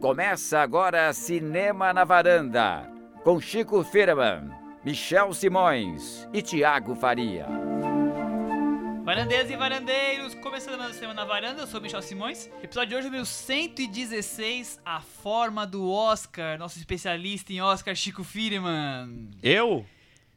Começa agora Cinema na Varanda, com Chico Firman, Michel Simões e Tiago Faria. Varandeiras e varandeiros, começando mais uma semana na varanda, eu sou o Michel Simões. Episódio de hoje, número 116, A Forma do Oscar, nosso especialista em Oscar, Chico Firman. Eu?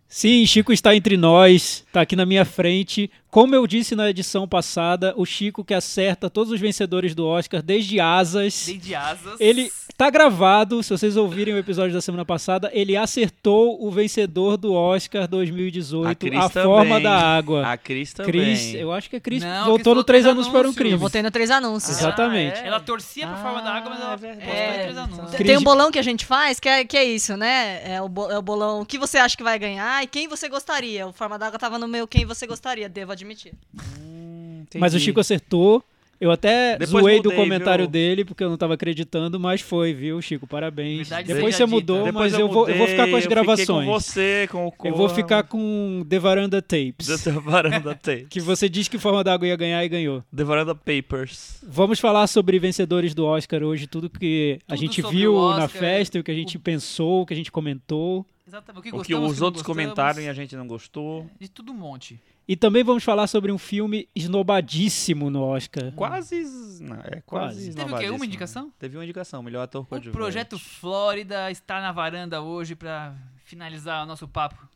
Sim, Chico está entre nós, está aqui na minha frente. Como eu disse na edição passada, o Chico que acerta todos os vencedores do Oscar desde Asas. Desde Asas. Ele tá gravado, se vocês ouvirem o episódio da semana passada, ele acertou o vencedor do Oscar 2018, A, a Forma da Água. A Cris também. Cris, eu acho que a Cris Não, voltou Cris no Três três para um anúncios. Crime. Eu votei no Três Anúncios. Exato. Exatamente. Ela torcia pra Forma da Água, mas ela é verdade. postou em É, três anúncios. Tem um de- bolão que a gente faz que é, que é isso, né? É o, é o bolão o que você acha que vai ganhar e quem você gostaria. O Forma d'Água tava no meu quem você gostaria, devo admitir. Mas o Chico acertou. Eu até Depois zoei do mudei, comentário viu? dele, porque eu não tava acreditando, mas foi, viu, Chico? Parabéns. Verdade Depois você mudou. Depois mas eu, vou, eu vou ficar com as mudei, eu gravações. com você, com o Eu vou ficar com The Varanda Tapes. The Varanda Tapes. Que você disse que Forma d'Água ia ganhar e ganhou. The Varanda Papers. Vamos falar sobre vencedores do Oscar hoje, tudo que a Tudo gente sobre viu o na Oscar, festa, o que a gente o- pensou, o que a gente comentou. Exatamente. O que, O que os outros gostamos, comentaram e a gente não gostou. De tudo um monte. E também vamos falar sobre um filme esnobadíssimo no Oscar. Quase. Não, é Quase. quase. Teve o quê? Uma esnobadíssimo. indicação? Teve uma indicação, melhor ator O coadjuvante. Projeto Flórida está na varanda hoje pra finalizar o nosso papo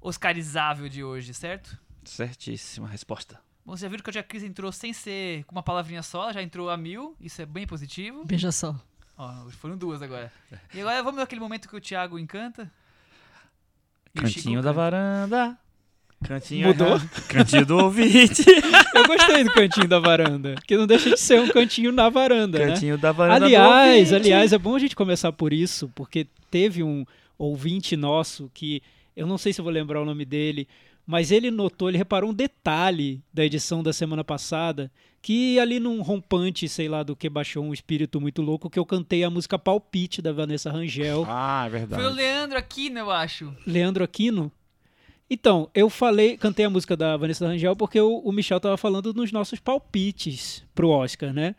oscarizável de hoje, certo? Certíssima resposta. Bom, vocês já viram que a Cris entrou sem ser com uma palavrinha só, ela já entrou a mil, isso é bem positivo. Veja só. Ó, hoje foram duas agora. E agora vamos naquele momento que o Thiago encanta. E o Cantinho da canta. varanda. Cantinho. Mudou? Cantinho do ouvinte. Eu gostei do cantinho da varanda, que não deixa de ser um cantinho na varanda, né? Cantinho da varanda. do Aliás, aliás, é bom a gente começar por isso, porque teve um ouvinte nosso que eu não sei se eu vou lembrar o nome dele, mas ele notou, ele reparou um detalhe da edição da semana passada, que ali num rompante, sei lá, do que baixou um espírito muito louco, que eu cantei a música Palpite da Vanessa Rangel. Ah, é verdade. Foi o Leandro aqui, né, eu acho. Leandro Aquino. Então, eu falei, cantei a música da Vanessa Rangel porque o, o Michel tava falando nos nossos palpites pro Oscar, né?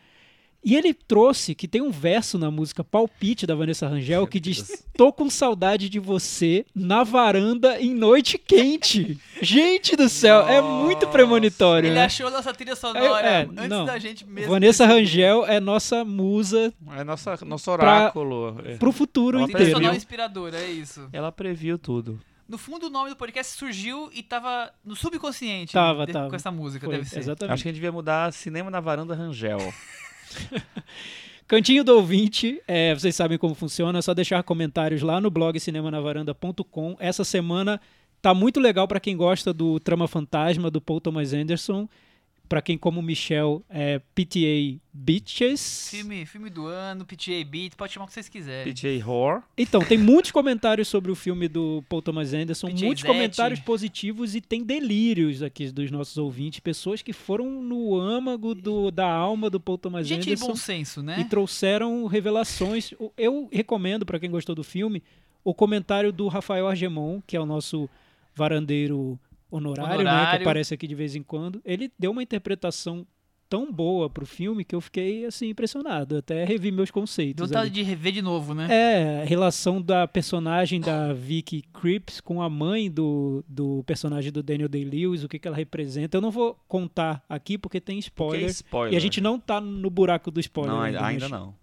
E ele trouxe que tem um verso na música Palpite da Vanessa Rangel que diz: Tô com saudade de você na varanda em noite quente. Gente do céu, é muito premonitório, Ele né? achou nossa trilha sonora É, é, antes não. da gente mesmo. Vanessa. Rangel é nossa musa É nossa, nosso oráculo. É. pro futuro Ela Trilha inteiro. sonora previu. inspiradora, é isso. Ela previu tudo. No fundo, o nome do podcast surgiu e tava no subconsciente. Tava, de- tava. Com essa música, Foi, deve ser. exatamente. Acho que a gente devia mudar cinema na varanda Rangel. Cantinho do ouvinte, é, vocês sabem como funciona, é só deixar comentários lá no blog cinemanavaranda.com. Essa semana tá muito legal para quem gosta do Trama Fantasma do Paul Thomas Anderson, para quem como o Michel é PTA Bitches. Filme, filme do ano, PTA Beat, pode chamar o que vocês quiserem. PJ Horror. Então, tem muitos comentários sobre o filme do Paul Thomas Anderson, PJ muitos Zete. comentários positivos e tem delírios aqui dos nossos ouvintes, pessoas que foram no âmago do, da alma do Paul Thomas Gente de Anderson. bom senso, e né? trouxeram revelações. Eu recomendo para quem gostou do filme o comentário do Rafael Argemon, que é o nosso varandeiro honorário, né, que Honorário. aparece aqui de vez em quando. Ele deu uma interpretação tão boa pro filme que eu fiquei assim impressionado, até revi meus conceitos. vontade de rever de novo, né? É, a relação da personagem da Vicky Cripps com a mãe do, do personagem do Daniel Day-Lewis, o que, que ela representa. Eu não vou contar aqui porque tem spoiler. spoiler. E a gente não tá no buraco do spoiler. Não, ainda, mas- ainda não.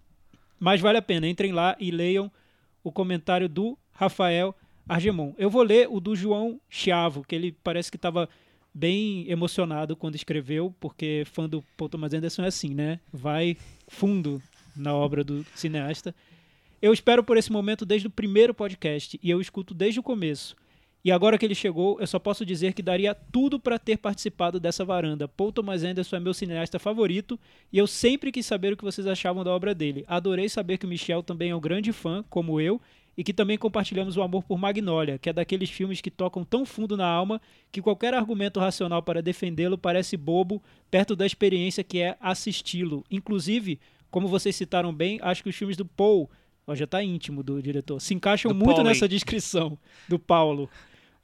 mas vale a pena, entrem lá e leiam o comentário do Rafael Argemon. Eu vou ler o do João Chiavo, que ele parece que estava bem emocionado quando escreveu, porque fã do Paul Thomas Anderson é assim, né? Vai fundo na obra do cineasta. Eu espero por esse momento desde o primeiro podcast e eu escuto desde o começo. E agora que ele chegou, eu só posso dizer que daria tudo para ter participado dessa varanda. Paul Thomas Anderson é meu cineasta favorito e eu sempre quis saber o que vocês achavam da obra dele. Adorei saber que o Michel também é um grande fã, como eu, e que também compartilhamos o amor por Magnolia, que é daqueles filmes que tocam tão fundo na alma que qualquer argumento racional para defendê-lo parece bobo perto da experiência que é assisti-lo. Inclusive, como vocês citaram bem, acho que os filmes do Paul, ó, já está íntimo do diretor, se encaixam Do muito Paulo, nessa descrição do Paulo.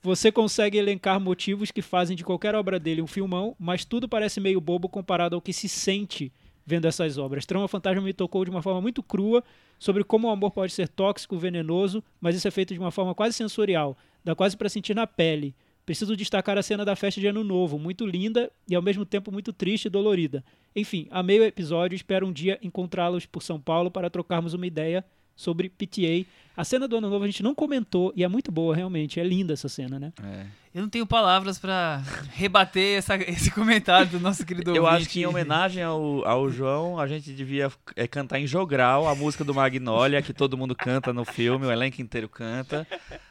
Você consegue elencar motivos que fazem de qualquer obra dele um filmão, mas tudo parece meio bobo comparado ao que se sente vendo essas obras. Trama Fantasma me tocou de uma forma muito crua sobre como o amor pode ser tóxico, venenoso, mas isso é feito de uma forma quase sensorial, dá quase para sentir na pele. Preciso destacar a cena da festa de Ano Novo, muito linda e ao mesmo tempo muito triste e dolorida. Enfim, amei o episódio, espero um dia encontrá-los por São Paulo para trocarmos uma ideia sobre PTA. A cena do Ano Novo a gente não comentou e é muito boa, realmente. É linda essa cena, né? É. Eu não tenho palavras pra rebater essa- esse comentário do nosso querido Eu acho ouvinte. que em homenagem ao, ao João, a gente devia é, cantar em jogral a música do Magnolia, que todo mundo canta no filme, o elenco inteiro canta,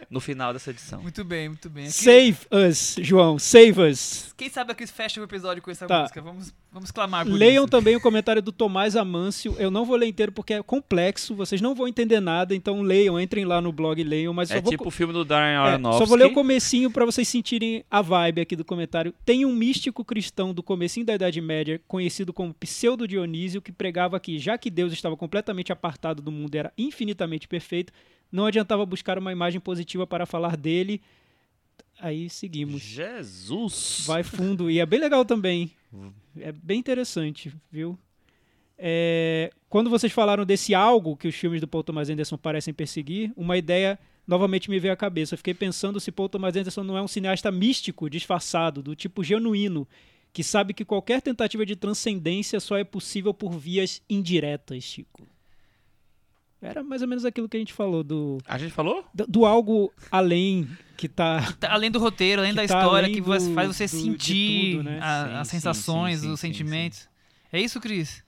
no final dessa edição. Muito bem, muito bem. Aqui- Save us, João, save us. Quem sabe a Cris fecha o episódio com essa Tá. música. Vamos, vamos clamar por Leiam isso. também o comentário do Tomás Amâncio. Eu não vou ler inteiro porque é complexo, vocês não vão entender nada, então leiam, entrem lá no blog e leiam, mas É vou tipo o filme do Darren É, Aronofsky. só vou ler o comecinho pra vocês sentirem a vibe aqui do comentário. Tem um místico cristão do comecinho da Idade Média, conhecido como Pseudo Dionísio, que pregava que, já que Deus estava completamente apartado do mundo e era infinitamente perfeito, não adiantava buscar uma imagem positiva para falar dele. Aí seguimos. Jesus! Vai fundo. E é bem legal também. É bem interessante, viu? É, quando vocês falaram desse algo que os filmes do Paul Thomas Anderson parecem perseguir, uma ideia novamente me veio à cabeça. Eu fiquei pensando se Paul Thomas Anderson não é um cineasta místico, disfarçado, do tipo genuíno, que sabe que qualquer tentativa de transcendência só é possível por vias indiretas, Chico. Era mais ou menos aquilo que a gente falou do, A gente falou? do, do algo além que tá Tá Além do roteiro, além Que da tá história, além que faz do- faz você do- sentir tudo, né? a- Sim, as sensações, sim, sim, os sim, sentimentos. É isso, Cris?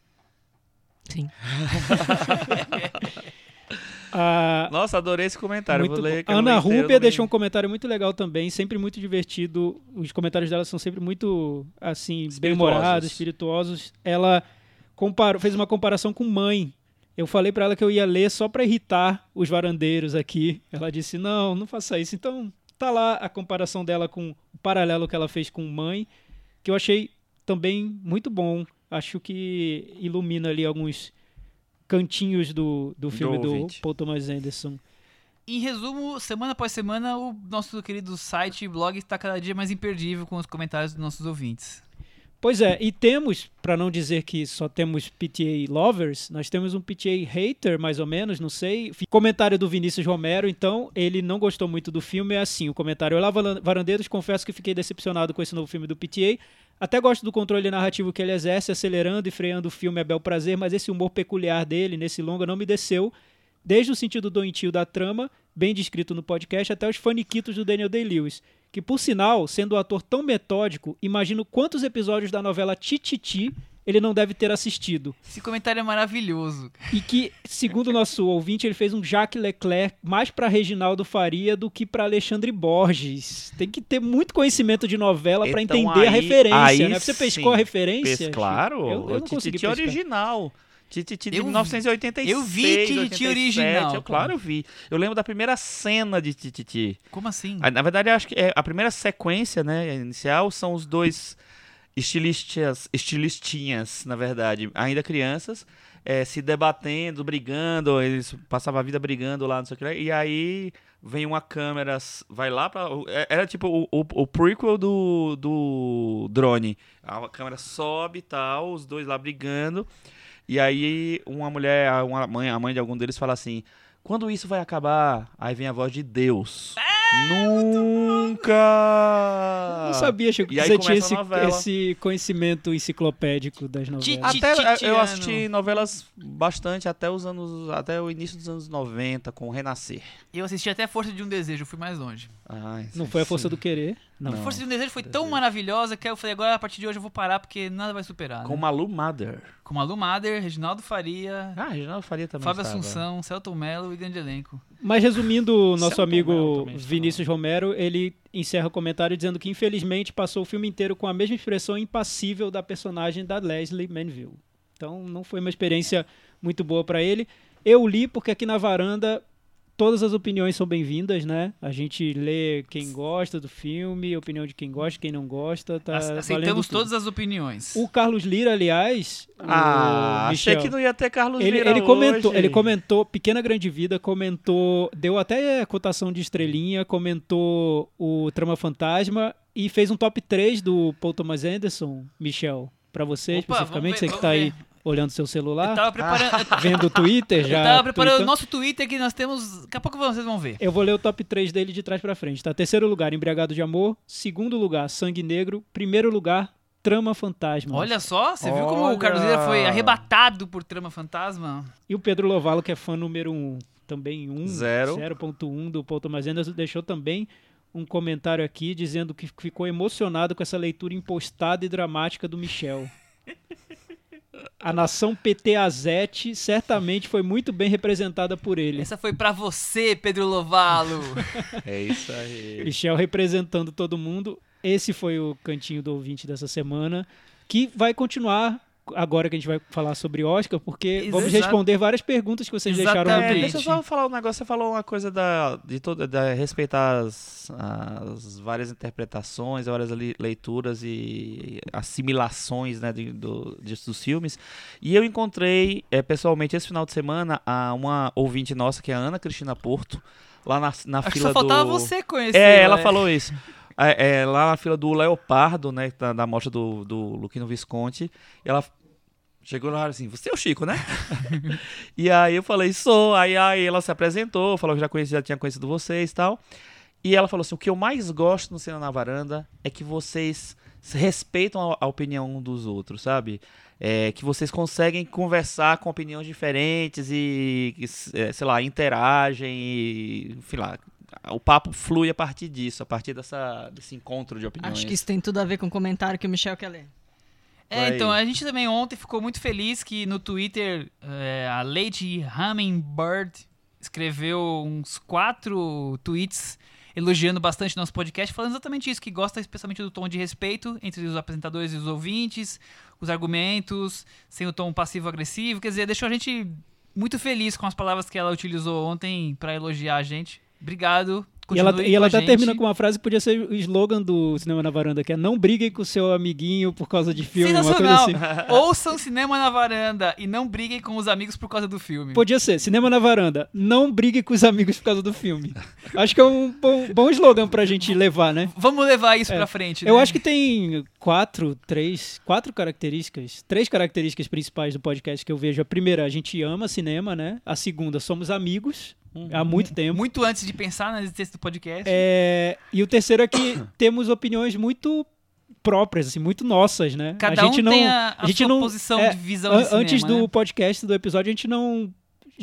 Sim. a, Nossa, adorei esse comentário. Vou ler, Ana Rúbia deixou um comentário muito legal também, sempre muito divertido. Os comentários dela são sempre muito, assim, bem-humorados, espirituosos. Ela comparou, fez uma comparação com Mãe. Eu falei pra ela que eu ia ler só pra irritar os varandeiros aqui. Ela disse: "Não, não faça isso". Então, tá lá a comparação dela com o paralelo que ela fez com Mãe, que eu achei também muito bom. Acho que ilumina ali alguns cantinhos do, do filme do, ouvinte. Paul Thomas Anderson. Em resumo, semana após semana, o nosso querido site e blog está cada dia mais imperdível com os comentários dos nossos ouvintes. Pois é, e temos, pra não dizer que só temos PTA lovers, nós temos um PTA hater, mais ou menos, não sei. Comentário do Vinícius Romero, então, ele não gostou muito do filme, é assim, o comentário. Olá, varandeiros, confesso que fiquei decepcionado com esse novo filme do PTA. Até gosto do controle narrativo que ele exerce, acelerando e freando o filme a bel prazer, mas esse humor peculiar dele, nesse longa, não me desceu. Desde o sentido doentio da trama, bem descrito no podcast, até os faniquitos do Daniel Day-Lewis. Que, por sinal, sendo um ator tão metódico, imagino quantos episódios da novela Tititi ele não deve ter assistido. Esse comentário é maravilhoso. E que, segundo o nosso ouvinte, ele fez um Jacques Leclerc mais para Reginaldo Faria do que para Alexandre Borges. Tem que ter muito conhecimento de novela para Então entender a aí- referência, aí né? Você sim. pescou a referência? Pes- claro, Eu, eu não consegui pescar. original. Tititi de Eu vi- 1986. eu vi Tititi 87, original, Eu, claro, eu vi. Eu lembro da primeira cena de Tititi. Como assim? Ah, Na verdade, eu acho que é, a primeira sequência, né, inicial, são os dois estilistas, estilistinhas, na verdade, ainda crianças, eh, se debatendo, brigando, eles passavam a vida brigando lá, não sei o que e aí vem uma câmera, vai lá pra... é- Era tipo o, o, o prequel do, do drone. A câmera sobe e tal, os dois lá brigando, e aí uma mulher, uma mãe, a mãe de algum deles fala assim, quando isso vai acabar? Aí vem a voz de Deus. Nunca! Não sabia, Chico, que você tinha esse, a esse conhecimento enciclopédico das novelas. Até eu assisti novelas bastante até os anos, até o início dos anos 90 com o Renascer. Eu assisti até Força de um Desejo, fui mais longe. Ai, Não sim, foi a força sim. do querer, não. Não. Força de um Desejo foi tão maravilhosa que eu falei, agora a partir de hoje eu vou parar porque nada vai superar. né? Com Malu Mother. Com Malu Mader, Reginaldo Faria, Ah, Reginaldo Faria também Fábio estava. Assunção, Celton Mello e grande elenco. Mas resumindo, o nosso Celton amigo também. Vinícius Romero, ele encerra o comentário dizendo que infelizmente passou o filme inteiro com a mesma expressão impassível da personagem da Leslie Manville. Então não foi uma experiência muito boa para ele. Eu li porque aqui na varanda todas as opiniões são bem-vindas, né? A gente lê quem gosta do filme, opinião de quem gosta, quem não gosta, tá Aceitamos todas as opiniões. O Carlos Lira, aliás, Ah, o achei Michel, que não ia ter Carlos ele, Lira ele comentou, hoje. ele comentou Pequena Grande Vida, comentou, deu até cotação de estrelinha, comentou o Trama Fantasma e fez um top 3 do Paul Thomas Anderson, Michel, pra você Opa, especificamente, vamos você ver, que tá vamos aí ver. Olhando seu Eu celular, tava preparando, vendo o Twitter já. eu tava preparando o nosso Twitter que nós temos. Daqui a pouco vocês vão ver. Eu vou ler o top 3 dele de trás pra frente, tá? Terceiro lugar, Embriagado de Amor. Segundo lugar, Sangue Negro. Primeiro lugar, Trama Fantasma. Olha só, você viu como o Olha. Carlos Lira foi arrebatado por Trama Fantasma? E o Pedro Lovalo, que é fã número 1, um, também 1, Zero. 0.1 do Paul Thomas Anderson, deixou também um comentário aqui dizendo que ficou emocionado com essa leitura impostada e dramática do Michel. A nação PT Azete certamente foi muito bem representada por ele. Essa foi pra você, Pedro Lovalo. É isso aí. Michel representando todo mundo. Esse foi o cantinho do ouvinte dessa semana, que vai continuar agora que a gente vai falar sobre Oscar, porque vamos Exato. responder várias perguntas que vocês deixaram no Exatamente. É, Twitter. deixa eu só falar um negócio. Você falou uma coisa da, de toda, da respeitar as, as várias interpretações, várias leituras e assimilações né, de- do, de- dos filmes. E eu encontrei é, pessoalmente esse final de semana a uma ouvinte nossa, que é a Ana Cristina Porto, lá na, na Acho fila só faltava do... você conhecer. É, ela né? falou isso. É, é, lá na fila do Leopardo, né? Da, da mostra do, do Luquino Visconti. Ela chegou lá assim, você é o Chico, né? e aí eu falei, sou. Aí, aí ela se apresentou, falou que já, conhecia, já tinha conhecido vocês e tal. E ela falou assim: o que eu mais gosto no Cena na Varanda é que vocês respeitam a, a opinião um dos outros, sabe? É, que vocês conseguem conversar com opiniões diferentes e, é, sei lá, interagem e, sei lá, o papo flui a partir disso, a partir dessa, desse encontro de opiniões. Acho que isso tem tudo a ver com o comentário que o Michel quer ler. É, então, a gente também ontem ficou muito feliz que no Twitter é, a Lady Hummingbird escreveu uns quatro tweets elogiando bastante nosso podcast, falando exatamente isso, que gosta especialmente do tom de respeito entre os apresentadores e os ouvintes, os argumentos, sem o tom passivo-agressivo, quer dizer, deixou a gente muito feliz com as palavras que ela utilizou ontem pra elogiar a gente. Obrigado. E ela, e ela até termina gente. com uma frase que podia ser o slogan do Cinema na Varanda, que é não briguem com o seu amiguinho por causa de filme, uma coisa assim. Ouçam cinema na varanda e não briguem com os amigos por causa do filme. Podia ser, Cinema na Varanda, não brigue com os amigos por causa do filme. Acho que é um bom, bom slogan pra gente levar, né? Vamos levar isso É. pra frente. Eu né? acho que tem quatro, três, quatro características, três características principais do podcast que eu vejo. A primeira, a gente ama cinema, né? A segunda, somos amigos há muito tempo. Muito antes de pensar na existência do podcast. É, e o terceiro é que temos opiniões muito próprias, assim, muito nossas, né? Cada a gente um não, tem a, a a gente sua não- posição é, de visão an- de cinema, antes do né? podcast, do episódio, a gente não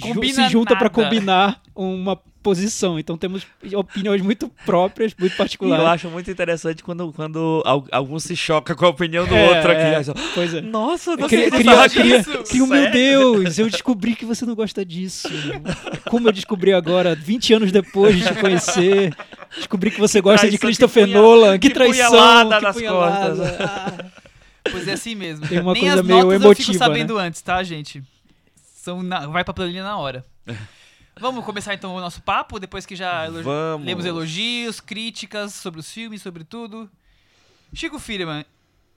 Combina se junta pra nada. combinar uma posição. Então temos opiniões muito próprias, muito E eu particulares. acho muito interessante quando, quando al- algum se choca com a opinião do É, outro aqui. é. Só, Pois é. Nossa, não Cria, sei cria, cria, meu? Deus, eu descobri que você não gosta disso. Como eu descobri agora, 20 anos depois de te conhecer. Descobri que você gosta de traição, que Christopher punha- Nolan. Que que traição. punhalada que nas punhalada. costas. Ah. Pois é assim mesmo. Tem uma Nem coisa as meio notas eu fico emotiva, né? sabendo antes, tá, gente? São na- vai pra planilha na hora. Vamos começar então o nosso papo, depois que já elogi- Vamos. lemos elogios, críticas sobre os filmes, sobre tudo. Chico Firman,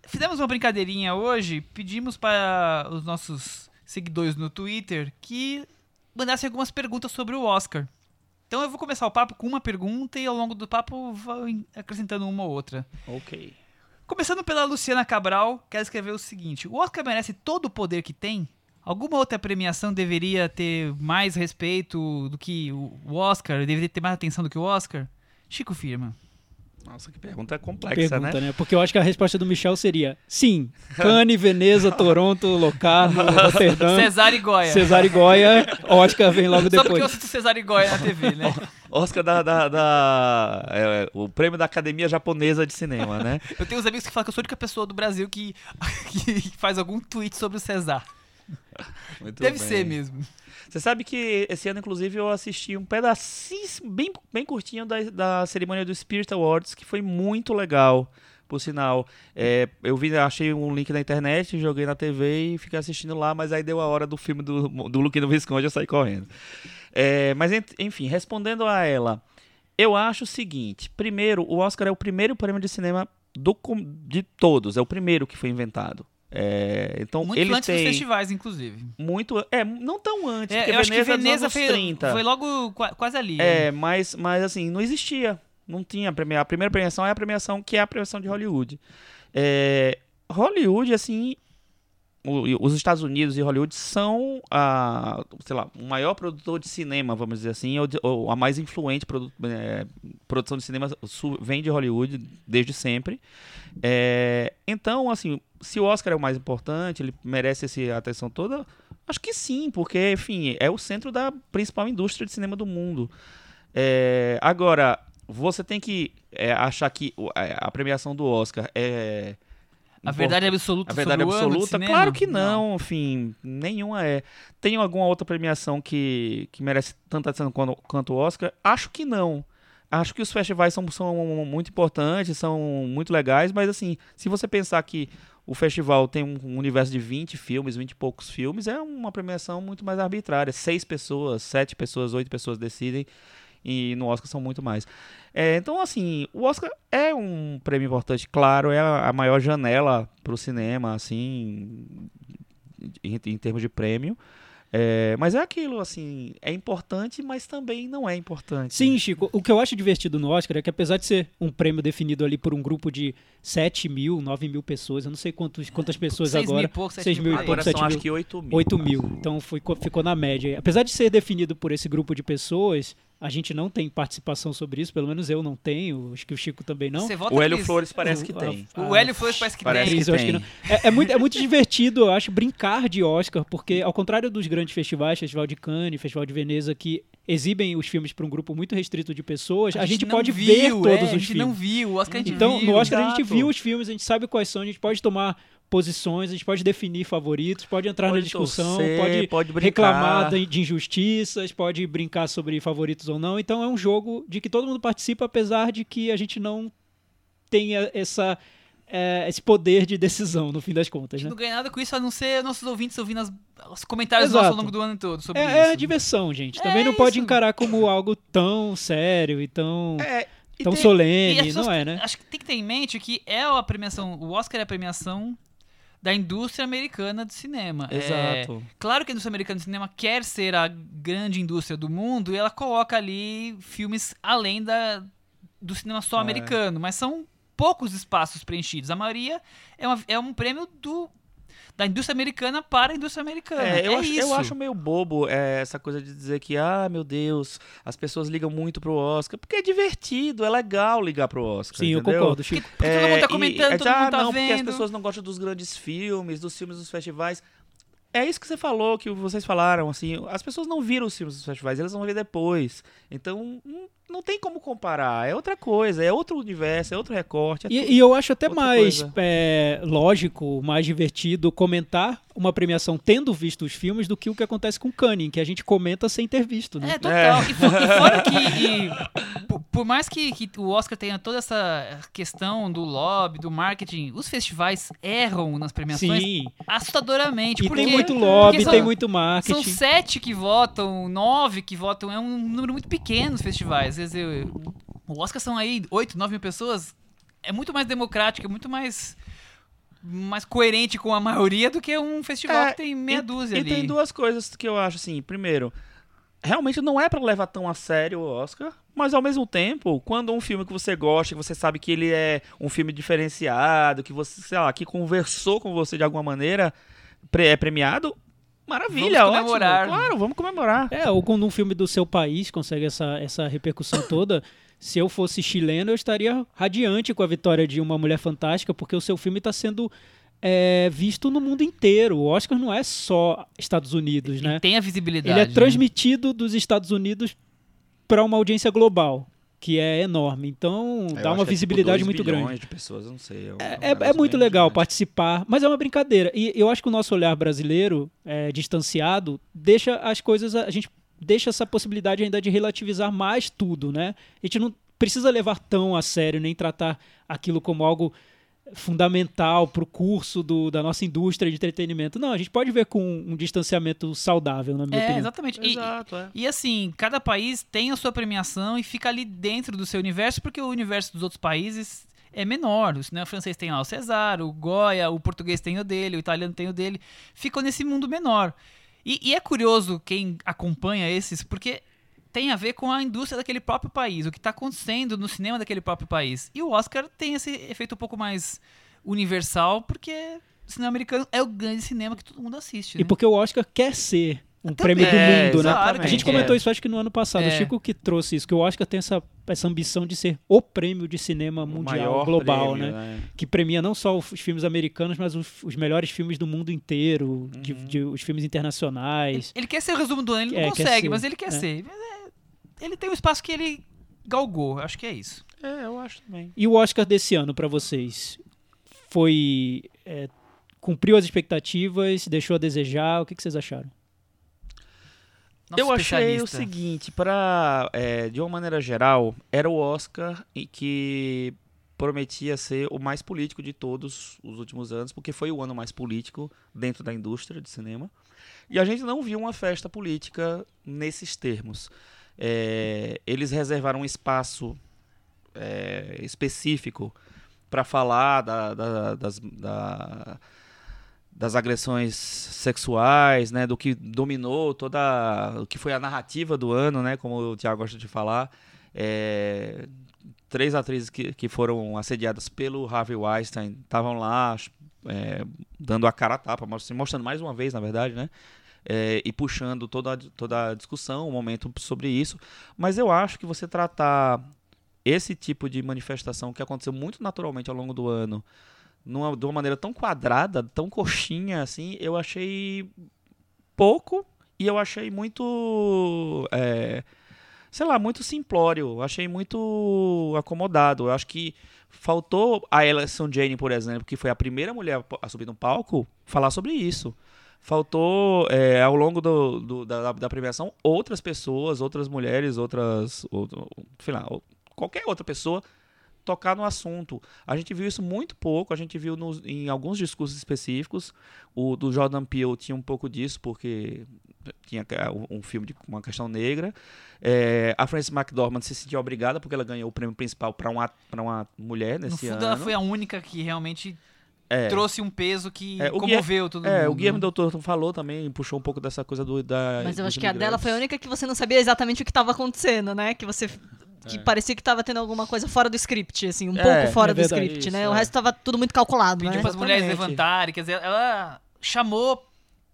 fizemos uma brincadeirinha hoje, pedimos para os nossos seguidores no Twitter que mandassem algumas perguntas sobre o Oscar. Então eu vou começar o papo com uma pergunta e ao longo do papo vou acrescentando uma ou outra. Ok. Começando pela Luciana Cabral, que ela escreveu o seguinte: O Oscar merece todo o poder que tem? Alguma outra premiação deveria ter mais respeito do que o Oscar? Deveria ter mais atenção do que o Oscar? Chico Firma. Nossa, que pergunta complexa, Pergunta, né? né? Porque eu acho que a resposta do Michel seria sim. Cannes, Veneza, Toronto, Locarno, Roterdã, Cesar e Goya. Cesar e Goya, Oscar vem logo Só porque eu depois. assisto Cesar e Goya na TV, né? Oscar da. da- da- é, o prêmio da Academia Japonesa de Cinema, né? Eu tenho uns amigos que falam que eu sou a única pessoa do Brasil que, que faz algum tweet sobre o Cesar. Muito Deve bem. ser mesmo. Você sabe que esse ano, inclusive, eu assisti um pedacinho bem, bem curtinho da, da cerimônia do Spirit Awards, que foi muito legal, por sinal. É, eu vi, achei um link na internet, joguei na TV e fiquei assistindo lá, mas aí deu a hora do filme do, do Luquino Visconde, eu saí correndo. É, mas, enfim, respondendo a ela, eu acho o seguinte: primeiro, o Oscar é o primeiro prêmio de cinema do, de todos, é o primeiro que foi inventado. É, então, Muito ele antes tem dos festivais, inclusive. muito. É, não tão antes, É, porque eu acho que Veneza é Veneza foi, 30. foi logo qua- quase ali. É, mas, mas assim, não existia. Não tinha premia- A primeira premiação é a premiação que é a premiação de Hollywood. É, Hollywood, assim, os Estados Unidos e Hollywood são a, sei lá, o maior produtor de cinema, vamos dizer assim, ou, a mais influente produ- é, produção de cinema vem de Hollywood desde sempre. É, então, assim, se o Oscar é o mais importante, ele merece essa atenção toda, acho que sim, porque, enfim, é o centro da principal indústria de cinema do mundo. É, agora, você tem que é, achar que é, a premiação do Oscar é. A verdade absoluta A verdade absoluta? Claro que não, enfim, nenhuma é. Tem alguma outra premiação que, que merece tanta atenção quanto, quanto o Oscar? Acho que não. Acho que os festivais são, são muito importantes, são muito legais, mas assim, se você pensar que o festival tem um universo de 20 filmes, 20 e poucos filmes, é uma premiação muito mais arbitrária. Seis pessoas, sete pessoas, oito pessoas decidem, e no Oscar são muito mais. É, então, assim, o Oscar é um prêmio importante, claro, é a, maior janela para o cinema, assim, em, em termos de prêmio. É, mas é aquilo, assim, é importante, mas também não é importante. Sim, Chico. O que eu acho divertido no Oscar é que, apesar de ser um prêmio definido ali por um grupo de 7 mil, 9 mil pessoas, eu não sei quantos, quantas pessoas Seis mil agora. e pouco, sete seis mil mil e por aí. pouco, Agora sete são mil. acho que 8 mil. 8 mil. Então ficou, ficou na média. Apesar de ser definido por esse grupo de pessoas, a gente não tem participação sobre isso, pelo menos eu não tenho, acho que o Chico também não. Você vota O Hélio Cris? Flores parece que tem. a- O Hélio Flores parece que Parece tem. que Cris, eu acho que tem. não. É, é muito, é muito divertido, eu acho, brincar de Oscar, porque ao contrário dos grandes festivais, Festival de Cannes, Festival de Veneza, que exibem os filmes para um grupo muito restrito de pessoas, a, gente, não pode viu, ver todos é, os A gente filmes. não viu, o Oscar a gente Então, viu. no Oscar a gente exato. viu os filmes, a gente sabe quais são, a gente pode tomar posições, a gente pode definir favoritos, pode entrar na Pode discussão, torcer, pode, pode brincar. reclamar de de injustiças, pode brincar sobre favoritos ou não. Então é um jogo de que todo mundo participa, apesar de que a gente não tenha essa, é, esse poder de decisão, no fim das A contas. gente Né? não ganha nada com isso, a não ser nossos ouvintes ouvindo as- os comentários Exato. nossos ao longo do ano todo sobre É, isso. é a diversão, gente. Também É não pode isso. encarar como algo tão sério e tão, É, e tão tem- E solene, pessoas não é, né? Acho que tem que ter em mente que é a premiação, o Oscar é a premiação da indústria americana de cinema. É, Exato. claro que a indústria americana de cinema quer ser a grande indústria do mundo e ela coloca ali filmes além da, do cinema só É. americano, mas são poucos espaços preenchidos. A maioria é, uma- é um prêmio do, da indústria americana para a indústria americana. É, eu, É acho, isso. eu acho meio bobo é, essa coisa de dizer que, ah, meu Deus, as pessoas ligam muito pro Oscar. Porque é divertido, é legal ligar pro Oscar. Sim, eu entendeu? concordo, Chico. Porque todo mundo tá e- comentando, é, todo ah, mundo tá não, porque as vendo. pessoas não gostam dos grandes filmes, dos filmes dos festivais. É isso que você falou, que vocês falaram, assim, as pessoas não viram os filmes dos festivais, elas vão ver depois. Então, não, não tem como comparar, é outra coisa, é outro universo, é outro recorte. é tudo- E, e eu acho até mais é, lógico, mais divertido comentar uma premiação tendo visto os filmes do que o que acontece com Canning, que a gente comenta sem ter visto, né? É, total. E, fo- e fora que, e por, por mais que, que o Oscar tenha toda essa questão do lobby, do marketing, os festivais erram nas premiações Sim. assustadoramente. E porque tem muito lobby, porque tem são- muito marketing. São sete que votam, nove que votam, é um número muito pequeno nos festivais. Às vezes, eu- o Oscar são aí oito, nove mil pessoas. É muito mais democrático, é muito mais, mais coerente com a maioria do que um festival É, que tem meia e, dúzia e ali. tem duas coisas que eu acho assim. Primeiro, realmente não é pra levar tão a sério o Oscar, mas ao mesmo tempo, quando um filme que você gosta, que você sabe que ele é um filme diferenciado, que você, sei lá, que conversou com você de alguma maneira, é premiado, maravilha, Vamos ótimo. comemorar. Claro, vamos comemorar. É, ou quando um filme do seu país consegue essa, essa repercussão toda. Se eu fosse chileno, eu estaria radiante com a vitória de Uma Mulher Fantástica, porque o seu filme está sendo é, visto no mundo inteiro. O Oscar não é só Estados Unidos, E né? tem a visibilidade. Ele é né? transmitido dos Estados Unidos para uma audiência global, que é enorme. Então, Eu dá uma que é, tipo, visibilidade muito grande. de pessoas, não sei. É, é- negócio é muito legal gigante. participar, mas é uma brincadeira. E eu acho que o nosso olhar brasileiro, é, distanciado, deixa as coisas. A gente deixa essa possibilidade ainda de relativizar mais tudo, né? A gente não precisa levar tão a sério, nem tratar aquilo como algo fundamental para o curso do- da nossa indústria de entretenimento. Não, a gente pode ver com um distanciamento saudável, na minha É, opinião. exatamente. E- Exato, é. E assim, cada país tem a sua premiação e fica ali dentro do seu universo, porque o universo dos outros países é menor. O cinema francês tem lá o César, o Goya, o português tem o dele, o italiano tem o dele. Ficam nesse mundo menor. E, e é curioso quem acompanha esses, porque tem a ver com a indústria daquele próprio país, o que está acontecendo no cinema daquele próprio país. E o Oscar tem esse efeito um pouco mais universal, porque cinema americano é o grande cinema que todo mundo assiste. E né? porque o Oscar quer ser um prêmio do É, mundo, né? A gente comentou É. isso acho que no ano passado. É. O Chico que trouxe isso, que o Oscar tem essa, essa ambição de ser o prêmio de cinema mundial, global, prêmio, né? Que premia não só os filmes americanos, mas os, os melhores filmes do mundo inteiro, de, Uhum. de- os filmes Ele, internacionais. ele quer ser o resumo do ano, ele não É, consegue, ser, mas ele quer é. ser. Mas é- ele tem um espaço que ele galgou, acho que é isso. É, eu acho também. E o Oscar desse ano pra vocês foi é, cumpriu as expectativas, deixou a desejar? O que, que vocês acharam? Nosso eu achei o seguinte, para de uma maneira geral, era o Oscar em que prometia ser o mais político de todos os últimos anos, porque foi o ano mais político dentro da indústria de cinema. E a gente não viu uma festa política nesses termos. É, eles reservaram um espaço é, específico para falar da- da- das, da- das agressões sexuais, né, do que dominou toda, o que foi a narrativa do ano, né, como o Tiago gosta de falar. É, três atrizes que, que foram assediadas pelo Harvey Weinstein estavam lá é, dando a cara a tapa, mostrando mais uma vez, na verdade, né? é, e puxando toda, a- toda a discussão, o momento sobre isso. Mas eu acho que você tratar esse tipo de manifestação que aconteceu muito naturalmente ao longo do ano, numa, de uma maneira tão quadrada, tão coxinha assim, eu achei pouco e eu achei muito. é, sei lá, muito simplório. Achei muito acomodado. Eu acho que faltou a Alison Jane, por exemplo, que foi a primeira mulher a subir no palco, falar sobre isso. Faltou, é, ao longo do, do- da, da premiação, outras pessoas, outras mulheres, outras. Outro, sei lá, qualquer outra pessoa tocar no assunto. A gente viu isso muito pouco, a gente viu nos- em alguns discursos específicos. O do Jordan Peele tinha um pouco disso, porque tinha ca- um filme de uma questão negra. É, a Frances McDormand se sentiu obrigada porque ela ganhou o prêmio principal para uma, pra uma mulher No nesse fundo, ano. ela foi a única que realmente É. trouxe um peso que É, o comoveu todo É, mundo. o Guilherme Del Toro falou também, puxou um pouco dessa coisa do, da. Mas eu acho que a dela foi a única que você não sabia exatamente o que estava acontecendo, né? Que você. Que parecia que tava tendo alguma coisa fora do script, assim, um É, pouco fora é do script, isso, né? O é. resto tava tudo muito calculado, Pediu né? para as mulheres levantarem, quer dizer, ela chamou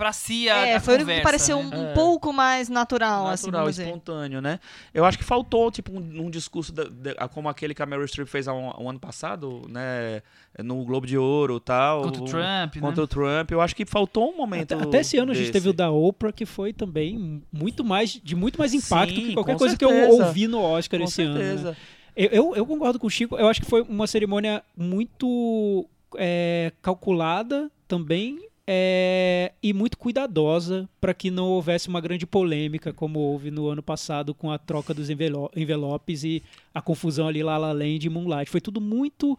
pra si a, É, a foi o único que conversa, pareceu né? um, um É. pouco mais natural, assim, natural, vamos dizer. espontâneo, né? Eu acho que faltou, tipo, um, um discurso da- da- como aquele que a Meryl Streep fez há um, um ano passado, né? No Globo de Ouro e tal. Contra o Trump, né? Contra o Trump. Eu acho que faltou um momento. Até, até esse ano a gente desse. teve o da Oprah, que foi também muito mais, de muito mais impacto Sim, que qualquer coisa que eu certeza. ouvi no Oscar Com esse ano. né? certeza. Eu, eu, eu concordo com o Chico. Eu acho que foi uma cerimônia muito é, calculada também é, e muito cuidadosa para que não houvesse uma grande polêmica como houve no ano passado com a troca dos envelo- envelopes e a confusão ali La La Land e Moonlight. Foi tudo muito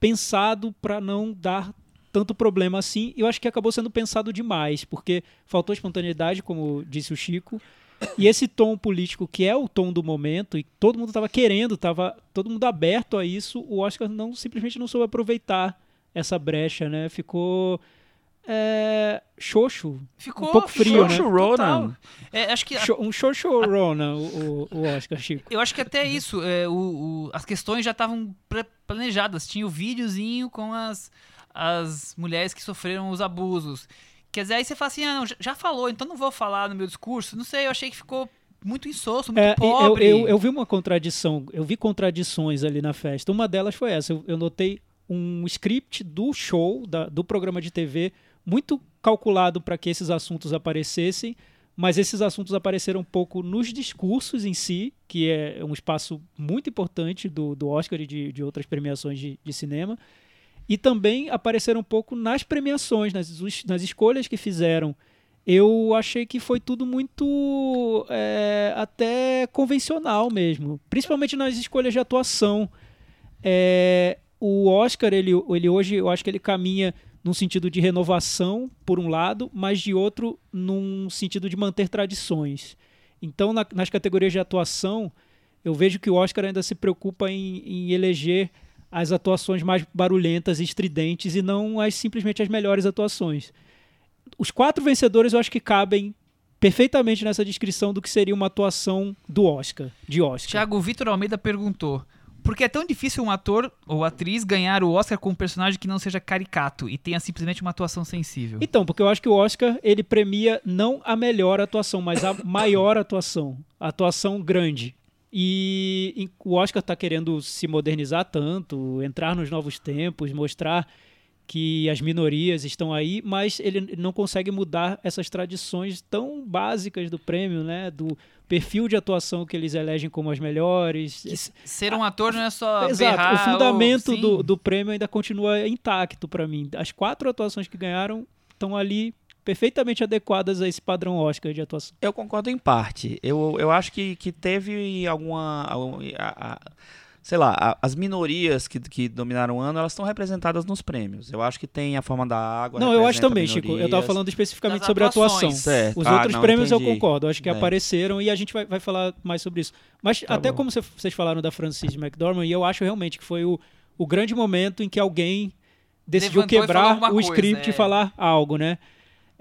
pensado para não dar tanto problema assim. Eu acho que acabou sendo pensado demais, porque faltou espontaneidade, como disse o Chico. E esse tom político, que é o tom do momento, e todo mundo estava querendo, estava todo mundo aberto a isso, o Oscar não simplesmente não soube aproveitar essa brecha, né? Ficou é, xoxo. Ficou um pouco frio, Xoxo né? Ronan. É, acho que Xo- Um xoxorona, o, o, o Oscar, Chico. Eu acho que até isso, é, o- o- as questões já estavam planejadas. Tinha o videozinho com as, as mulheres que sofreram os abusos. Quer dizer, aí você fala assim, ah, não, já, falou, então não vou falar no meu discurso. Não sei, eu achei que ficou muito insosso, muito É, e eu, pobre. eu, eu vi uma contradição, eu vi contradições ali na festa. Uma delas foi essa, eu, eu notei um script do show, da- do programa de TV, muito calculado para que esses assuntos aparecessem, mas esses assuntos apareceram um pouco nos discursos em si, que é um espaço muito importante do, do Oscar e de, de outras premiações de, de cinema, e também apareceram um pouco nas premiações, nas, nas escolhas que fizeram. Eu achei que foi tudo muito é, até convencional mesmo, principalmente nas escolhas de atuação. É, o Oscar, ele, ele hoje, eu acho que ele caminha num sentido de renovação, por um lado, mas de outro, num sentido de manter tradições. Então, na- nas categorias de atuação, eu vejo que o Oscar ainda se preocupa em, em eleger as atuações mais barulhentas e estridentes e não as simplesmente as melhores atuações. Os quatro vencedores eu acho que cabem perfeitamente nessa descrição do que seria uma atuação do Oscar, de Oscar. Tiago Vitor Almeida perguntou: Porque é tão difícil um ator ou atriz ganhar o Oscar com um personagem que não seja caricato e tenha simplesmente uma atuação sensível. Então, porque eu acho que o Oscar, ele premia não a melhor atuação, mas a maior atuação. A atuação grande. E, o Oscar está querendo se modernizar tanto, entrar nos novos tempos, mostrar que as minorias estão aí, mas ele não consegue mudar essas tradições tão básicas do prêmio, né? Do perfil de atuação que eles elegem como as melhores. Que ser um ator não é só Exato, berrar o fundamento ou- do, do prêmio ainda continua intacto para mim. As quatro atuações que ganharam estão ali perfeitamente adequadas a esse padrão Oscar de atuação. Eu concordo em parte. Eu, eu acho que, que teve alguma. algum- a- a- sei lá, a- as minorias que, que dominaram o ano, elas estão representadas nos prêmios. Eu acho que tem a forma da água. não, eu acho também, Chico. Eu tava minorias. falando especificamente sobre a atuação. atuações. Certo. Os Ah, outros não, prêmios eu entendi. concordo, acho que É. apareceram e a gente vai, vai falar mais sobre isso. Mas Tá até bom. como cê- vocês falaram da Frances McDormand, e eu acho realmente que foi o, o grande momento em que alguém decidiu Levantou quebrar o coisa, script é. e falar algo, né?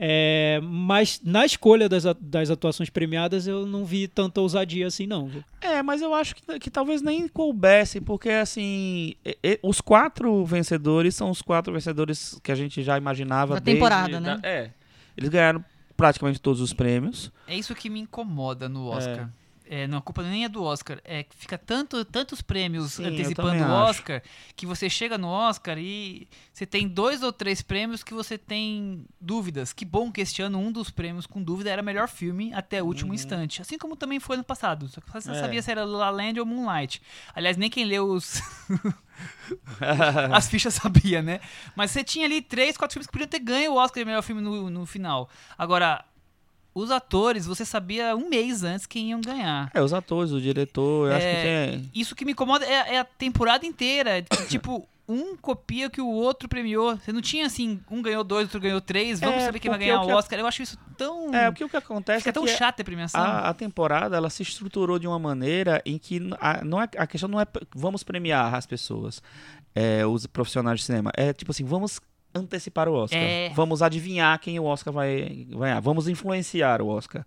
É, mas na escolha das, das atuações premiadas eu não vi tanta ousadia assim, não. viu? É, mas eu acho que, que talvez nem coubesse, porque assim, e- e- os quatro vencedores são os quatro vencedores que a gente já imaginava. Da desde- temporada, né? da- é. Eles ganharam praticamente todos os prêmios. É isso que me incomoda no Oscar. É, não, a culpa nem é do Oscar. É que fica tanto, tantos prêmios Sim, antecipando o acho. Oscar que você chega no Oscar e você tem dois ou três prêmios que você tem dúvidas. Que bom que este ano um dos prêmios com dúvida era melhor filme até o último instante. Assim como também foi no passado. Só que você não Uhum. É. sabia se era La La Land ou Moonlight. Aliás, nem quem leu os. As fichas sabia, né? Mas você tinha ali três, quatro filmes que podiam ter ganho o Oscar de melhor filme no, no final. Agora, os atores, você sabia um mês antes quem iam ganhar. É, os atores, o diretor, eu acho que É, tem. Isso que me incomoda é, é a temporada inteira. que, tipo, um copia que o outro premiou. Você não tinha assim, um ganhou dois, outro ganhou três. Vamos É, saber quem vai ganhar o que- Oscar. Eu acho isso tão. É, porque o que acontece fica é tão que chata a premiação. a, a temporada ela se estruturou de uma maneira em que a, não é, a questão não é vamos premiar as pessoas, é, os profissionais de cinema. É tipo assim, vamos antecipar o Oscar. É. Vamos adivinhar quem o Oscar vai ganhar. Vamos influenciar o Oscar.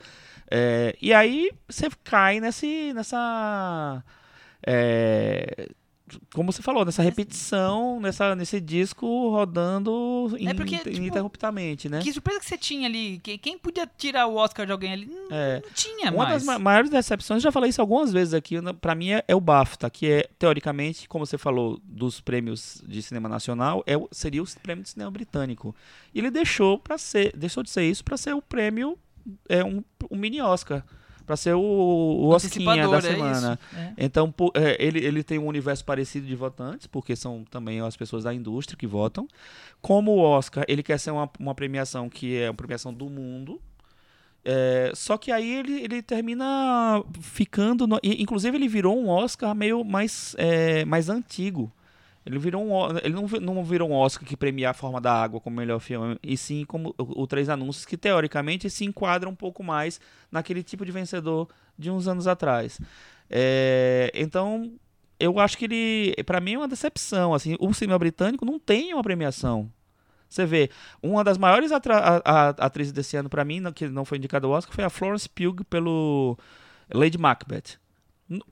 É, e aí você cai nesse, nessa. é, como você falou, nessa repetição, nessa, nesse disco rodando É porque, tipo, ininterruptamente, né? Que surpresa que você tinha ali. Que- Quem podia tirar o Oscar de alguém ali? Não, É. não tinha Uma mais. das ma- maiores decepções, já falei isso algumas vezes aqui, pra mim é, é o BAFTA, que é, teoricamente, como você falou, dos prêmios de cinema nacional, é, seria o prêmio de cinema britânico. E ele deixou para ser, deixou de ser isso para ser o prêmio, é um, um mini Oscar, para ser o, o Osquinha da é semana. É. Então, pô, é, ele, ele tem um universo parecido de votantes, porque são também as pessoas da indústria que votam. Como o Oscar, ele quer ser uma, uma premiação que é uma premiação do mundo. É, só que aí ele, ele termina ficando. no- inclusive, ele virou um Oscar meio mais, é, mais antigo. Ele virou um, ele não, não virou um Oscar que premia a forma da água como melhor filme, e sim como o, o Três Anúncios, que teoricamente se enquadra um pouco mais naquele tipo de vencedor de uns anos atrás. É, então, eu acho que ele, para mim, é uma decepção. Assim, o cinema britânico não tem uma premiação. Você vê, uma das maiores atrizes desse ano, para mim, que não foi indicada ao Oscar, foi a Florence Pugh pelo Lady Macbeth.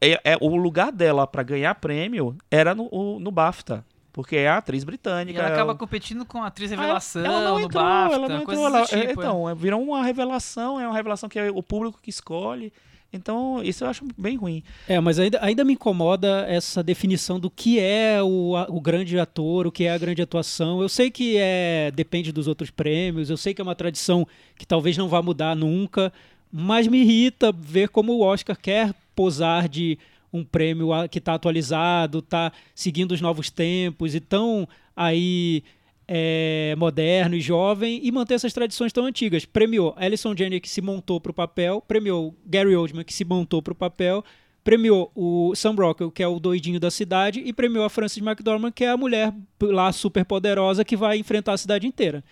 É, é- o lugar dela para ganhar prêmio era no, o- no BAFTA, porque é a atriz E britânica. ela é acaba competindo com a atriz Ah, revelação, ela não no entrou, BAFTA, ela não entrou. ela- tipo. é, é. então, é, virou uma revelação, é uma revelação que é o público que escolhe. Então, isso eu acho bem ruim. É, mas ainda, ainda me incomoda essa definição do que é o, a- o grande ator, o que é a grande atuação. Eu sei que é depende dos outros prêmios, eu sei que é uma tradição que talvez não vá mudar nunca, mas me irrita ver como o Oscar quer posar de um prêmio que está atualizado, está seguindo os novos tempos e tão aí é, moderno e jovem e manter essas tradições tão antigas. Premiou Alison Janney que se montou para o papel, premiou Gary Oldman que se montou para o papel, premiou o Sam Rockwell que é o doidinho da cidade e premiou a Frances McDormand que é a mulher lá super poderosa que vai enfrentar a cidade inteira.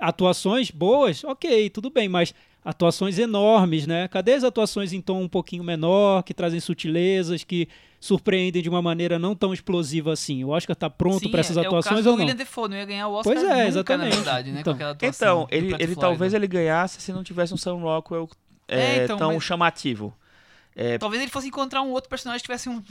Atuações boas, ok, tudo bem, mas atuações enormes, né? Cadê as atuações em tom um pouquinho menor, que trazem sutilezas, que surpreendem de uma maneira não tão explosiva assim? O Oscar tá pronto para essas é, é atuações o caso ou não? William Defoe, não ia ganhar o Oscar Pois é, nunca, exatamente. na verdade, né? Então. com aquela atuação Então, ele, ele talvez ele ganhasse se não tivesse um Sam Rockwell É, é, então, tão mas- chamativo. É, Talvez ele fosse encontrar um outro personagem que tivesse um,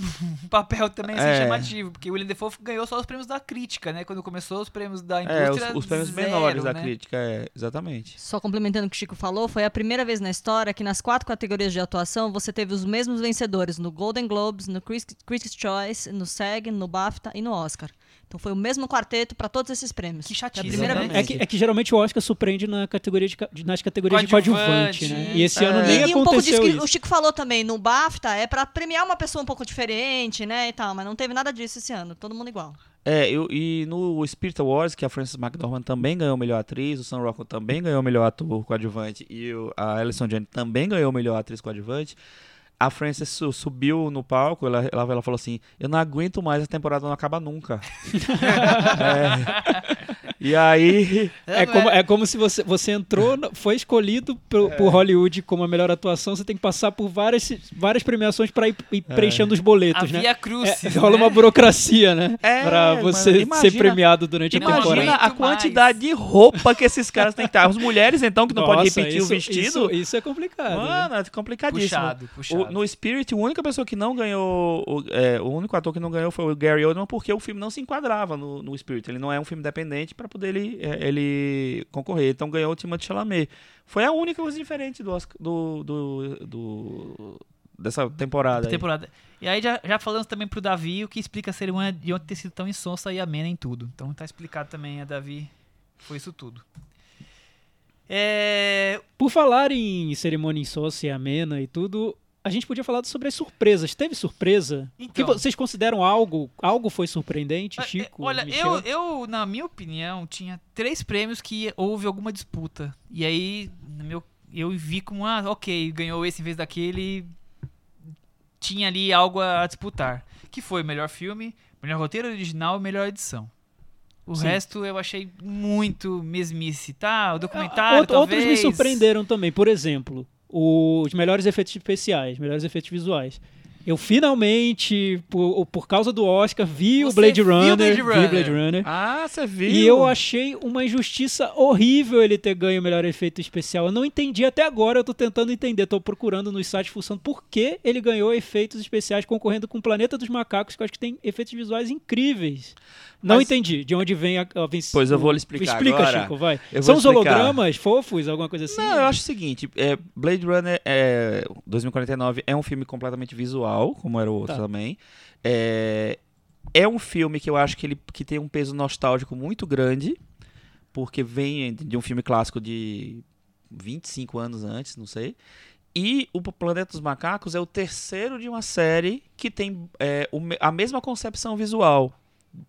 um papel também assim, É. chamativo, porque o William Defoe ganhou só os prêmios da crítica, né? Quando começou os prêmios da é, os, indústria. os prêmios zero, menores da né? crítica, é, exatamente. Só complementando o que o Chico falou, foi a primeira vez na história que nas quatro categorias de atuação você teve os mesmos vencedores no Golden Globes, no Critics' Choice, no SAG, no BAFTA e no Oscar. Então foi o mesmo quarteto para todos esses prêmios. Que É a chatice, primeira né? vez. É que, é que geralmente o Oscar surpreende na categoria de, nas categorias de coadjuvante, Coadjuvante. né? E esse É. ano E, nem e um pouco disso aconteceu que isso. o Chico falou também, no BAFTA é pra premiar uma pessoa um pouco diferente, né, e tal, mas não teve nada disso esse ano, todo mundo igual. É, eu, e no Spirit Awards, que a Frances McDormand também ganhou melhor atriz, o Sam Rockwell também ganhou melhor ator coadjuvante e o- a Alison Janney também ganhou melhor atriz coadjuvante. A Frances su- subiu no palco, ela, ela, ela falou assim: Eu não aguento mais, a temporada não acaba nunca. É. E aí. É como, é como se você, você entrou, foi escolhido pro, É. por Hollywood como a melhor atuação, você tem que passar por várias, várias premiações pra ir, ir É. preenchendo os boletos, A né? Via É, Crucis, rola né? uma burocracia, né? É, pra mano, você imagina- ser premiado durante a temporada. Imagina a quantidade de roupa que esses caras têm que estar. As mulheres, então, que não podem Nossa, repetir isso, o vestido. Isso, isso é complicado. né? Mano, é complicadíssimo. Puxado, puxado. O- no Spirit, a única pessoa que não ganhou, o, é, o único ator que não ganhou foi o Gary Oldman, porque o filme não se enquadrava no, no Spirit. Ele não é um filme independente para poder ele, é, ele concorrer. Então ganhou o Timothée Chalamet. Foi a única coisa diferente do, Oscar- do, do, do- dessa temporada. aí. temporada. E aí já, já falamos também pro Davi o que explica a cerimônia de ontem ter sido tão insonsa e amena em tudo. Então tá explicado também a Davi. Foi isso tudo. É, Por falar em cerimônia insócia e amena e tudo, a gente podia falar sobre as surpresas. Teve surpresa? Então. vocês consideram algo? Algo foi surpreendente, É, Chico? Olha, Michel? eu, eu, na minha opinião, tinha três prêmios que houve alguma disputa. E aí, no meu, eu vi como, ah, ok, ganhou esse em vez daquele. Tinha ali algo a disputar. Que foi o melhor filme, melhor roteiro original e melhor edição. O Sim. resto eu achei muito mesmice, tá? O Ah, documentário, out- Outros me talvez. surpreenderam também. Por exemplo, os melhores efeitos especiais, melhores efeitos visuais. Eu finalmente, por, por causa do Oscar, vi o Você Blade viu Runner. Blade Vi Runner? Blade Runner. Ah, você viu? E eu achei uma injustiça horrível ele ter ganho o melhor efeito especial. Eu não entendi até agora, eu tô tentando entender, tô procurando nos sites fuçando por que ele ganhou efeitos especiais concorrendo com o Planeta dos Macacos, que eu acho que tem efeitos visuais incríveis. Não Mas- entendi de onde vem a, a Pois eu vou lhe o- explicar Explica, agora. Chico, vai. São os hologramas fofos, alguma coisa assim? Não, eu acho o seguinte, é, Blade Runner é, 2049 é um filme completamente visual, como era o outro Tá. também. É, é um filme que eu acho que ele que tem um peso nostálgico muito grande, porque vem de um filme clássico de 25 anos antes, não sei. E o Planeta dos Macacos é o terceiro de uma série que tem é, a mesma concepção visual.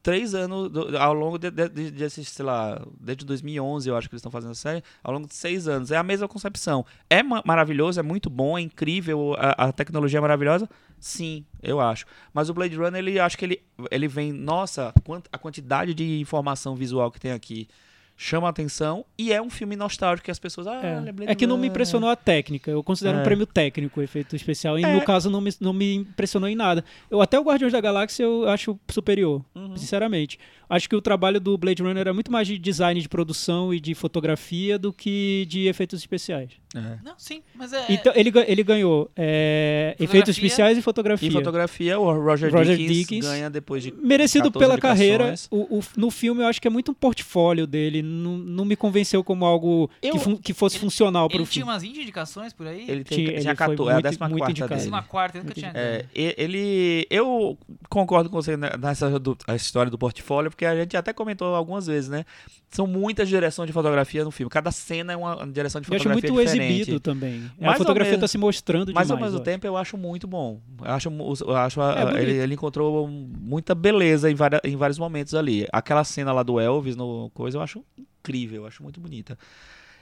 Três anos do- ao longo de, de, de, desses, sei lá, desde 2011 eu acho que eles estão fazendo a série, ao longo de seis anos. É a mesma concepção. É ma- maravilhoso, é muito bom, é incrível, a, a tecnologia é maravilhosa. Sim, eu acho. Mas o Blade Runner, ele acho que ele, ele vem, nossa, a quantidade de informação visual que tem aqui chama a atenção e é um filme nostálgico que as pessoas, ah, É. Blade É que não me impressionou a técnica. Eu considero um É. prêmio técnico o efeito especial. E É. no caso não me, não me impressionou em nada. Eu até o Guardiões da Galáxia eu acho superior, Uhum. sinceramente. Acho que o trabalho do Blade Runner é muito mais de design de produção e de fotografia do que de efeitos especiais. É. Não, sim, mas é. Então ele, ele ganhou é, Fotografia. efeitos especiais e fotografia. E fotografia, o Roger, Roger Dickens, Dickens. ganha depois de Merecido 14 pela carreira. O, o- no filme eu acho que é muito um portfólio dele. Não, não me convenceu como algo Eu- que, fun- que fosse funcional para ele o tinha filme. umas 20 indicações por aí? Ele tem, Tinha- tinha ele foi 14, é a muito- 14 muito quarta nunca tinha. É, ele, eu concordo com você ne- nessa do, a história do portfólio, porque a gente até comentou algumas vezes, né? São muitas direções de fotografia no filme. Cada cena é uma direção de Eu acho fotografia muito exibido também. Mais a fotografia está se mostrando Mas demais. ao mesmo eu tempo eu acho muito bom. Eu acho, eu acho É ele, ele encontrou muita beleza em, varia- em vários momentos ali. Aquela cena lá do Elvis no coisa eu acho incrível, eu acho muito bonita.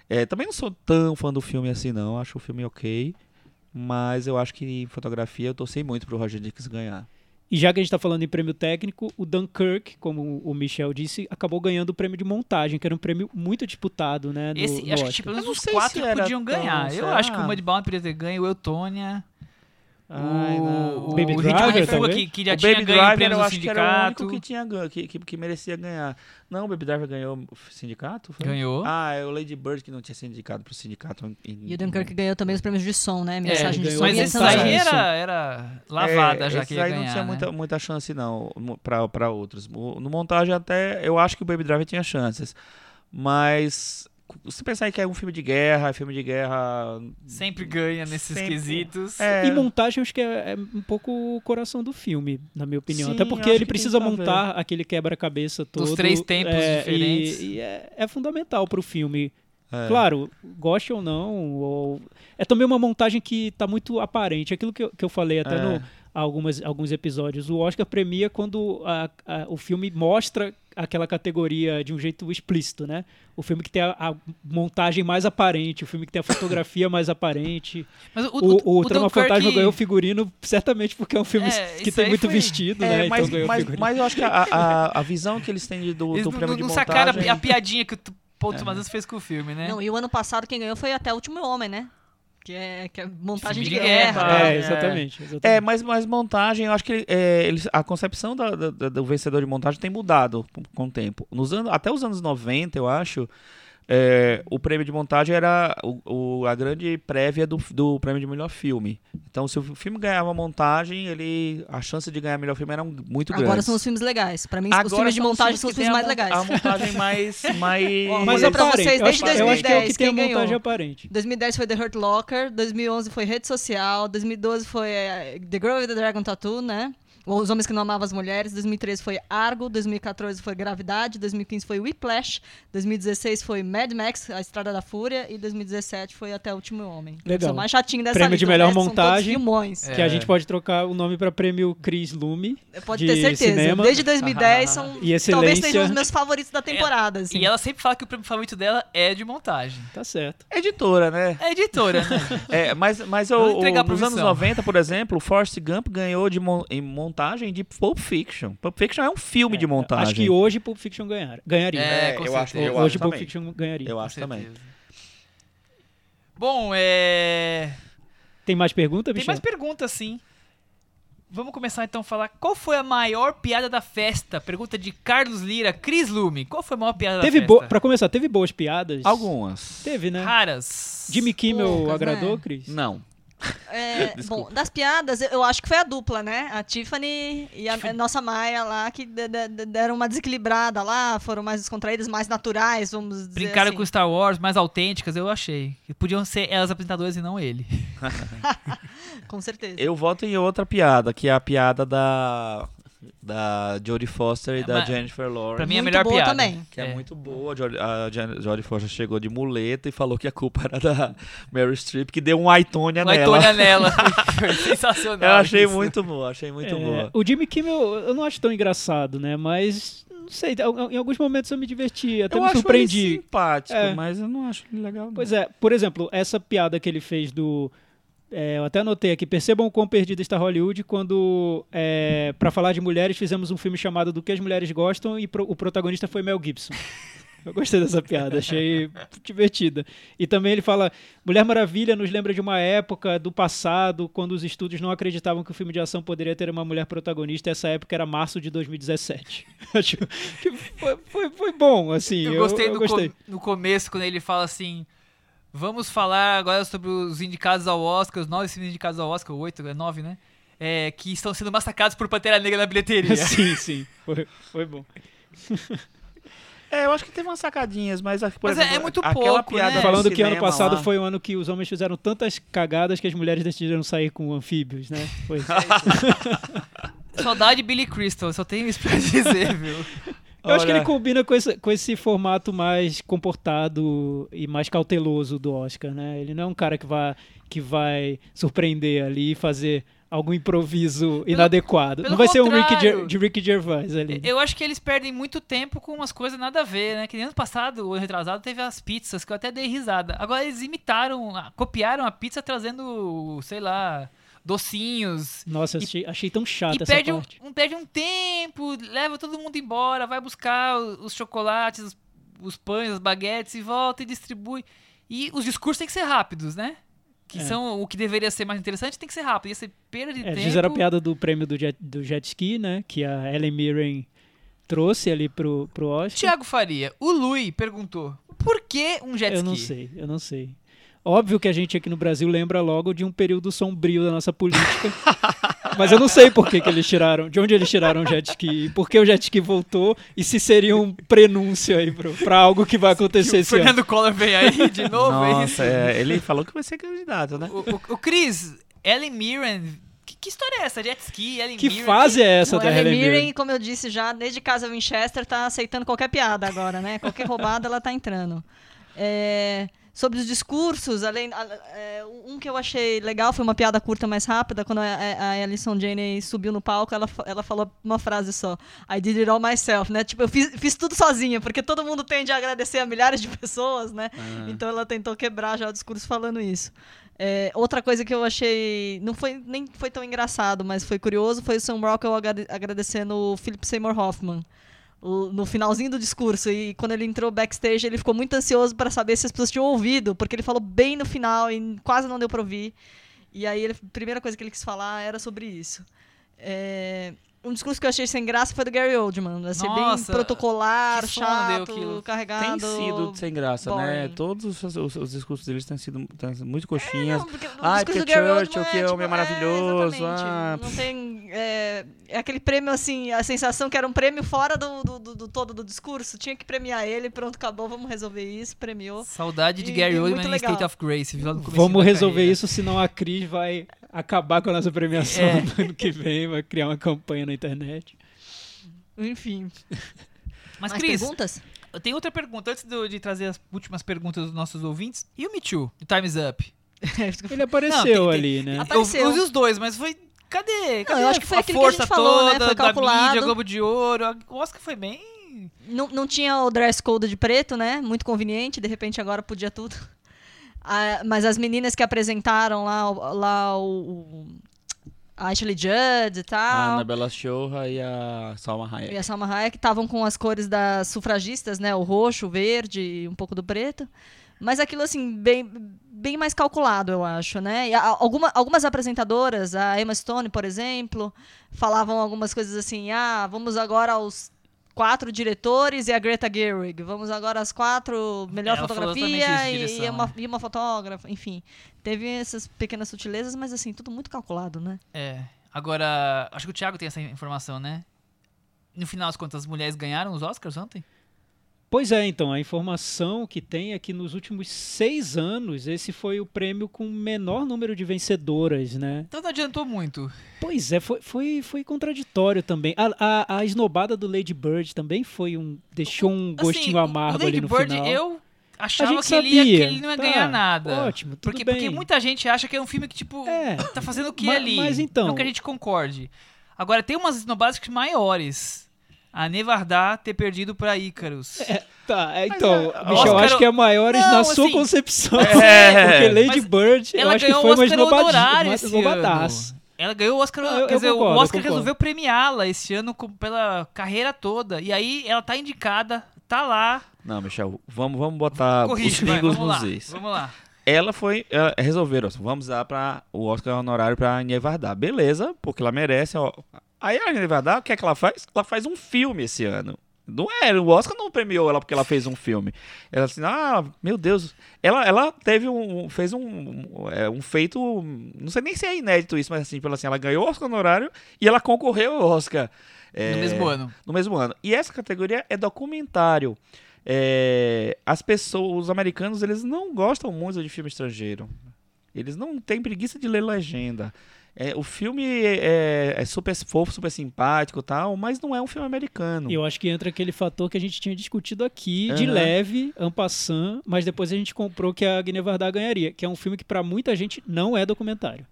É, também não sou tão fã do filme assim não, acho o filme ok, mas eu acho que em fotografia eu torci muito pro Roger Dickens ganhar. E já que a gente está falando em prêmio técnico, o Dunkirk, como o Michel disse, acabou ganhando o prêmio de montagem, que era um prêmio muito disputado, né? No, Esse, no acho que Oscar. tipo, pelo Eu menos não os sei quatro podiam tão- ganhar. Eu será? acho que o Mudbound poderia ter ganho, o Eutônia. Ai, não. o, Baby o Ritmo Driver, de que, que já o tinha Baby ganho Driver eu acho que era o sindicato. único que, tinha, que, que, que merecia ganhar. Não, o Baby Driver ganhou o sindicato? Foi? Ganhou. Ah, é o Lady Bird que não tinha sido indicado pro sindicato. em- E o Dunkirk ganhou também os prêmios de som, né? É, Mensagem de ganhou som mas esse aí era, era lavada É, já que ia aí ganhar, não tinha né? muita, muita chance, não, pra, pra outros. O- No montagem até, eu acho que o Baby Driver tinha chances. Mas, se pensar que é um filme de guerra, filme de guerra... Sempre ganha nesses Sempre. quesitos. É, E montagem, acho que é, é um pouco o coração do filme, na minha opinião. Sim, Até porque ele precisa montar aquele quebra-cabeça todo. três tempos é, diferentes. E, e é, é fundamental pro filme. é. Claro, goste ou não. Ou... É também uma montagem que tá muito aparente. Aquilo que eu, que eu falei até É. no algumas, alguns episódios. O Oscar premia quando a- a- o filme mostra aquela categoria de um jeito explícito, né? O filme que tem a, a montagem mais aparente, o filme que tem a fotografia mais aparente. Mas o, O, o, Trama Dunkirk- Fantasma ganhou figurino certamente porque é um filme É, que tem muito foi- vestido, É, né? mas, então ganhou mas, figurino. mas eu acho que a, a, a visão que eles têm do, Eles do não, prêmio não de sacaram montagem... a, pi- a piadinha que o Paul Thomas Anderson fez com o filme, né? Não, e o ano passado quem ganhou foi até o Último Homem, né? Que é, que é montagem de de guerra. guerra. É, é. exatamente. exatamente. É, mas, mas montagem, eu acho que é, eles, a concepção da- da- do vencedor de montagem tem mudado com, com o tempo. Nos anos, até os anos 90, eu acho, é, o prêmio de montagem era o, o- a grande prévia do, do prêmio de melhor filme. Então, se o filme ganhava montagem, ele, a chance de ganhar melhor filme era muito grande. Agora são os filmes legais. Pra mim, os Agora filmes de os montagem são os filmes mais a legais. A montagem mais... mais... Mas pra aparente, vocês eu desde eu acho que é o que 2010, tem a quem ganhou? montagem aparente. 2010 foi The Hurt Locker, 2011 foi Rede Social, 2012 foi eh, The Girl with the Dragon Tattoo, né? Os Homens que Não Amavam as Mulheres, 2013 foi Argo, 2014 foi Gravidade, 2015 foi Whiplash, 2016 foi Mad Max, A Estrada da Fúria e 2017 foi Até o Último Homem. Legal. Sou mais chatinho dessa Prêmio de lista, o melhor montagem. filmões. É. Que a gente pode trocar o nome para prêmio Chris Lume. Pode de ter certeza. cinema. Desde 2010 são E talvez excelência. sejam os meus favoritos da temporada. assim. E ela sempre fala que o prêmio favorito dela é de montagem. Tá certo. Editora, né? É editora, né? É, mas mas a nos anos profissão. 90, por exemplo, o Forrest Gump ganhou de mon- em montagem de Pulp Fiction. Pulp Fiction é um filme de montagem. Acho que hoje Pulp Fiction ganhar, ganharia. É, É, com eu acho- eu hoje acho Pulp também. Fiction ganharia. Eu acho também. Bom, é... Tem mais pergunta, Tem Michel? mais perguntas, sim. Vamos começar então a falar qual foi a maior piada da festa? Pergunta de Carlos Lira, Cris Lume. Qual foi a maior piada Teve da festa? Pra começar, teve boas piadas? Algumas. Teve, né? Raras. Jimmy Kimmel Poucas, agradou, né? Cris? Não. É, bom, das piadas, eu- acho que foi a dupla, né? A Tiffany e a, a nossa Maia lá, que de- de- de- deram uma desequilibrada lá, foram mais descontraídas, mais naturais, vamos dizer Brincaram assim. com Star Wars, mais autênticas, eu achei. Que podiam ser elas apresentadoras e não ele. Com certeza. Eu voto em outra piada, que é a piada da da Jodie Foster e É, da Jennifer Lawrence. Pra mim é a Muito melhor boa piada. também. Que é, muito boa. A Jodie- Foster chegou de muleta e falou que a culpa era da Meryl Streep, que deu um Aitonia Uma nela. Antônia nela. Sensacional. Eu achei isso. muito boa, achei muito É, boa. O Jimmy Kimmel eu não acho tão engraçado, né? Mas, não sei, em alguns momentos eu me diverti, até eu me acho surpreendi. ele simpático, É. mas eu não acho legal. não. Pois é, por exemplo, essa piada que ele fez do. É, eu até anotei aqui, percebam o quão perdido está Hollywood quando, é, para falar de mulheres, fizemos um filme chamado Do que as Mulheres Gostam e pro- o protagonista foi Mel Gibson. Eu gostei dessa piada, achei divertida. E também ele fala: Mulher Maravilha nos lembra de uma época do passado, quando os estúdios não acreditavam que o filme de ação poderia ter uma mulher protagonista. Essa época era março de 2017. Acho que foi, foi, foi bom, assim. Eu, Eu, gostei, eu no, gostei. co- no começo, quando ele fala assim: Vamos falar agora sobre os indicados ao Oscar, os nove filmes indicados ao Oscar, oito, é nove, né? É, que estão sendo massacrados por Pantera Negra na bilheteria. sim, sim. Foi, foi bom. É, eu acho que teve umas sacadinhas, mas, por Mas é- exemplo, é muito aquela pouco, piada né? do Falando que ano passado lá- foi um ano que os homens fizeram tantas cagadas que as mulheres decidiram sair com anfíbios, né? Foi. Saudade Billy Crystal, só tenho isso pra dizer, viu? Eu acho que Olha- ele combina com esse, com esse formato mais comportado e mais cauteloso do Oscar, né? Ele não é um cara que vai, que vai surpreender ali e fazer algum improviso inadequado. pelo não vai ser um Rick de Rick Gervais ali. Eu acho que eles perdem muito tempo com umas coisas nada a ver, né? Que nem ano passado, o ano retrasado, teve as pizzas, que eu até dei risada. Agora eles imitaram, ah, copiaram a pizza trazendo, sei lá, docinhos. Nossa, eu achei, achei tão chata e essa perde parte. um- perde um tempo, leva todo mundo embora, vai buscar os chocolates, os, os pães, as baguetes e volta e distribui. E os discursos têm que ser rápidos, né? que É. são o que deveria ser mais interessante, tem que ser rápido. Ia ser perda de É, tempo. fizeram a piada do prêmio do jet, do jet ski, né? Que a Ellen Mirren trouxe ali pro, pro Oscar. Tiago Faria, o Lui perguntou: por que um jet eu ski? não sei, eu não sei. Óbvio que a gente aqui no Brasil lembra logo de um período sombrio da nossa política. mas eu não sei por que, que eles tiraram, de onde eles tiraram o jet ski, por que o jet ski voltou e se seria um prenúncio aí pro, pra algo que vai acontecer O esse ano. Fernando Collor vem aí de novo, é isso? Nossa, é, ele falou que vai ser candidato, né? O, o, o Cris, Ellen Mirren, que, que história é essa? Jet ski, Ellen Que Mirren. fase é essa O da Ellen Mirren? como eu disse já, desde casa Winchester, tá aceitando qualquer piada agora, né? Qualquer roubada ela tá entrando. É, sobre os discursos, além a- é, um que eu achei legal foi uma piada curta mais rápida quando a, a, Alison Janney subiu no palco, ela, ela falou uma frase só: I did it all myself, né? Tipo, eu fiz, fiz tudo sozinha, porque todo mundo tende a agradecer a milhares de pessoas, né? Então ela tentou quebrar já o discurso falando isso. É, outra coisa que eu achei. Não foi nem foi tão engraçado, mas foi curioso, foi o Sam Rockwell agrade- agradecendo o Philip Seymour Hoffman. No finalzinho do discurso. E quando ele entrou backstage, ele ficou muito ansioso para saber se as pessoas tinham ouvido, porque ele falou bem no final e quase não deu pra ouvir. E aí ele- a primeira coisa que ele quis falar era sobre isso. É, um discurso que eu achei sem graça foi do Gary Oldman. Achei bem Nossa, protocolar, que sono deu chato, aquilo. carregado. Tem sido sem graça, né? boring. Todos os, os- os discursos deles têm sido, têm muito É, coxinhas. não, porque discurso porque do Gary Churchill, Oldman que é, homem tipo, maravilhoso, exatamente. ah. Não tem. É, é aquele prêmio assim, a sensação que era um prêmio fora do, do, do- do todo do discurso. Tinha que premiar ele, pronto, acabou, vamos resolver isso, premiou. Saudade de E- Gary e Oldman legal. State of Grace. Vamos resolver carreira. isso, senão a Cris vai acabar com a nossa premiação É. no ano que vem, vai criar uma campanha na internet. Enfim. Mas, Mais Cris, perguntas? eu tenho outra pergunta. Antes do- de trazer as últimas perguntas dos nossos ouvintes. E o Me Too, de Time's Up? Ele apareceu Não, tem- tem- ali, né? Apareceu. Eu, eu os dois, mas foi... Cadê? Cadê eu acho que foi a aquilo que a força gente falou, né? toda Foi da calculado. mídia, Globo de Ouro? A- O Oscar foi bem... Não, não tinha o dress code de preto, né? Muito conveniente, de repente agora podia tudo. Ah, mas as meninas que apresentaram lá, o- lá o, a Ashley Judd e A tal. Annabella Shorra e a Salma E Hayek. a Salma Hayek estavam com as cores das sufragistas, né? O roxo, o verde e um pouco do preto. Mas aquilo, assim, bem, bem mais calculado, eu acho, né? E a- alguma, algumas apresentadoras, a Emma Stone, por exemplo, falavam algumas coisas assim, ah, vamos agora aos quatro diretores e a Greta Gerwig. Vamos agora às quatro, melhor Ela fotografia e, direção, e uma, né? e uma fotógrafa, enfim. Teve essas pequenas sutilezas, mas assim, tudo muito calculado, né? É. Agora, acho que o Thiago tem essa informação, né? No final das contas, as mulheres ganharam os Oscars ontem? Pois é, então, a informação que tem é que nos últimos seis anos esse foi o prêmio com o menor número de vencedoras, né? Então não adiantou muito. Pois é, foi, foi, foi contraditório também. A, a, a esnobada do Lady Bird também foi um. deixou um gostinho Assim, amargo ali no Bird, final. eu achava que ele, ia, que ele não ia Tá, ganhar nada. Ótimo, tudo porque, bem. porque muita gente acha que é um filme que, tipo, É. tá fazendo o que Ma- ali? mas então- Não que a gente concorde. Agora, tem umas esnobadas que maiores. A Nevardá ter perdido pra Ícaros. É, tá, é, então, é, Michel, Oscar- acho que é maiores Não, na sua assim, concepção. É, porque Lady mas Bird, eu Ela acho que ganhou foi o uma Oscar esnobadi- honorário uma esse esnobadaça. ano. Ela ganhou o Oscar, eu- quer eu dizer, concordo, o Oscar resolveu premiá-la esse ano com- pela carreira toda. E aí ela tá indicada, tá lá. Não, Michel, vamos, vamos botar os Corrige, vai, pingos vamos lá. nos is. Vamos lá. Ela foi. ela- resolveram, assim, vamos dar para o Oscar honorário pra Agne Varda. Beleza, porque ela merece. Ó. Aí a Varda, o que é que ela faz? Ela faz um filme esse ano. Não é, o Oscar não premiou ela porque ela fez um filme. Ela assim, ah, meu Deus. Ela, ela teve um. fez um, um, é, um feito. Não sei nem se é inédito isso, mas assim, pela assim, ela ganhou o Oscar honorário e ela concorreu ao Oscar. é, No mesmo ano. no mesmo ano. E essa categoria é documentário. É, as pessoas, os americanos, eles não gostam muito de filme estrangeiro. Eles não têm preguiça de ler legenda. É, o filme é, é super fofo, super simpático e tal, mas não é um filme americano. E eu acho que entra aquele fator que a gente tinha discutido aqui, de Aham. leve, en passant, mas depois a gente comprou que a Guiné Vardá ganharia, que é um filme que pra muita gente não é documentário.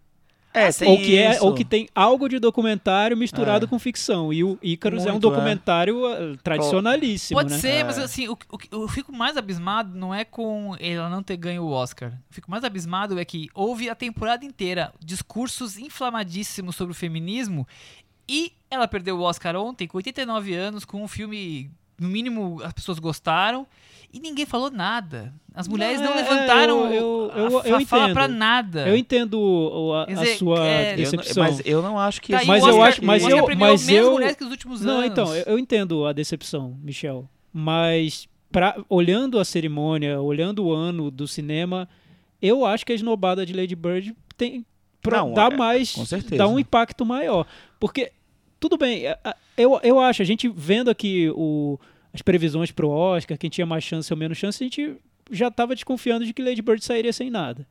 É, tem ou que é isso. ou que tem algo de documentário misturado É. com ficção. E o Ícaros é um é. documentário eh, tradicionalíssimo, Pode né? ser, É. mas assim, o, o que eu fico mais abismado não é com ela não ter ganho o Oscar. Eu fico mais abismado é que houve a temporada inteira discursos inflamadíssimos sobre o feminismo e ela perdeu o Oscar ontem com 89 anos com um filme no mínimo as pessoas gostaram. E ninguém falou nada. As mulheres não, é, é, levantaram eu- eu- a, eu- eu a fala pra nada. Eu entendo o- a, Quer a dizer, sua é- Eu não- decepção. mas eu não acho que. Tá mas o eu Oscar- acho- mas o Oscar eu- mas eu- mulheres que os últimos Não, anos. então, eu, eu entendo a decepção, Michel. Mas pra, olhando a cerimônia, olhando o ano do cinema, eu acho que a esnobada de Lady Bird tem pra Não, dar é, mais, com certeza. dá um impacto maior. Porque, tudo bem, a- a- eu, eu acho, a gente vendo aqui o, as previsões pro Oscar, quem tinha mais chance ou menos chance, a gente já estava desconfiando de que Lady Bird sairia sem nada.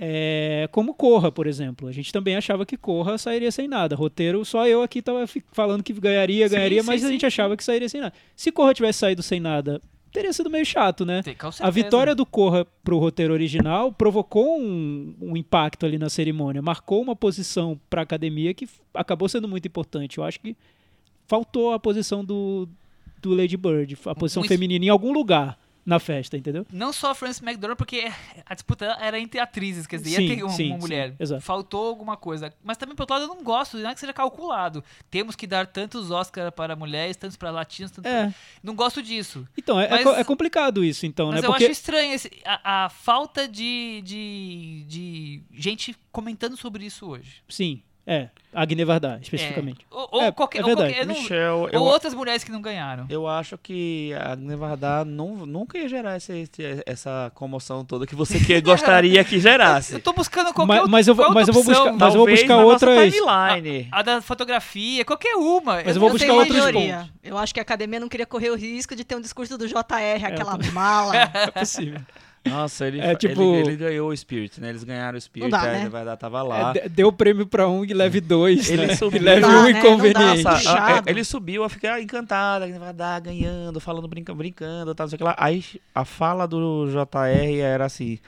É, como Corra, por exemplo. A gente também achava que Corra sairia sem nada. Roteiro, só eu aqui tava falando que ganharia, ganharia, sim, mas a sim, gente sim. achava que sairia sem nada. Se Corra tivesse saído sem nada, teria sido meio chato, né? A vitória do Corra pro roteiro original provocou um, um impacto ali na cerimônia, marcou uma posição pra academia que acabou sendo muito importante. Eu acho que faltou a posição do, do Lady Bird, a posição Um feminina em algum lugar na festa, entendeu? Não só a Frances McDormand, porque a disputa era entre atrizes, quer dizer, Sim, ia ter uma, sim, uma mulher. sim, exato. Faltou alguma coisa. Mas também, por outro lado, eu não gosto de nada que seja calculado. Temos que dar tantos Oscars para mulheres, tantos para latinos, tantos É. pra... Não gosto disso. Então, é, é Mas- é complicado isso, então, Mas né? eu Porque acho estranho esse- a, a falta de, de, de gente comentando sobre isso hoje. sim, é, Agne Varda, especificamente. É. Ou, ou É, qualquer, é ou qualquer- não- Michel, ou eu, outras mulheres que não ganharam. eu acho que a não, nunca ia gerar esse- esse- essa comoção toda que você que gostaria que gerasse. Eu tô buscando qualquer Mas- outra- mas eu vou- outra mas eu vou buscar- mas eu vou buscar outras- timeline. A da fotografia, qualquer uma. Mas eu vou eu buscar tenho uma outros teoria. Eu acho que a academia não queria correr o risco de ter um discurso do JR, aquela mala. É possível. Nossa, ele, É, tipo- ele, ele ganhou o Spirit, né? Eles ganharam o Spirit, dá, a né? Nevada tava lá. É, de- deu prêmio pra um e leve dois, Ele né? subiu. E leve Não um dá, né? Dá, inconveniente. Nossa, a- puxado. a- ele subiu a ficar encantada, que vai dar, ganhando, falando, brinca, brincando, tal, não sei o que lá. Aí a fala do JR era assim.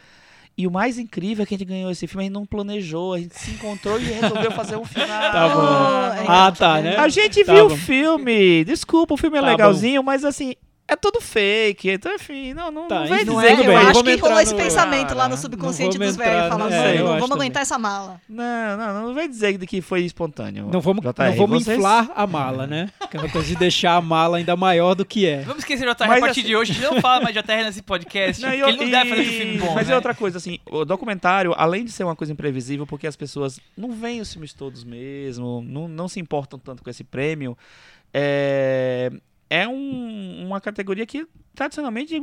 E o mais incrível é que a gente ganhou esse filme, a gente não planejou, a gente se encontrou e resolveu fazer um final. Tá bom. é, Ah, tá, né? A gente Tá viu bom. o filme, desculpa, o filme é Tá legalzinho, mas assim, é tudo fake. Então, enfim, não, não, Tá, não vem e não dizer é, que eu vai. acho que rolou esse no- pensamento lá no subconsciente dos velhos, falando assim, É, eu não vamos também. aguentar essa mala. Não, não, não vai dizer que foi espontâneo. Não vamos, JR, não vamos vocês- inflar a mala, né? Aquela coisa de deixar a mala ainda maior do que é. Vamos esquecer o JR Mas a partir assim- de hoje. A gente não fala mais de JR nesse podcast. Não, porque e- ele não deve fazer e- filme bom. Mas né? é outra coisa, assim, o documentário, além de ser uma coisa imprevisível, porque as pessoas não veem os filmes todos mesmo, não, não se importam tanto com esse prêmio, é, é um- uma categoria que, tradicionalmente,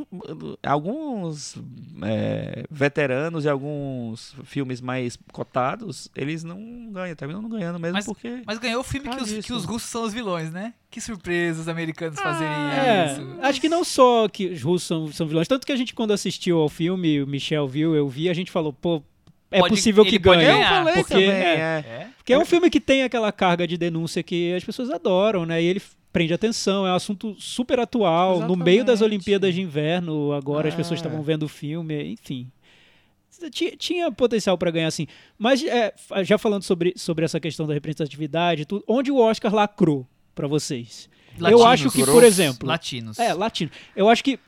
alguns é, veteranos e alguns filmes mais cotados, eles não ganham, terminam não ganhando mesmo, Mas- porque... Mas ganhou o filme Ah, que os, que os russos são os vilões, né? Que surpresa os americanos fazerem É, isso. acho que não só que os russos são, são vilões, tanto que a gente quando assistiu ao filme, o Michel viu, eu vi, a gente falou, pô, é Pode- possível que ganhe. Eu falei porque também, é- é. É? Porque é um filme que tem aquela carga de denúncia que as pessoas adoram, né? E ele prende atenção, é um assunto super atual, no meio das Exatamente. Olimpíadas de Inverno, agora as pessoas É. estavam vendo o filme, enfim. Tinha, tinha potencial para ganhar assim. Mas é, já falando sobre, sobre essa questão da representatividade, tudo, onde o Oscar lacrou para vocês? eu Latinos. acho que, por exemplo, Latinos. é, latino. Eu acho que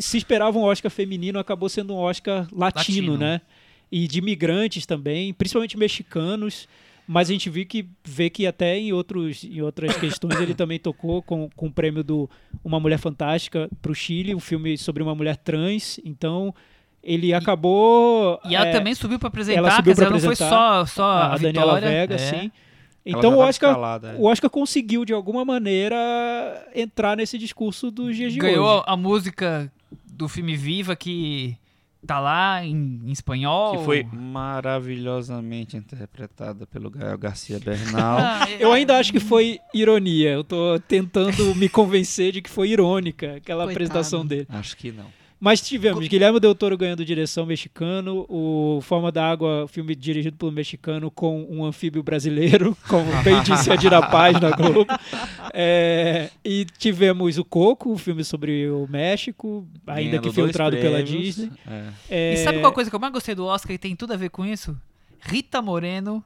se esperava um Oscar feminino, acabou sendo um Oscar latino, Latino. né? E de imigrantes também, principalmente mexicanos. Mas a gente viu que vê que até em, outros, em outras questões ele também tocou com, com o prêmio do Uma Mulher Fantástica para o Chile, um filme sobre uma mulher trans. Então ele acabou. E ela é, também subiu pra apresentar, ela subiu quer não foi só, só a, a, Daniela vitória. Vega, é. sim. Então o Oscar, escalada, é. o Oscar conseguiu de alguma maneira entrar nesse discurso dos dias de Ganhou hoje. a, a música do filme Viva que tá lá em, em espanhol. Que foi maravilhosamente interpretada pelo Gael Garcia Bernal. Ah, Eu ainda acho que foi ironia. Eu tô tentando me convencer de que foi irônica aquela Coitado. apresentação dele. Acho que não. Mas tivemos Guilherme Del Toro ganhando direção mexicano, o Forma da Água, filme dirigido pelo mexicano com um anfíbio brasileiro, como bem disse a Dira Paz na Globo. É, e tivemos o Coco, o filme sobre o México, ainda Ganhando que filtrado pela. Disney. É. É, E sabe qual coisa que eu mais gostei do Oscar e tem tudo a ver com isso? Rita Moreno,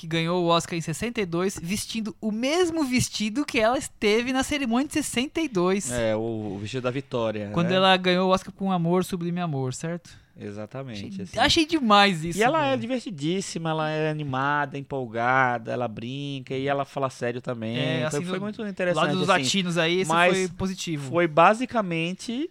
que ganhou o Oscar em 62, vestindo o mesmo vestido que ela esteve na cerimônia de 62. É, o, o vestido da vitória. Quando né? ela ganhou o Oscar com Amor, Sublime Amor, certo? Exatamente. Achei, assim. achei demais isso. E ela é divertidíssima, ela é animada, empolgada, ela brinca e ela fala sério também. É, Então assim, foi muito interessante. lado dos assim. latinos aí, mas foi positivo. Foi basicamente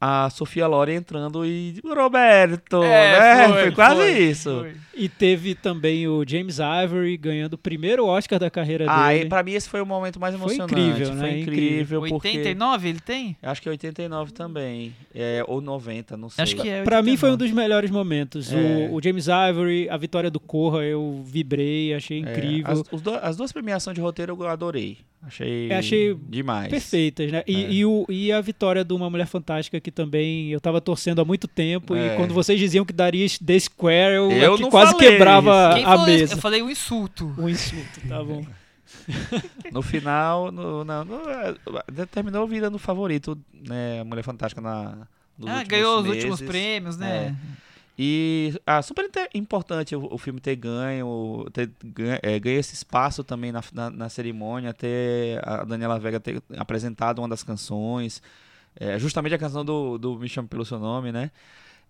a Sofia Loren entrando e Roberto, É, né? foi, Foi, quase foi, isso. foi. E teve também o James Ivory ganhando o primeiro Oscar da carreira Ah, dele. e pra mim esse foi o momento mais Foi emocionante. incrível, Foi né? incrível, porque 89 ele tem? acho que é 89 também, é, ou 90, não sei. Acho que é. Pra mim foi um 89. dos melhores momentos. É. O, o James Ivory, a vitória do Corra, eu vibrei, achei É, incrível. as, os do- as duas premiações de roteiro eu adorei. Achei, achei demais. Perfeitas, né? E, É. e, o, e a vitória de Uma Mulher Fantástica, que também eu tava torcendo há muito tempo, É. e quando vocês diziam que daria The Square, eu, Eu não quase quebrava Quem a falou isso? mesa. Eu falei um insulto. Um insulto, tá bom. No final, no, não, no- é, terminou virando o favorito, né? A Mulher Fantástica na. nos Ah, ganhou os meses. últimos prêmios, né? E ah, super importante o, o filme ter ganho, ter ganho, é, ganho esse espaço também na, na, na cerimônia, ter a Daniela Vega ter apresentado uma das canções, é, justamente a canção do, do Me Chame Pelo Seu Nome, né?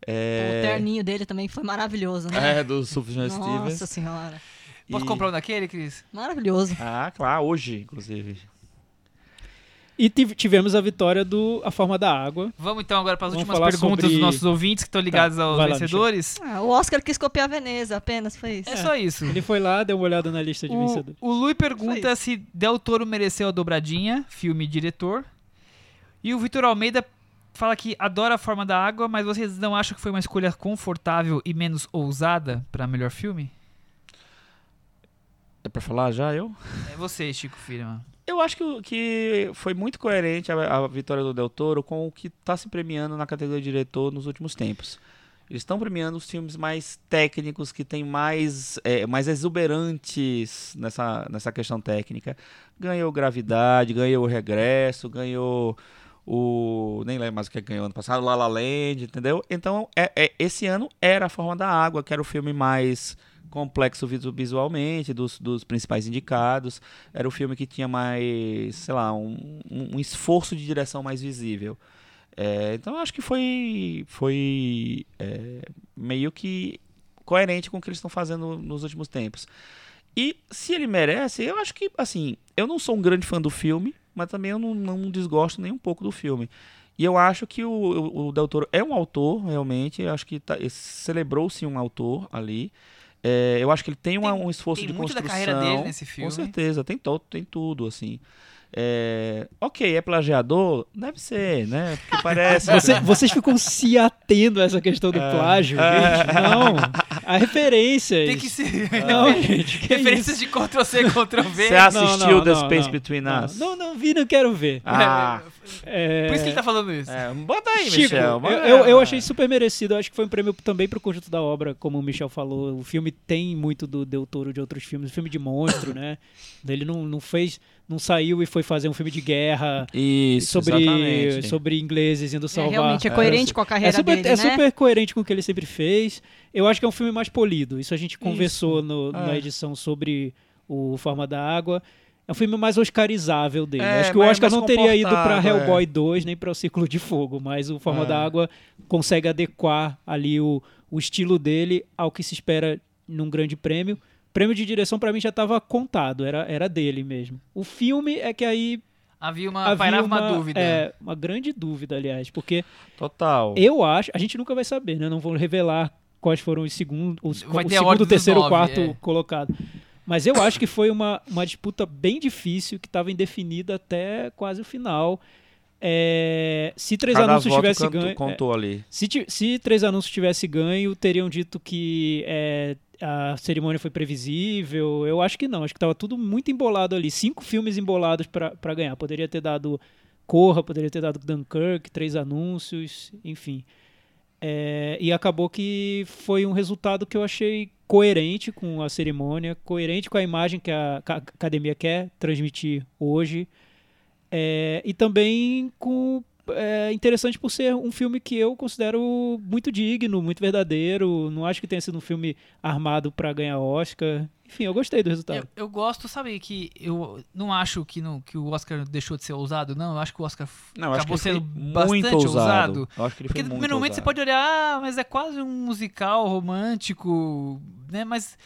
O É, terninho dele também foi maravilhoso, né? é, do Sufjan Nossa Stevens. senhora. Posso E- comprar um daquele, Cris? Maravilhoso. Ah, claro, hoje, inclusive. E tiv- tivemos a vitória do A Forma da Água. Vamos então agora para as Vamos últimas perguntas sobre- dos nossos ouvintes que estão ligados Tá, aos lá, vencedores. Ah, o Oscar quis copiar Veneza, apenas foi isso. É só isso. Ele foi lá, deu uma olhada na lista de O, vencedores. o Lui pergunta se Del Toro mereceu a dobradinha, filme e diretor. E o Vitor Almeida fala que adora a forma da água, mas vocês não acham que foi uma escolha confortável e menos ousada para melhor filme? É pra falar já, eu? É você, Chico Firma. Eu acho que, que foi muito coerente a, a vitória do Del Toro com o que está se premiando na categoria de diretor nos últimos tempos. Eles estão premiando os filmes mais técnicos, que têm mais, é, mais exuberantes nessa, nessa questão técnica. Ganhou Gravidade, ganhou Regresso, ganhou o. Nem lembro mais o que ganhou ano passado, La La Land, entendeu? Então, é, é- esse ano era A Forma da Água, que era o filme mais complexo visu- visualmente, dos, dos principais indicados. Era o filme que tinha mais, sei lá, um, um- esforço de direção mais visível. É, então acho que foi, foi é, meio que coerente com o que eles estão fazendo nos últimos tempos. E se ele merece, eu acho que, assim, eu não sou um grande fã do filme, mas também eu não, não desgosto nem um pouco do filme. E eu acho que o, o, o Del Toro é um autor, realmente. Eu acho que tá- celebrou-se um autor ali. É, eu acho que ele tem, uma- Tem- um esforço tem de muito da construção. carreira dele nesse Com filme. certeza, tem, to, tem tudo, assim. É, ok, é plagiador? Deve ser, né? Porque parece. Você- vocês ficam se atendo a essa questão do É. plágio, É. gente. Não. A referência. Tem que ser. Não, gente. Que Referências de Ctrl-C, Ctrl-V. Você assistiu não, The não, Space não. Between Não, Us? não, não vi, não quero ver. Ah, É, Por isso que ele tá falando isso. é, bota aí, Chico, Michel. eu, bota- eu, eu achei super merecido. Eu acho que foi um prêmio também pro conjunto da obra, como o Michel falou. O filme tem muito do Del Toro de outros filmes. filme de monstro, né? Ele não, não fez, não saiu e foi fazer um filme de guerra Isso, sobre, exatamente. sobre ingleses indo É, salvar. realmente é coerente com a É carreira super, dele, é né? super coerente com o que ele sempre fez. Eu acho que é um filme mais polido. Isso a gente conversou no- na É. edição sobre o Forma da Água. É um filme mais oscarizável dele. É, acho que o mais- Oscar não teria ido para comportado, é. Hellboy 2 nem para o Círculo de Fogo, mas o Forma É. da Água consegue adequar ali o, o estilo dele ao que se espera num grande prêmio. Prêmio de direção para mim já estava contado, era, era dele mesmo. O filme é que aí Havia uma, havia pairava uma, uma, dúvida. É, uma grande dúvida, aliás, porque Total. eu acho, a gente nunca vai saber, né? Não vou revelar quais foram os segundos, os, Vai o segundo, terceiro, nove, quarto é. colocado. Mas eu acho que foi uma, uma disputa bem difícil que estava indefinida até quase o final. É, se três Cada anúncios tivesse canto- ganho, é, contou ali. se, se três anúncios tivesse ganho, teriam dito que é, a cerimônia foi previsível. Eu acho que não. Acho que estava tudo muito embolado ali. Cinco filmes embolados para ganhar. Poderia ter dado Corra, poderia ter dado Dunkirk, três anúncios, enfim. É, e acabou que foi um resultado que eu achei coerente com a cerimônia, coerente com a imagem que a, ca- academia quer transmitir hoje. É, e também com é interessante por ser um filme que eu considero muito digno, muito verdadeiro. Não acho que tenha sido um filme armado pra ganhar Oscar. Enfim, eu gostei do resultado. Eu, eu gosto, sabe, que eu não acho que, no, que o Oscar deixou de ser ousado, não. Eu acho que o Oscar Não, acabou sendo bastante muito ousado. ousado. Eu acho que ele Porque foi no muito primeiro momento você pode olhar, ah, mas é quase um musical romântico, né? Mas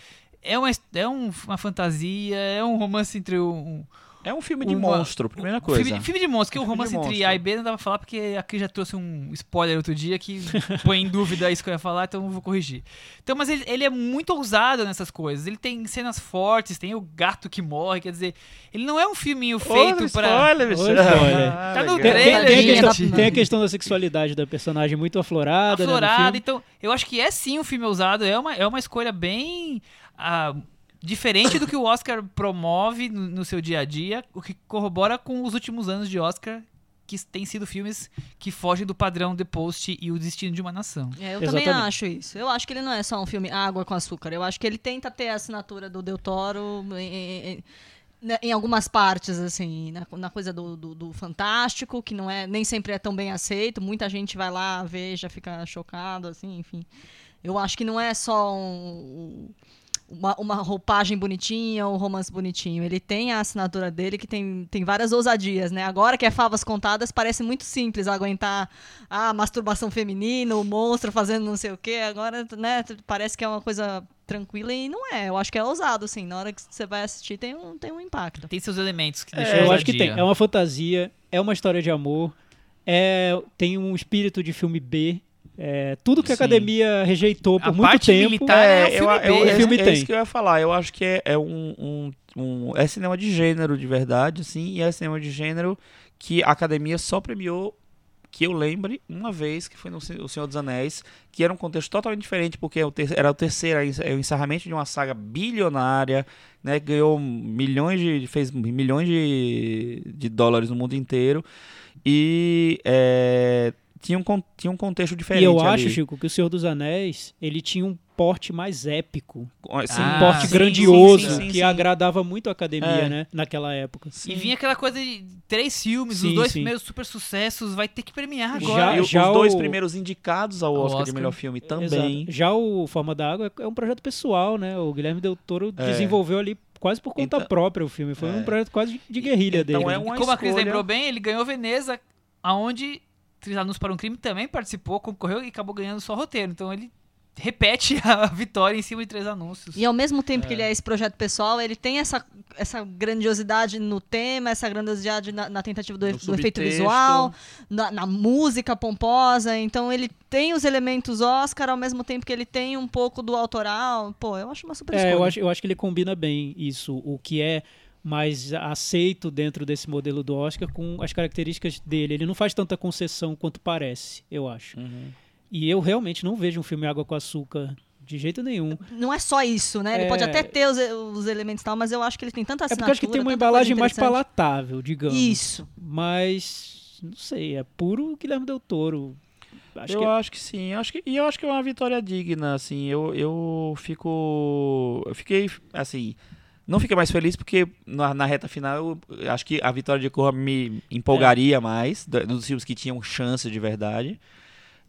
é uma, é um- uma fantasia, é um romance entre um. É um filme de uma- monstro, primeira coisa. Filme, filme de monstro, que o romance entre monstro. A e B não dá pra falar, porque aqui já trouxe um spoiler outro dia que põe em dúvida isso que eu ia falar, então eu vou corrigir. Então, mas ele, ele é muito ousado nessas coisas. Ele tem cenas fortes, tem o gato que morre, quer dizer, ele não é um filminho feito Ô, pra. spoiler, bicho. Spoiler. Ah, Tá no legal. Tem, tem- a trailer, questão, gente. tem a questão da sexualidade da personagem muito aflorada. né, aflorada. filme. então, eu acho que é sim um filme ousado. É uma, é uma escolha bem. ah, diferente do que o Oscar promove no, no seu dia a dia, o que corrobora com os últimos anos de Oscar, que têm sido filmes que fogem do padrão The Post e o destino de uma nação. É, eu também Exatamente. acho isso. Eu acho que ele não é só um filme água com açúcar. Eu acho que ele tenta ter a assinatura do Del Toro em, em- né, em algumas partes, assim, na, na coisa do, do- do fantástico, que não é nem sempre é tão bem aceito. Muita gente vai lá ver e já fica chocado, assim, enfim. Eu acho que não é só um- uma, uma roupagem bonitinha, um romance bonitinho. Ele tem a assinatura dele que tem, tem várias ousadias, né? Agora que é favas contadas, parece muito simples aguentar a masturbação feminina, o monstro fazendo não sei o quê. Agora, né, parece que é uma coisa tranquila e não é. Eu acho que é ousado, assim. Na hora que você vai assistir, tem um, tem um impacto. Tem seus elementos que É, deixam eu acho que tem. É uma fantasia, é uma história de amor, é, tem um espírito de filme B. é, tudo que a Sim. academia rejeitou por A muito parte tempo. militar é, um filme eu, B. eu, O é, filme é tem. isso que eu ia falar. Eu acho que é, é um, um, um- É cinema de gênero, de verdade, assim, e é cinema de gênero que a academia só premiou. Que eu lembre uma vez que foi no O Senhor dos Anéis, que era um contexto totalmente diferente, porque é o era o terceiro, é o encerramento de uma saga bilionária, né? Ganhou milhões de. fez milhões de, de dólares no mundo inteiro. E é, tinha, um, tinha um contexto diferente. E eu ali. acho, Chico, que o Senhor dos Anéis, ele tinha um porte mais épico. Sim, Ah, um porte sim, grandioso, sim, sim, que sim. agradava muito a academia, É. né? Naquela época. E vinha aquela coisa de três filmes, Sim, os dois sim. primeiros super sucessos, vai ter que premiar Já- agora. E os já dois o- primeiros indicados ao Ao Oscar, de Oscar. melhor filme Exato. também. Já o Forma da Água é um projeto pessoal, né? O Guilherme Del Toro É. desenvolveu ali quase por conta Então- própria o filme. Foi É. um projeto quase de guerrilha Então dele. é uma E como a Cris escolha- lembrou bem, ele ganhou Veneza, aonde Três Anúncios para um Crime também participou, concorreu e acabou ganhando só roteiro. Então ele repete a vitória em cima de Três Anúncios. E ao mesmo tempo que ele é esse projeto pessoal, ele tem essa, essa grandiosidade no tema, essa grandiosidade na, na tentativa do, do efeito visual, na, na música pomposa. Então ele tem os elementos Oscar ao mesmo tempo que ele tem um pouco do autoral. Pô, eu acho uma super É, escolha. eu acho, eu acho que ele combina bem isso, o que é mais aceito dentro desse modelo do Oscar com as características dele. Ele não faz tanta concessão quanto parece, eu acho. Uhum. E eu realmente não vejo um filme Água com Açúcar de jeito nenhum. Não é só isso, né? Ele É. pode até ter os, os elementos e tal, mas eu acho que ele tem tanta É assinatura. porque eu acho que tem uma embalagem mais palatável, digamos. Isso. Mas, não sei, é puro Guilherme Del Toro. Acho eu que é acho que sim, eu acho que, e eu acho que é uma vitória digna, assim, eu, eu fico, eu fiquei, assim, não fiquei mais feliz porque na, na reta final eu acho que a vitória de Corra me empolgaria mais, da- dos filmes que tinham chance de verdade,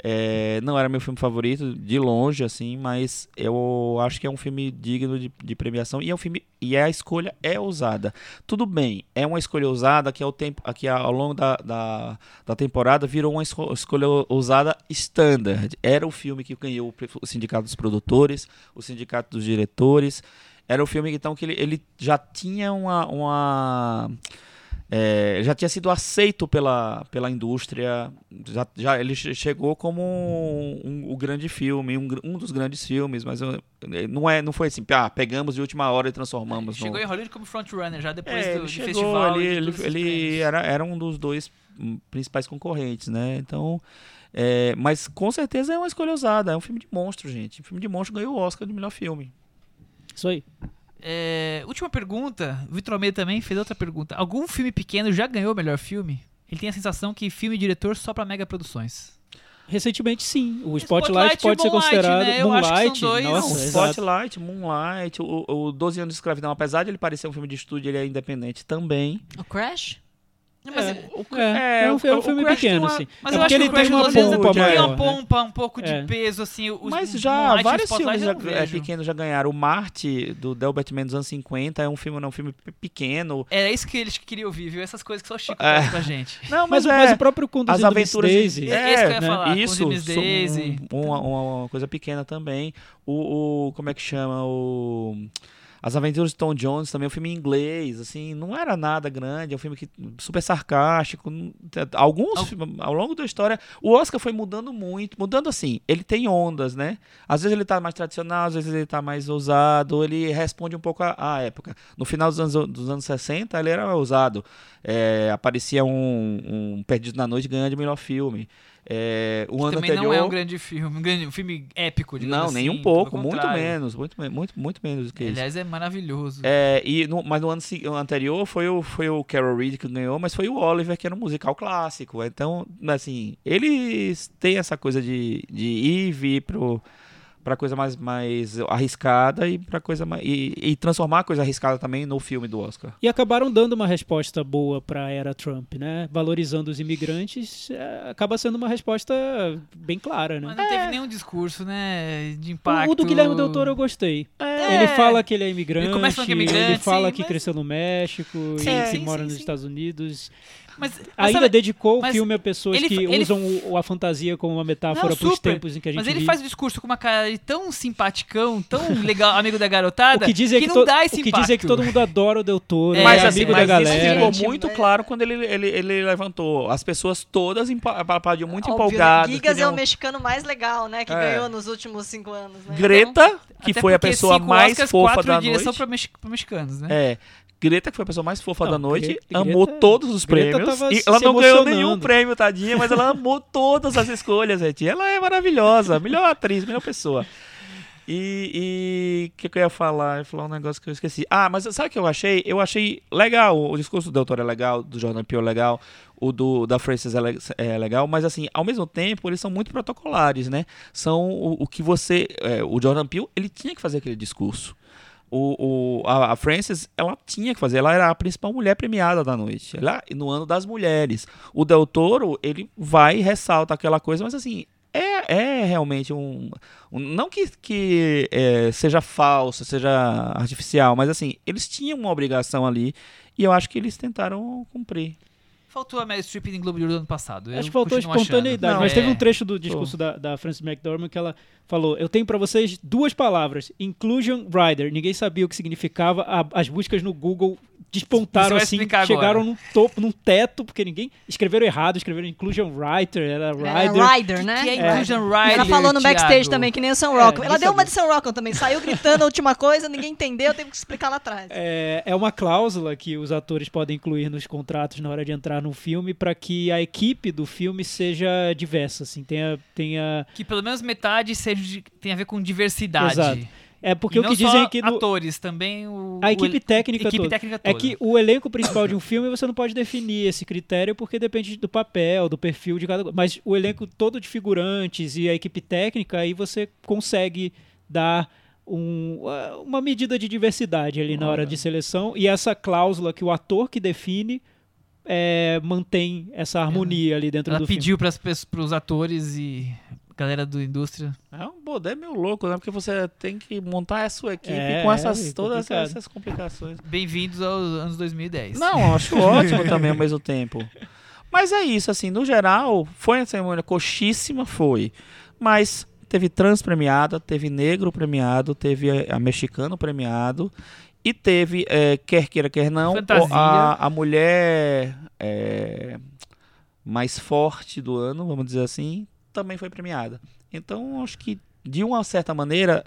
É, não era meu filme favorito, de longe, assim, mas eu acho que é um filme digno de, de premiação e é um filme e a escolha é ousada. Tudo bem, é uma escolha ousada que ao tempo, que ao longo da, da, da temporada virou uma esco- escolha ousada standard. Era o filme que ganhou o o sindicato dos produtores, o sindicato dos diretores. Era o filme então que ele, ele já tinha uma, uma é, já tinha sido aceito pela, pela indústria, já, já ele che- chegou como um, um- o grande filme, um, um dos grandes filmes, mas eu- não, é, não foi assim, ah, pegamos de última hora e transformamos Chegou no... em Hollywood como frontrunner já depois É, do ele de chegou festival. ele, ele prêmios. era, era um dos dois principais concorrentes, né? Então, é, mas com certeza é uma escolha ousada, é um filme de monstro, gente. O filme de monstro ganhou o Oscar de melhor filme. Isso aí. É, última pergunta. O Vitor Almeida também fez outra pergunta. Algum filme pequeno já ganhou o melhor filme? Ele tem a sensação que filme e diretor só pra mega produções. Recentemente, sim. O Spotlight Spotlight, pode ser Moonlight, considerado né? Eu acho que são Moonlight. dois- Nossa, Não, exato. Spotlight, Moonlight, o, o 12 anos de escravidão, apesar de ele parecer um filme de estúdio, ele é independente também. O Crash? Mas, É, O- é, é um, é um o- o filme pequeno, tem uma- assim. mas é eu acho ele que o tem uma pompa tem maior. uma pompa, um pouco de É. peso, assim. Os, Mas já vários filmes já, é, pequenos já ganharam. O Marte, do Delbert Man dos anos 50, é um filme, não, um filme pe- pequeno. Era isso que eles queriam ouvir, viu? Essas coisas que só o Chico É. traz pra gente. Não, Mas, mas, o- é, mas o próprio as conduzindo Miss aventuras Daisy. É, é, isso que eu ia falar, com isso, um- uma, uma coisa pequena também. O, o como é que chama o as Aventuras de Tom Jones também, é um filme em inglês, assim, não era nada grande, é um filme que super sarcástico. Alguns Al- filmes, ao longo da história, o Oscar foi mudando muito, mudando assim, ele tem ondas, né? Às vezes ele tá mais tradicional, às vezes ele tá mais ousado, ele responde um pouco à, à época. No final dos anos, dos anos 60, ele era ousado. É, aparecia um, um Perdido na Noite ganhando de melhor filme. É, o Que ano também anterior. não é um grande filme, um, grande, um filme épico, digamos Não, assim, nem um pouco, muito menos, muito, muito, muito menos do que isso. Aliás, é maravilhoso. É, e no- mas no ano anterior foi o, foi o Carol Reed que ganhou, mas foi o Oliver que era um musical clássico. Então, assim, eles têm essa coisa de, de ir e vir pro, pra coisa mais, mais arriscada e pra coisa mais, e, e transformar a coisa arriscada também no filme do Oscar. E acabaram dando uma resposta boa para a era Trump, né? Valorizando os imigrantes, é, acaba sendo uma resposta bem clara, né? Mas não teve nenhum discurso, né, de impacto. O, o do Guilherme Del Toro eu gostei. É. Ele fala que ele é imigrante, Ele ele, começa que é imigrante, fala sim, que mas- cresceu no México Sim, e sim, que mora sim, nos sim. Estados Unidos. Mas, mas Ainda sabe- dedicou o filme a pessoas ele que ele- usam o- a fantasia como uma metáfora Não, para os tempos em que a gente Mas ele vive. faz o discurso com uma cara de tão simpaticão, tão legal, amigo da garotada, O que dizem é que, não to- dá esse o que é que todo mundo adora o Del Toro, É, é, mas é, assim, amigo mas da isso galera. ficou Gente, muito mas- claro quando ele, ele, ele levantou. As pessoas todas pariam muito Óbvio, né? empolgadas. Gigas é o mexicano mais legal, né? Que É. ganhou nos últimos cinco anos, né? Então, Greta, que Até foi a pessoa mais Oscars, fofa da direção noite. mex- pra mexicanos, né? É. Greta, que foi a pessoa mais fofa Não, da noite, Greta- amou Greta- todos os prêmios. E ela não ganhou nenhum prêmio, tadinha, mas ela amou todas as escolhas, gente. Ela é maravilhosa, melhor atriz, melhor pessoa. E o que, que eu ia falar? Eu ia falar um negócio que eu esqueci. Ah, mas sabe o que eu achei? Eu achei legal. O discurso do doutor é legal, do Jordan Peele é legal, o do da Frances é, le- é legal, mas assim, ao mesmo tempo, eles são muito protocolares, né? São o, o que você. é, o Jordan Peele, ele tinha que fazer aquele discurso. O, o- a, Frances, ela tinha que fazer, ela era a principal mulher premiada da noite, ela, no ano das mulheres. O Del Toro, ele vai e ressalta aquela coisa, mas assim, é, é realmente um, um- Não que, que é, seja falso, seja artificial, mas assim, eles tinham uma obrigação ali e eu acho que eles tentaram cumprir. Faltou a Meryl Streep em Globo de Ouro do ano passado. eu Acho que faltou espontaneidade, Não, mas é. teve um trecho do discurso da, da Frances McDormand que ela falou: Eu tenho pra vocês duas palavras: Inclusion Rider. Ninguém sabia o que significava. a- as buscas no Google despontaram assim, chegaram agora. num topo, num teto, porque ninguém escreveram errado, escreveram Inclusion Writer, era Rider. Era Rider, né? Que é É. Inclusion Rider, Ela falou no backstage Thiago. também, que nem o Sam É, Rockwell. Ela ninguém deu uma sabia. de Sam Rockwell também. Saiu gritando a última coisa, ninguém entendeu, teve que explicar lá atrás. É, é uma cláusula que os atores podem incluir nos contratos na hora de entrar num filme para que a equipe do filme seja diversa, assim, tenha, tenha Que pelo menos metade seja tem a ver com diversidade. Exato. é porque o não que só dizem é que no- atores, também o... a equipe técnica equipe toda. técnica É toda. que o elenco principal de um filme você não pode definir esse critério porque depende do papel, do perfil de cada. Mas o elenco todo de figurantes e a equipe técnica, aí você consegue dar um- uma medida de diversidade ali na hora de seleção. E essa cláusula que o ator que define é, mantém essa harmonia ali dentro Ela do filme. pediu para os atores e galera da indústria. É um bodé meio louco, né? Porque você tem que montar a sua equipe É, com essas é todas complicado. essas complicações. Bem-vindos aos anos 2010. Não, eu acho ótimo também ao mesmo tempo. Mas é isso, assim, no geral, foi uma cerimônia coxíssima, foi. Mas teve trans premiada, teve negro premiado, teve eh, a, mexicano premiado e teve, eh, quer queira, quer não, a, a mulher eh, mais forte do ano, vamos dizer assim, também foi premiada. Então, acho que, de uma certa maneira,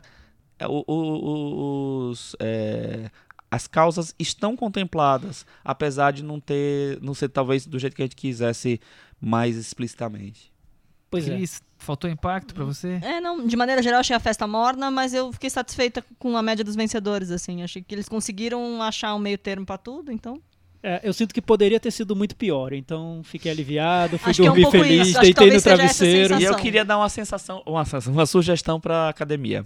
eh, o- o- os, eh, as causas estão contempladas, apesar de não ter, não ser talvez do jeito que a gente quisesse mais explicitamente. Pois é. Cris, faltou impacto pra você? É, não, de maneira geral, achei a festa morna, mas eu fiquei satisfeita com a média dos vencedores, assim. Achei que eles conseguiram achar um meio termo pra tudo, então. É, eu sinto que poderia ter sido muito pior, então fiquei aliviado, fui Acho que é um dormir feliz, isso, deitei no travesseiro. E eu queria dar uma sensação, uma, sensação- uma sugestão para academia.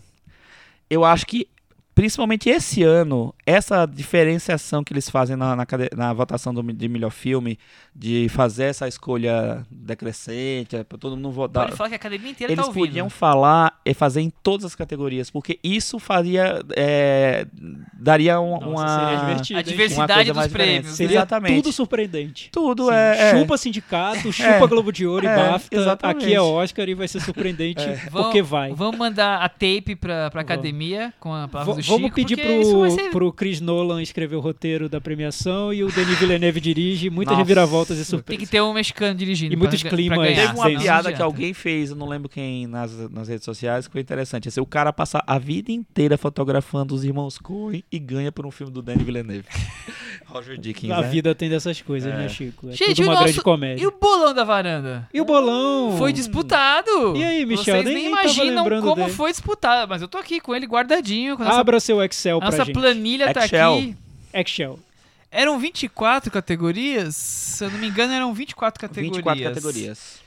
Eu acho que principalmente esse ano, essa diferenciação que eles fazem na, na, na votação do, de melhor filme, de fazer essa escolha decrescente, é, pra todo mundo votar. Pode falar que a academia inteira Eles tá ouvindo. podiam falar e fazer em todas as categorias, porque isso faria. é, daria um- Nossa, uma. seria divertido. A diversidade uma dos prêmios. Seria Exatamente. tudo surpreendente. Tudo Sim, é. é. Chupa sindicato, chupa Globo de Ouro É, e BAFTA. exatamente. Aqui é Oscar e vai ser surpreendente porque vai. Vamos mandar a tape pra, pra academia com a palavra Chico. vamos pedir vai pro, ser- pro Chris Nolan escrever o roteiro da premiação e o Denis Villeneuve dirige. Muitas Nossa. reviravoltas e Tem surpresas. que ter um mexicano dirigindo. E muitos climas ganhar, Teve uma senão piada que alguém fez, eu não lembro quem, nas, nas redes sociais, que foi interessante. Assim, o cara passa a vida inteira fotografando os irmãos Coen e ganha por um filme do Danny Villeneuve. Roger Dickens, A né? vida tem dessas coisas, É. né, Chico? É Gente, tudo o uma nosso- grande comédia. E o bolão da varanda? E o bolão? Foi disputado. E aí, Michel? Vocês Nem- nem imaginam como dele. foi disputado, mas eu tô aqui com ele guardadinho. Com a nossa, Abra seu Excel a pra nossa gente. planilha tá Excel. aqui. Excel. Eram 24 categorias. Se eu não me engano, eram 24 categorias. 24 categorias.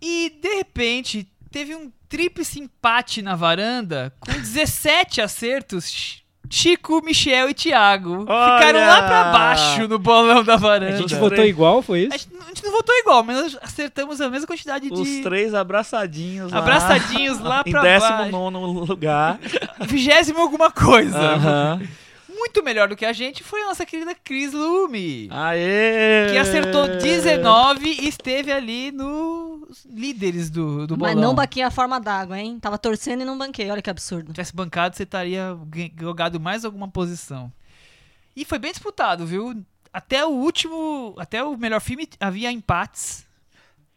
E, de repente, teve um tríplice empate na varanda com 17 acertos. Ch- Chico, Michel e Thiago Olha! ficaram lá pra baixo no bolão da A varanda. gente votou igual, foi A isso? gente, a gente não votou igual, mas acertamos a mesma quantidade Os de três abraçadinhos lá. abraçadinhos lá em pra 19 baixo. lugar. Vigésimo alguma coisa. Aham. Muito melhor do que a gente foi a nossa querida Cris Lume. Aê! Que acertou 19 e esteve ali nos líderes do, do bolão. Mas não banquei a forma d'água, hein? Tava torcendo e não banquei. Olha que absurdo. Se tivesse bancado, você estaria jogado mais alguma posição. E foi bem disputado, viu? Até o último, até o melhor filme havia empates,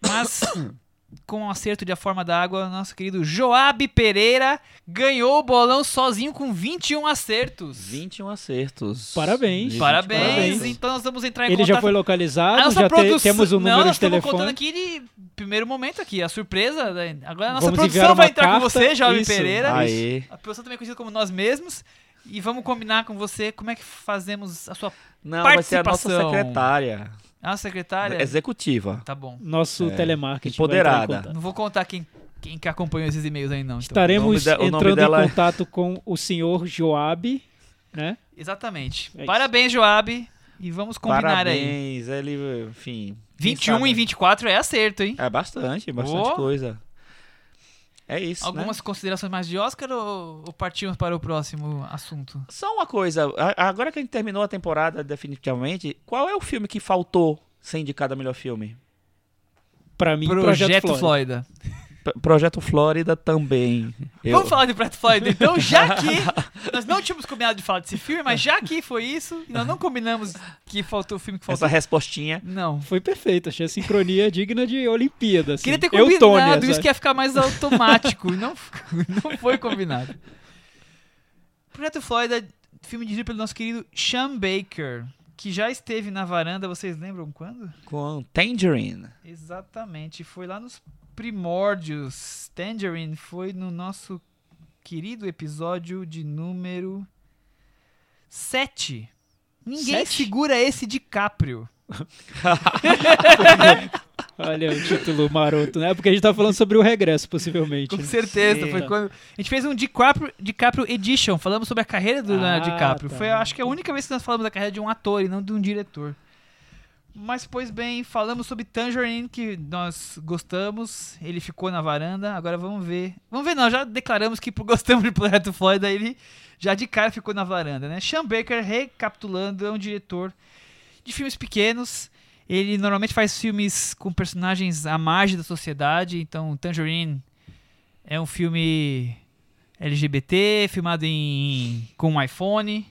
mas com o acerto de A Forma da Água, nosso querido Joab Pereira ganhou o bolão sozinho com 21 acertos. 21 acertos. Parabéns. Parabéns. 24 Parabéns. Então nós vamos entrar em Ele contato. já foi localizado, já te- produção- temos o Não, número nós de estamos contando telefone. aqui de primeiro momento aqui, a surpresa. né? Agora a nossa Vamos produção vai entrar com carta, você, Jovem isso. Pereira. Aê. A produção também é conhecida como nós mesmos. E vamos combinar com você como é que fazemos a sua Não, vai ser a nossa Participação. secretária. A secretária. Executiva. Tá bom. Nosso É, telemarketing. em empoderada. Não vou contar quem, quem que acompanhou esses e-mails aí, não. então. Estaremos O nome de- o nome entrando dela é- em contato com o senhor Joab, né? Exatamente. É. Parabéns, Joab. E vamos combinar aí. Parabéns. Ele, enfim. quem 21 sabe? e 24 é acerto, hein? É bastante, bastante Oh. coisa. É isso, né? Algumas considerações mais de Oscar ou, ou partimos para o próximo assunto? Só uma coisa, agora que a gente terminou a temporada definitivamente, qual é o filme que faltou ser indicado a melhor filme? Pra mim, Projeto, Projeto, Flórida. Flórida. Projeto Flórida também. Eu- Vamos falar de Projeto Flórida, então, já que nós não tínhamos combinado de falar desse filme, mas já que foi isso, nós não combinamos que faltou o filme que faltou. Essa respostinha. Não. Foi perfeito, achei a sincronia digna de Olimpíada. Assim. Queria ter Eutônia, combinado isso sabe? que ia ficar mais automático. não, não foi combinado. Projeto Flórida, filme dirigido pelo nosso querido Sean Baker, que já esteve na varanda, vocês lembram quando? Com Tangerine. Exatamente, foi lá nos primórdios. Tangerine foi no nosso querido episódio de número 7. Ninguém Sete? segura esse DiCaprio. Olha o título maroto, né? Porque a gente tá falando sobre o regresso, possivelmente. Com né? certeza. Sim. Foi quando a gente fez um DiCaprio, DiCaprio Edition, falamos sobre a carreira do Ah, Leonardo DiCaprio. tá. Foi, acho que, a única vez que nós falamos da carreira de um ator e não de um diretor. Mas, pois bem, falamos sobre Tangerine, que nós gostamos. Ele ficou na varanda. Agora vamos ver. Vamos ver, não. Já declaramos que gostamos de Projeto Flórida. Ele já de cara ficou na varanda, né? Sean Baker, recapitulando, é um diretor de filmes pequenos. Ele normalmente faz filmes com personagens à margem da sociedade. Então, Tangerine é um filme LGBT, filmado em com um iPhone.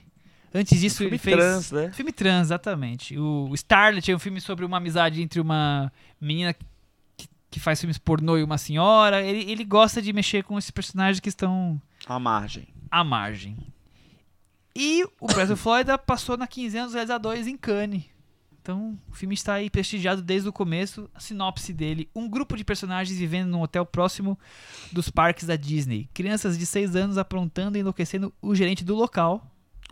Antes disso, filme ele fez. trans, né? Filme trans, exatamente. O Starlet é um filme sobre uma amizade entre uma menina que, que faz filmes pornô e uma senhora. Ele, ele gosta de mexer com esses personagens que estão A margem. à margem. E o Brasil Flórida passou na quinzena dos realizadores em Cannes. Então, o filme está aí prestigiado desde o começo. A sinopse dele: um grupo de personagens vivendo num hotel próximo dos parques da Disney. Crianças de 6 anos aprontando e enlouquecendo o gerente do local.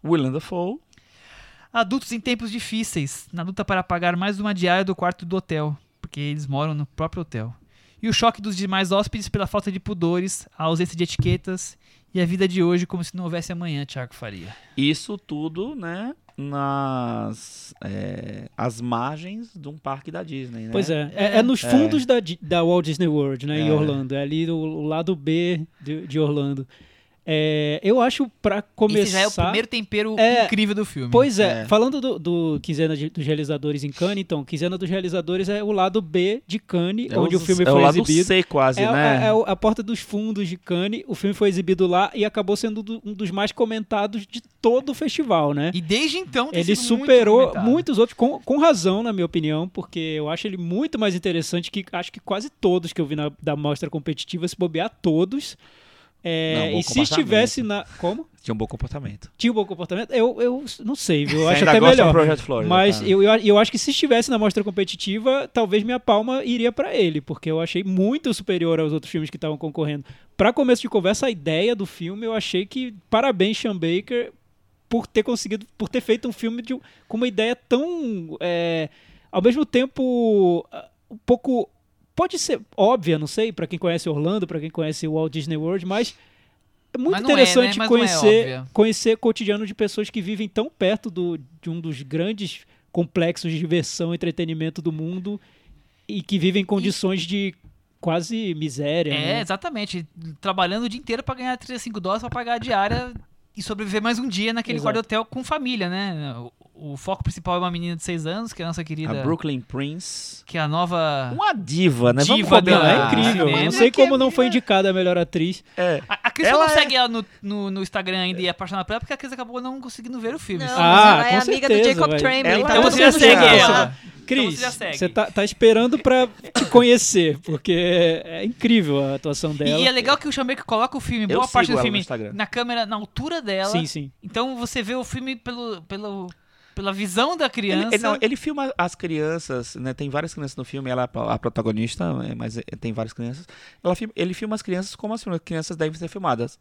Willem Dafoe. Adultos em tempos difíceis, na luta para pagar mais uma diária do quarto do hotel, porque eles moram no próprio hotel. E o choque dos demais hóspedes pela falta de pudores, a ausência de etiquetas e a vida de hoje como se não houvesse amanhã, Thiago Faria. Isso tudo, né? Nas é, as margens de um parque da Disney, né? Pois é, é, é nos fundos da, Di- da Walt Disney World, né, em É. Orlando. É ali o, o lado B de, de Orlando. É, eu acho, pra começar... Esse já é o primeiro tempero É, incrível do filme. Pois é, É. falando do, do Quinzena de- dos Realizadores em Cannes, então, Quinzena dos Realizadores é o lado B de Cannes, É onde o, filme é foi o lado exibido. C quase, É, né? é- é o- a porta dos fundos de Cannes, o filme foi exibido lá e acabou sendo do- um dos mais comentados de todo o festival, né? E desde então tem Ele muito superou comentado. muitos outros, com, com razão, na minha opinião, porque eu acho ele muito mais interessante que acho que quase todos que eu vi na, da mostra competitiva, se bobear todos. É, Não, e se estivesse na. Como? Tinha um bom comportamento. Tinha um bom comportamento? Eu, eu não sei, viu? eu acho até melhor. Projeto Florida, Mas cara. eu, eu, eu acho que se estivesse na mostra competitiva, talvez minha palma iria pra ele, porque eu achei muito superior aos outros filmes que estavam concorrendo. Pra começo de conversa, a ideia do filme, eu achei que parabéns Sean Baker por ter conseguido, por ter feito um filme de, com uma ideia tão, é, ao mesmo tempo, ah, um pouco pode ser óbvia, não sei, pra quem conhece Orlando, pra quem conhece o Walt Disney World, mas é muito Mas é, né? interessante é conhecer, óbvia. conhecer o cotidiano de pessoas que vivem tão perto do, de um dos grandes complexos de diversão e entretenimento do mundo e que vivem em condições de quase miséria. É, né? exatamente. Trabalhando o dia inteiro pra ganhar 35 dólares pra pagar a diária e sobreviver mais um dia naquele Exato. quarto hotel com família, né? O, foco principal é uma menina de 6 anos, que é a nossa querida. A Brooklyn Prince. Que é a nova. Uma diva, né? Vamos Diva combinar. Não, é incrível. cinema não sei é como não foi indicada a melhor atriz. É. A, a Cris Ela não é- segue ela no, no, no Instagram ainda e é apaixonada por ela, porque a Cris acabou não conseguindo ver o filme. Não? Ah, mas ela é com amiga do Jacob vai. Tremblay. Ela- tá Então todo você já segue ligado. ela. Cris, Então você já segue. você tá, tá esperando pra te conhecer, porque é, é incrível a atuação dela. e é legal que o Chamber coloca o filme, Eu boa parte sigo do ela filme, na câmera, na altura dela. Sim, sim. Então você vê o filme pelo, pelo, pela visão da criança. Ele, não, ele filma as crianças, né? Tem várias crianças no filme, ela é a protagonista, é, mas é, tem várias crianças. Ela ele filma as crianças como as crianças devem ser filmadas.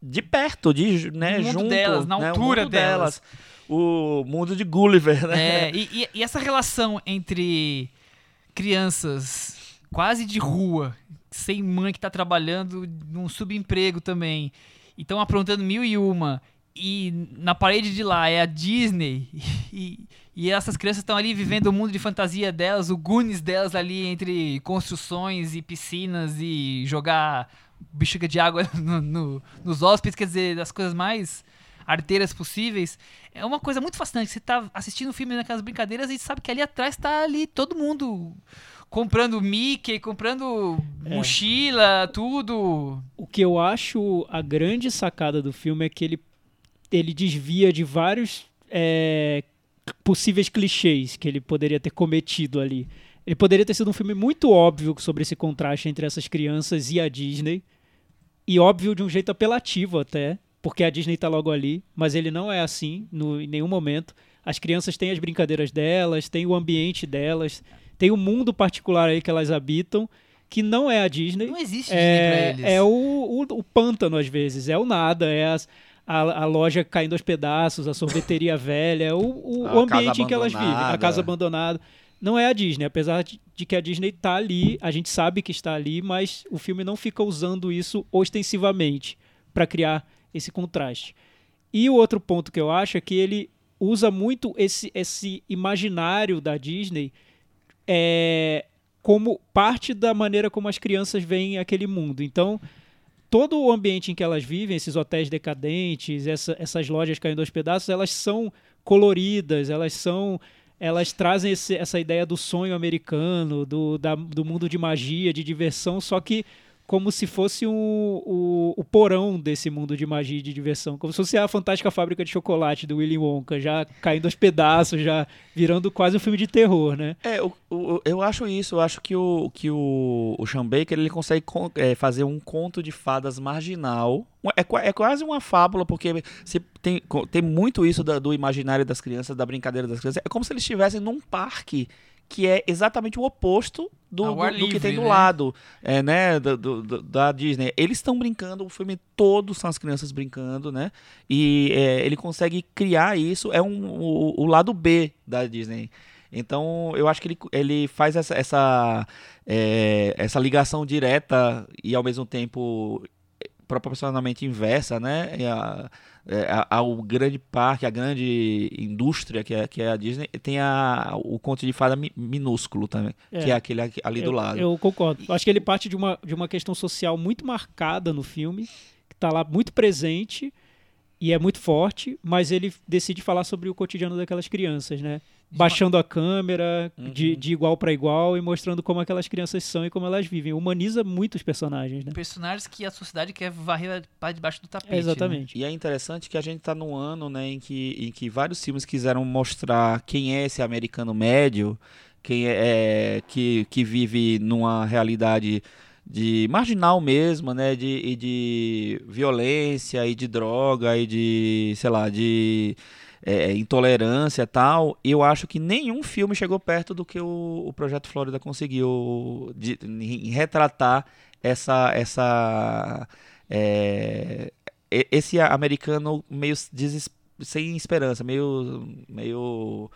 De perto, de, né, junto. delas, na né, o altura mundo delas. O mundo de Gulliver, né? É, e, e- e essa relação entre crianças quase de rua, sem mãe que tá trabalhando num subemprego também, e estão aprontando mil e uma, e na parede de lá é a Disney, e, e essas crianças estão ali vivendo o mundo de fantasia delas, o Goonies delas ali entre construções e piscinas e jogar bexiga de água no- no- nos hóspedes, quer dizer, das coisas mais arteiras possíveis. É uma coisa muito fascinante. Você tá assistindo o filme naquelas brincadeiras e sabe que ali atrás tá ali todo mundo comprando Mickey, comprando É. mochila, tudo. O que eu acho a grande sacada do filme é que ele, ele desvia de vários é, possíveis clichês que ele poderia ter cometido ali. Ele poderia ter sido um filme muito óbvio sobre esse contraste entre essas crianças e a Disney. E óbvio de um jeito apelativo até, porque a Disney tá logo ali, mas ele não é assim no, em nenhum momento. As crianças têm as brincadeiras delas, têm o ambiente delas, tem o mundo particular aí que elas habitam, que não é a Disney. Não existe Disney pra É, eles. é o, o, o pântano, às vezes. É o nada. É as- a, a loja caindo aos pedaços, a sorveteria velha, o, o, A ambiente em que elas vivem. A casa abandonada. Não é a Disney. Apesar de, de que a Disney tá ali, a gente sabe que está ali, mas o filme não fica usando isso ostensivamente para criar esse contraste. E o outro ponto que eu acho é que ele usa muito esse, esse imaginário da Disney é, como parte da maneira como as crianças veem aquele mundo. Então, todo o ambiente em que elas vivem, esses hotéis decadentes, essa- essas lojas caindo aos pedaços, elas são coloridas, elas são. Elas trazem esse- essa ideia do sonho americano, do, da- do mundo de magia, de diversão, só que como se fosse um, o, o porão desse mundo de magia e de diversão. Como se fosse a fantástica fábrica de chocolate do Willy Wonka, já caindo aos pedaços, já virando quase um filme de terror, né? É, o- o- eu acho isso, eu acho que o, que o, o Sean Baker ele consegue con- é, fazer um conto de fadas marginal. É, é quase uma fábula, porque se tem, tem muito isso da- do imaginário das crianças, da brincadeira das crianças. É como se eles estivessem num parque que é exatamente o oposto do, do- do que livre, tem do né? lado, é, né, do- do- do- da Disney. Eles estão brincando, o filme todo são as crianças brincando, né? E é, ele consegue criar isso, é um, o, o lado B da Disney. Então, eu acho que ele, ele faz essa, essa, é, essa ligação direta e, ao mesmo tempo, proporcionalmente inversa, né? E a- é, ao grande parque, a grande indústria que é, que é a Disney, tem a, o conto de fada mi- minúsculo também, É. que é aquele ali do eu, lado. Eu concordo. Eu Acho que ele parte de uma, de uma questão social muito marcada no filme, que tá lá muito presente e é muito forte, mas ele decide falar sobre o cotidiano daquelas crianças, né? Baixando a câmera de, Uhum. de igual para igual e mostrando como aquelas crianças são e como elas vivem. Humaniza muito os personagens, né? Personagens que a sociedade quer varrer para debaixo do tapete. né? Exatamente. E é interessante que a gente está num ano né, em, que, em que vários filmes quiseram mostrar quem é esse americano médio, quem é, é, que, que vive numa realidade de marginal mesmo, né, de, e de violência e de droga e de, sei lá, de é, intolerância e tal. Eu acho que nenhum filme chegou perto do que o, o Projeto Flórida conseguiu de, em retratar essa essa é, esse americano meio sem esperança, meio, meio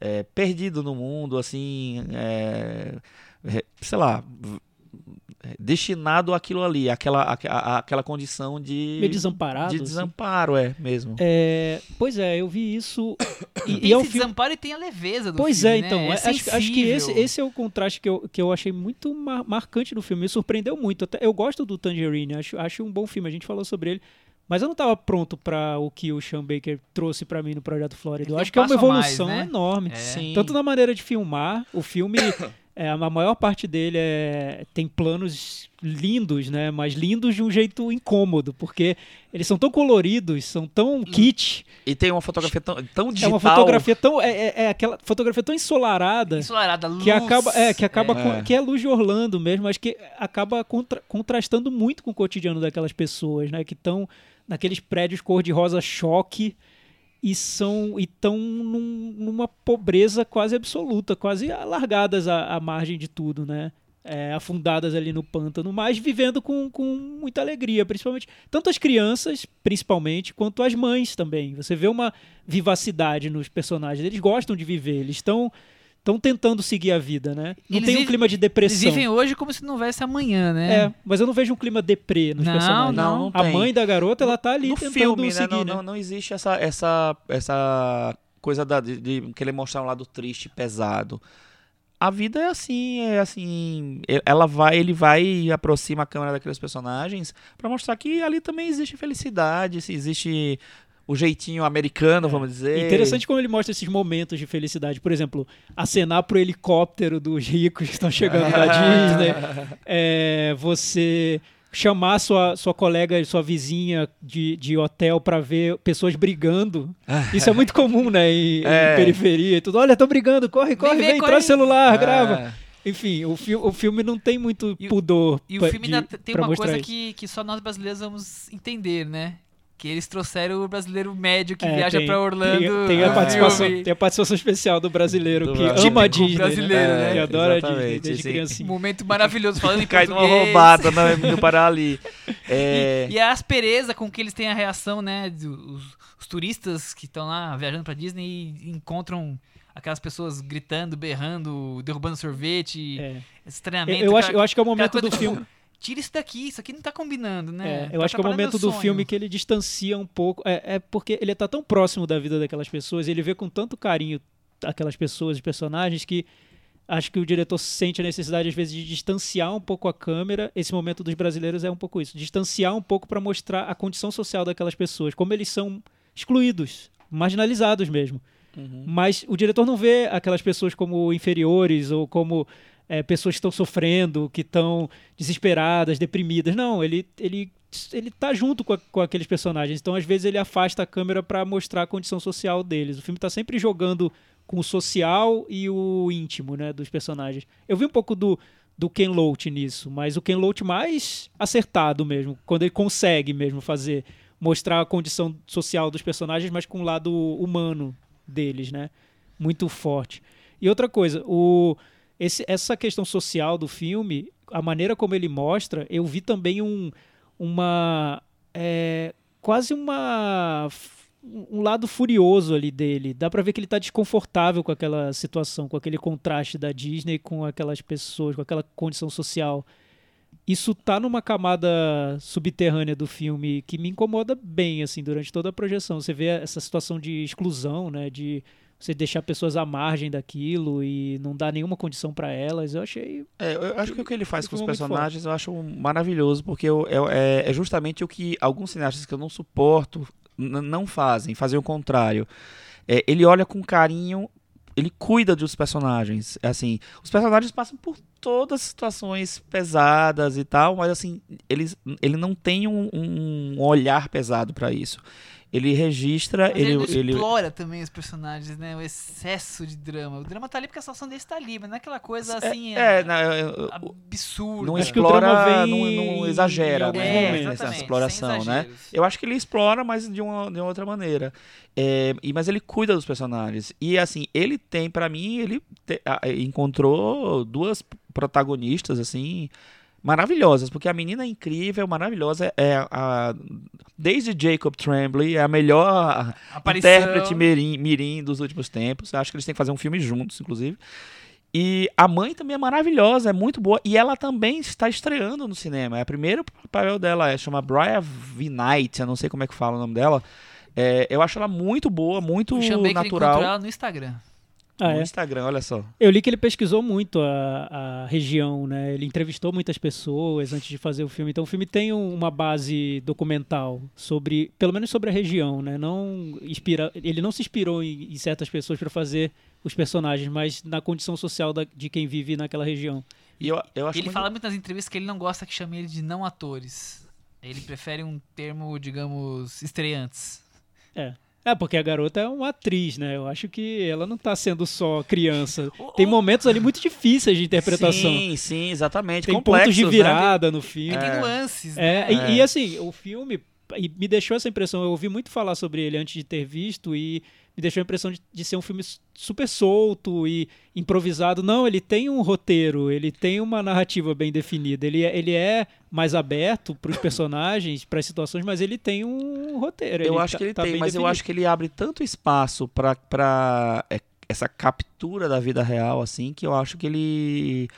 é, perdido no mundo, assim, é, é, sei lá, é, destinado àquilo ali, àquela, àque- à- àquela condição de, Meio desamparado. de assim. desamparo, é mesmo. É, pois é, eu vi isso. E, Tem e é um esse filme. desamparo e tem a leveza do Pois filme, é, né? então. É acho, acho que esse, esse é o contraste que eu, que eu achei muito mar- marcante no filme. Me surpreendeu muito. Até, eu gosto do Tangerine, acho, acho um bom filme. A gente falou sobre ele. Mas eu não estava pronto para o que o Sean Baker trouxe para mim no Projeto Flórida. Eu Ele acho que é uma a mais, evolução né? enorme. É. Sim. Tanto na maneira de filmar, o filme, é, a maior parte dele é, tem planos lindos, né? Mas lindos de um jeito incômodo, porque eles são tão coloridos, são tão kit. E tem uma fotografia tão, tão É digital. uma fotografia tão. É, é- é aquela fotografia tão ensolarada Ensolarada, luz. que acaba é que acaba É. com- que é luz de Orlando mesmo, mas que acaba contra- contrastando muito com o cotidiano daquelas pessoas, né, que estão naqueles prédios cor de rosa choque e são e estão numa pobreza quase absoluta, quase largadas à, à margem de tudo, né? É, afundadas ali no pântano, mas vivendo com, com muita alegria, principalmente tanto as crianças, principalmente, quanto as mães também. Você vê uma vivacidade nos personagens, eles gostam de viver, eles estão estão tentando seguir a vida, né? Não Eles tem um clima de Eles depressão. vivem hoje como se não houvesse amanhã, né? É, mas eu não vejo um clima deprê nos Não, personagens. não, não a tem. mãe da garota, ela tá ali no tentando filme, né? seguir, Não, né? não, não existe essa, essa, essa coisa da, de, de querer mostrar um lado triste, pesado. A vida é assim, é assim, ela vai, ele vai e aproxima a câmera daqueles personagens pra mostrar que ali também existe felicidade, se existe o jeitinho americano, vamos dizer. Interessante como ele mostra esses momentos de felicidade. Por exemplo, acenar pro helicóptero dos ricos que estão chegando na Disney. É, você chamar sua, sua colega, sua vizinha de, de hotel pra ver pessoas brigando. Isso é muito comum, né? Em, em É. periferia e tudo. Olha, estão brigando, corre, corre, ver, vem, corre. traz o celular, É. grava. Enfim, o, fi o filme não tem muito E o- pudor E o filme de- ainda tem uma coisa isso. que, que só nós brasileiros vamos entender, né? Que eles trouxeram o brasileiro médio que É, viaja tem- pra Orlando. Tem, tem a no participação, tem a participação especial do brasileiro Do que brasileiro. ama a Disney, brasileiro, né? né? Que adora a Disney desde sim. Um criancinha. momento maravilhoso falando em Cai numa roubada né, no parar ali. É, E, e a aspereza com que eles têm a reação, né? os, os turistas que estão lá viajando pra Disney e encontram aquelas pessoas gritando, berrando, derrubando sorvete, É. esse treinamento. Eu acho, eu acho que é o momento do tipo, filme. Tira isso daqui, isso aqui não tá combinando, né? É, eu Tá acho que é o momento do filme que ele distancia um pouco. É, é porque ele tá tão próximo da vida daquelas pessoas, ele vê com tanto carinho aquelas pessoas, os personagens, que acho que o diretor sente a necessidade, às vezes, de distanciar um pouco a câmera. Esse momento dos brasileiros é um pouco isso. Distanciar um pouco para mostrar a condição social daquelas pessoas, como eles são excluídos, marginalizados mesmo. Uhum. Mas o diretor não vê aquelas pessoas como inferiores ou como é, pessoas que estão sofrendo, que estão desesperadas, deprimidas. Não, ele, ele, ele tá junto com, a- com aqueles personagens. Então, às vezes, ele afasta a câmera para mostrar a condição social deles. O filme tá sempre jogando com o social e o íntimo né, dos personagens. Eu vi um pouco do, do Ken Loach nisso, mas o Ken Loach mais acertado mesmo, quando ele consegue mesmo fazer, mostrar a condição social dos personagens, mas com o lado humano deles, né? Muito forte. E outra coisa, o, esse, essa questão social do filme, a maneira como ele mostra, eu vi também um, uma. é, quase uma. um lado furioso ali dele. Dá pra ver que ele tá desconfortável com aquela situação, com aquele contraste da Disney com aquelas pessoas, com aquela condição social. isso tá numa camada subterrânea do filme que me incomoda bem, assim, durante toda a projeção. Você vê essa situação de exclusão, né? De você deixar pessoas à margem daquilo e não dar nenhuma condição para elas. Eu achei. É, eu acho que o que ele faz com os personagens eu acho maravilhoso, porque eu- eu- é, é justamente o que alguns cineastas que eu não suporto não fazem, fazem o contrário. É, ele olha com carinho, ele cuida dos personagens. Assim, os personagens passam por todas as situações pesadas e tal, mas assim, eles, ele não tem um, um olhar pesado para isso. Ele registra, Mas ele, ele, ele, explora também os personagens, né? O excesso de drama. O drama tá ali porque a situação deles tá ali, mas não é aquela coisa assim. é, é, na- eu- absurda. não Acho que o explora, drama não, vem não exagera né, momentos. nessa exatamente, exploração, sem né? Eu acho que ele explora, mas de uma, de uma outra maneira. É, e, mas ele cuida dos personagens. E assim, ele tem, pra mim, ele te- a- encontrou duas protagonistas, assim, maravilhosas. Porque a menina é incrível, maravilhosa. É a, desde Jacob Tremblay, é a melhor Aparição. intérprete mirim, mirim dos últimos tempos. Eu acho que eles têm que fazer um filme juntos, inclusive. E a mãe também é maravilhosa, é muito boa. E ela também está estreando no cinema. É o primeiro papel dela, é, chama Brian V. Knight, eu não sei como é que fala o nome dela. É, eu acho ela muito boa, muito Baker natural. encontrou ela no Instagram. Ah, no é? Instagram, olha só. Eu li que ele pesquisou muito a, a região, né? Ele entrevistou muitas pessoas antes de fazer o filme. Então o filme tem um- uma base documental sobre, pelo menos sobre a região, né? Não inspira, ele não se inspirou em, em certas pessoas para fazer os personagens, mas na condição social da- de quem vive naquela região. E eu, eu acho Ele muito- fala muito nas entrevistas que ele não gosta que chame ele de não atores. Ele prefere um termo, digamos, estreantes. É, porque a garota é uma atriz, né? Eu acho que ela não tá sendo só criança. Tem momentos ali muito difíceis de interpretação. Sim, sim, exatamente. Tem complexos, pontos de né? virada no filme. E tem É. nuances, É, né? e, É. e assim, o filme e me deixou essa impressão. Eu ouvi muito falar sobre ele antes de ter visto e me deixou a impressão de, de ser um filme super solto e improvisado. Não, ele tem um roteiro, ele tem uma narrativa bem definida. Ele é, ele é mais aberto para os personagens, para as situações, mas ele tem um roteiro. Eu acho tá- que ele tá tem, mas eu definido. acho que ele abre tanto espaço pra é, essa captura da vida real, assim, que eu acho que ele.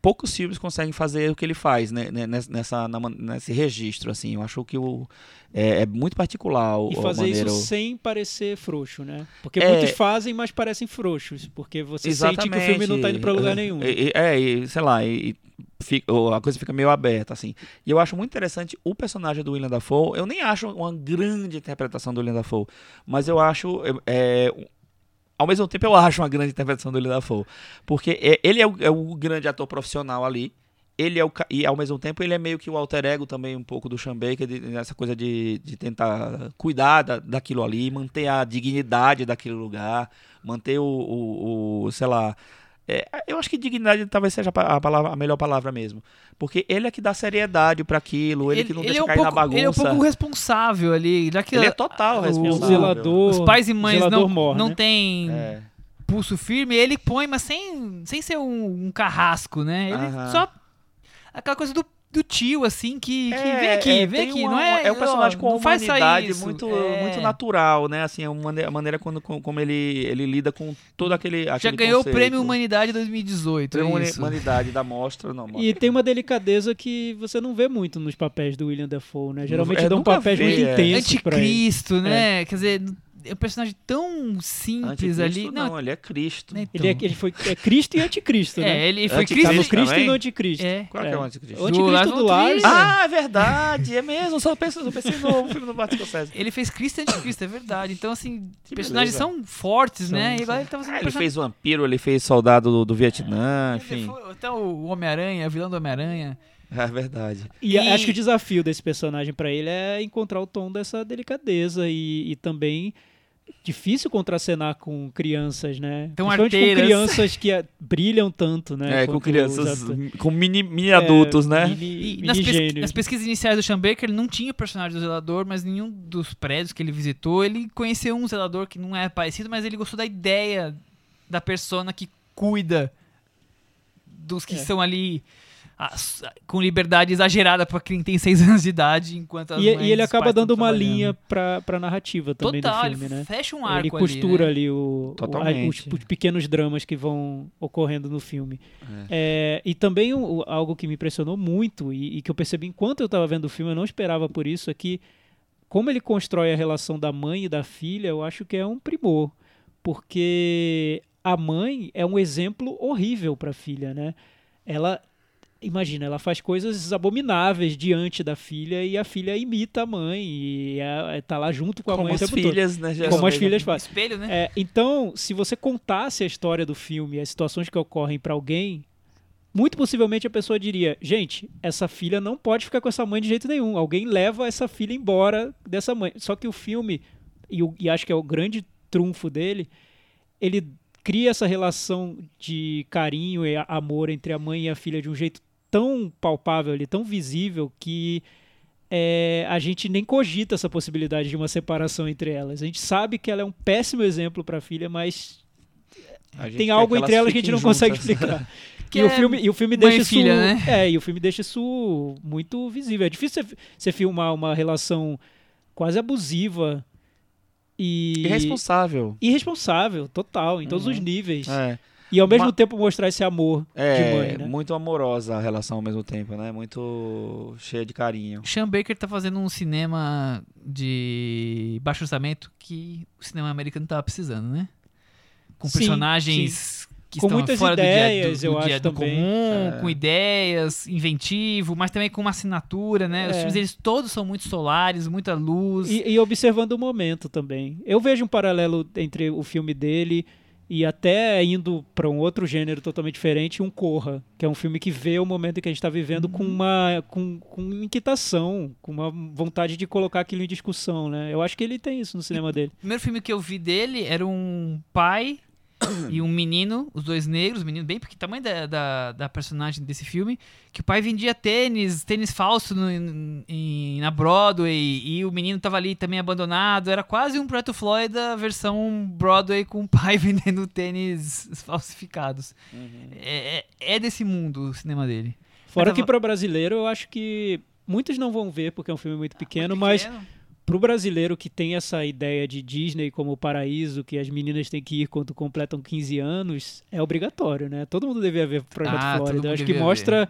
Poucos filmes conseguem fazer o que ele faz né, né, nessa, na nesse registro, assim. Eu acho que o, é, é muito particular o, E fazer maneira- isso sem parecer frouxo, né? Porque É. muitos fazem, mas parecem frouxos. Porque você sente que o filme não tá indo pra lugar É, nenhum. e- É, e, sei lá, e, fica- a coisa fica meio aberta, assim. E eu acho muito interessante o personagem do William Dafoe. Eu nem acho uma grande interpretação do William Dafoe, mas eu acho. É, ao mesmo tempo, eu acho uma grande interpretação do William Dafoe. Porque é- ele é o, é o grande ator profissional ali. Ele é o. E ao mesmo tempo ele é meio que o alter ego também, um pouco do Sean Baker, de- essa coisa de, de tentar cuidar da- daquilo ali, manter a dignidade daquele lugar, manter o, o- o, sei lá. É, eu acho que dignidade talvez seja a pa- a, palavra, a melhor palavra mesmo. Porque ele é que dá seriedade para aquilo, ele, que não deixa é um cair pouco, na bagunça. Ele é um pouco responsável ali. Já que Ele é total o- O responsável. zelador. os pais e mães zelador não, mor, não né? têm É. pulso firme, ele põe, mas sem, sem ser um, um carrasco, né? Ele Aham. só. Aquela coisa do, do tio, assim, que, que É, vem aqui, é, vem aqui. uma- não é, é um personagem ó, com sair humanidade muito, É. muito natural, né? Assim, a maneira, a maneira quando, com- como ele, ele lida com todo aquele. Já aquele ganhou o conceito. Prêmio Humanidade 2018. Prêmio é isso. Humanidade da mostra, não. E tem uma delicadeza que você não vê muito nos papéis do William Dafoe, né? Geralmente é, dão papéis vê, muito é. intensos pra ele. Anticristo, né? Quer dizer, é um personagem tão simples Anticristo, ali. não, ele é Cristo. né, Ele, é, então. ele foi é Cristo e anticristo, né? É, ele foi Tá Cristo. Cristo também? e no anticristo. É. Qual que é o anticristo? O anticristo do von Lars. Ah, é verdade, é mesmo. Só pensei, só pensei no filme do Martin Scorsese. Ele fez Cristo e Anticristo, é verdade. Então, assim, Que personagens beleza. são fortes, São, né? E são. ele tá fazendo Ah, um ele personagem. fez Vampiro, ele fez Soldado do, do Vietnã, enfim. Foi Até o Homem-Aranha, vilão do Homem-Aranha. É verdade. E, E- acho que o desafio desse personagem pra ele é encontrar o tom dessa delicadeza e, e também difícil contracenar com crianças, né? Tão Principalmente com crianças que brilham tanto, né? É, com crianças, com mini, mini adultos, É, né? Mini, E mini nas, pes- gênios. nas pesquisas iniciais do Sean Baker, ele não tinha o personagem do zelador, mas nenhum dos prédios que ele visitou, ele conheceu um zelador que não é parecido, mas ele gostou da ideia da persona que cuida dos que É. são ali com liberdade exagerada pra quem tem seis anos de idade, enquanto as E, mães e ele acaba dando uma linha pra, pra narrativa também Total, do filme, né? fecha um arco Ele costura ali, ali, né? o, o- Totalmente. os, os pequenos dramas que vão ocorrendo no filme. É, e também o- o- algo que me impressionou muito e, e que eu percebi enquanto eu estava vendo o filme, eu não esperava por isso, é que como ele constrói a relação da mãe e da filha, eu acho que é um primor. Porque a mãe é um exemplo horrível para a filha, né? Ela, imagina, ela faz coisas abomináveis diante da filha e a filha imita a mãe e é, tá lá junto com a Como mãe as tempo todo. filhas, né? Como as filhas fazem. Espelho, né? É, então, se você contasse a história do filme, as situações que ocorrem pra alguém, muito possivelmente a pessoa diria: gente, essa filha não pode ficar com essa mãe de jeito nenhum. Alguém leva essa filha embora dessa mãe. Só que o filme, e, o- e acho que é o grande trunfo dele, ele cria essa relação de carinho e amor entre a mãe e a filha de um jeito tão palpável ali, tão visível que é, a gente nem cogita essa possibilidade de uma separação entre elas. A gente sabe que ela é um péssimo exemplo para a filha, mas A gente tem algo que entre elas que a gente não consegue juntas. explicar. Que e, o é filme, e o filme deixa isso, filha, né? é, e o filme deixa isso muito visível. É difícil você, você filmar uma relação quase abusiva e Irresponsável. irresponsável, total, em todos os níveis. É, E ao mesmo Ma- tempo mostrar esse amor de é mãe, né? muito amorosa a relação ao mesmo tempo, né? Muito cheia de carinho. Sean Baker tá fazendo um cinema de baixo orçamento que o cinema americano tava precisando, né? Com Sim, personagens que Com estão muitas fora ideias, do dia, do, eu do dia acho do também. comum, É. com ideias, inventivo, mas também com uma assinatura, né? Os É. filmes eles todos são muito solares, muita luz. E, e observando o momento também. Eu vejo um paralelo entre o filme dele e até indo para um outro gênero totalmente diferente, um Corra, que é um filme que vê o momento que a gente está vivendo com uma com, com inquietação, com uma vontade de colocar aquilo em discussão, né? Eu acho que ele tem isso no cinema dele. O primeiro filme que eu vi dele era um pai e um menino, os dois negros, o menino bem porque tamanho da, da, da personagem desse filme, que o pai vendia tênis, tênis falso no, em- na Broadway e o menino tava ali também abandonado. Era quase um Projeto Florida versão Broadway com o pai vendendo tênis falsificados. É, é, é desse mundo o cinema dele. Fora Mas que tava- para brasileiro, eu acho que muitos não vão ver porque é um filme muito pequeno, Muito mas pequeno. pro brasileiro que tem essa ideia de Disney como o paraíso, que as meninas têm que ir quando completam 15 anos, é obrigatório, né? Todo mundo devia ver Projeto Ah, Flórida. Acho que mostra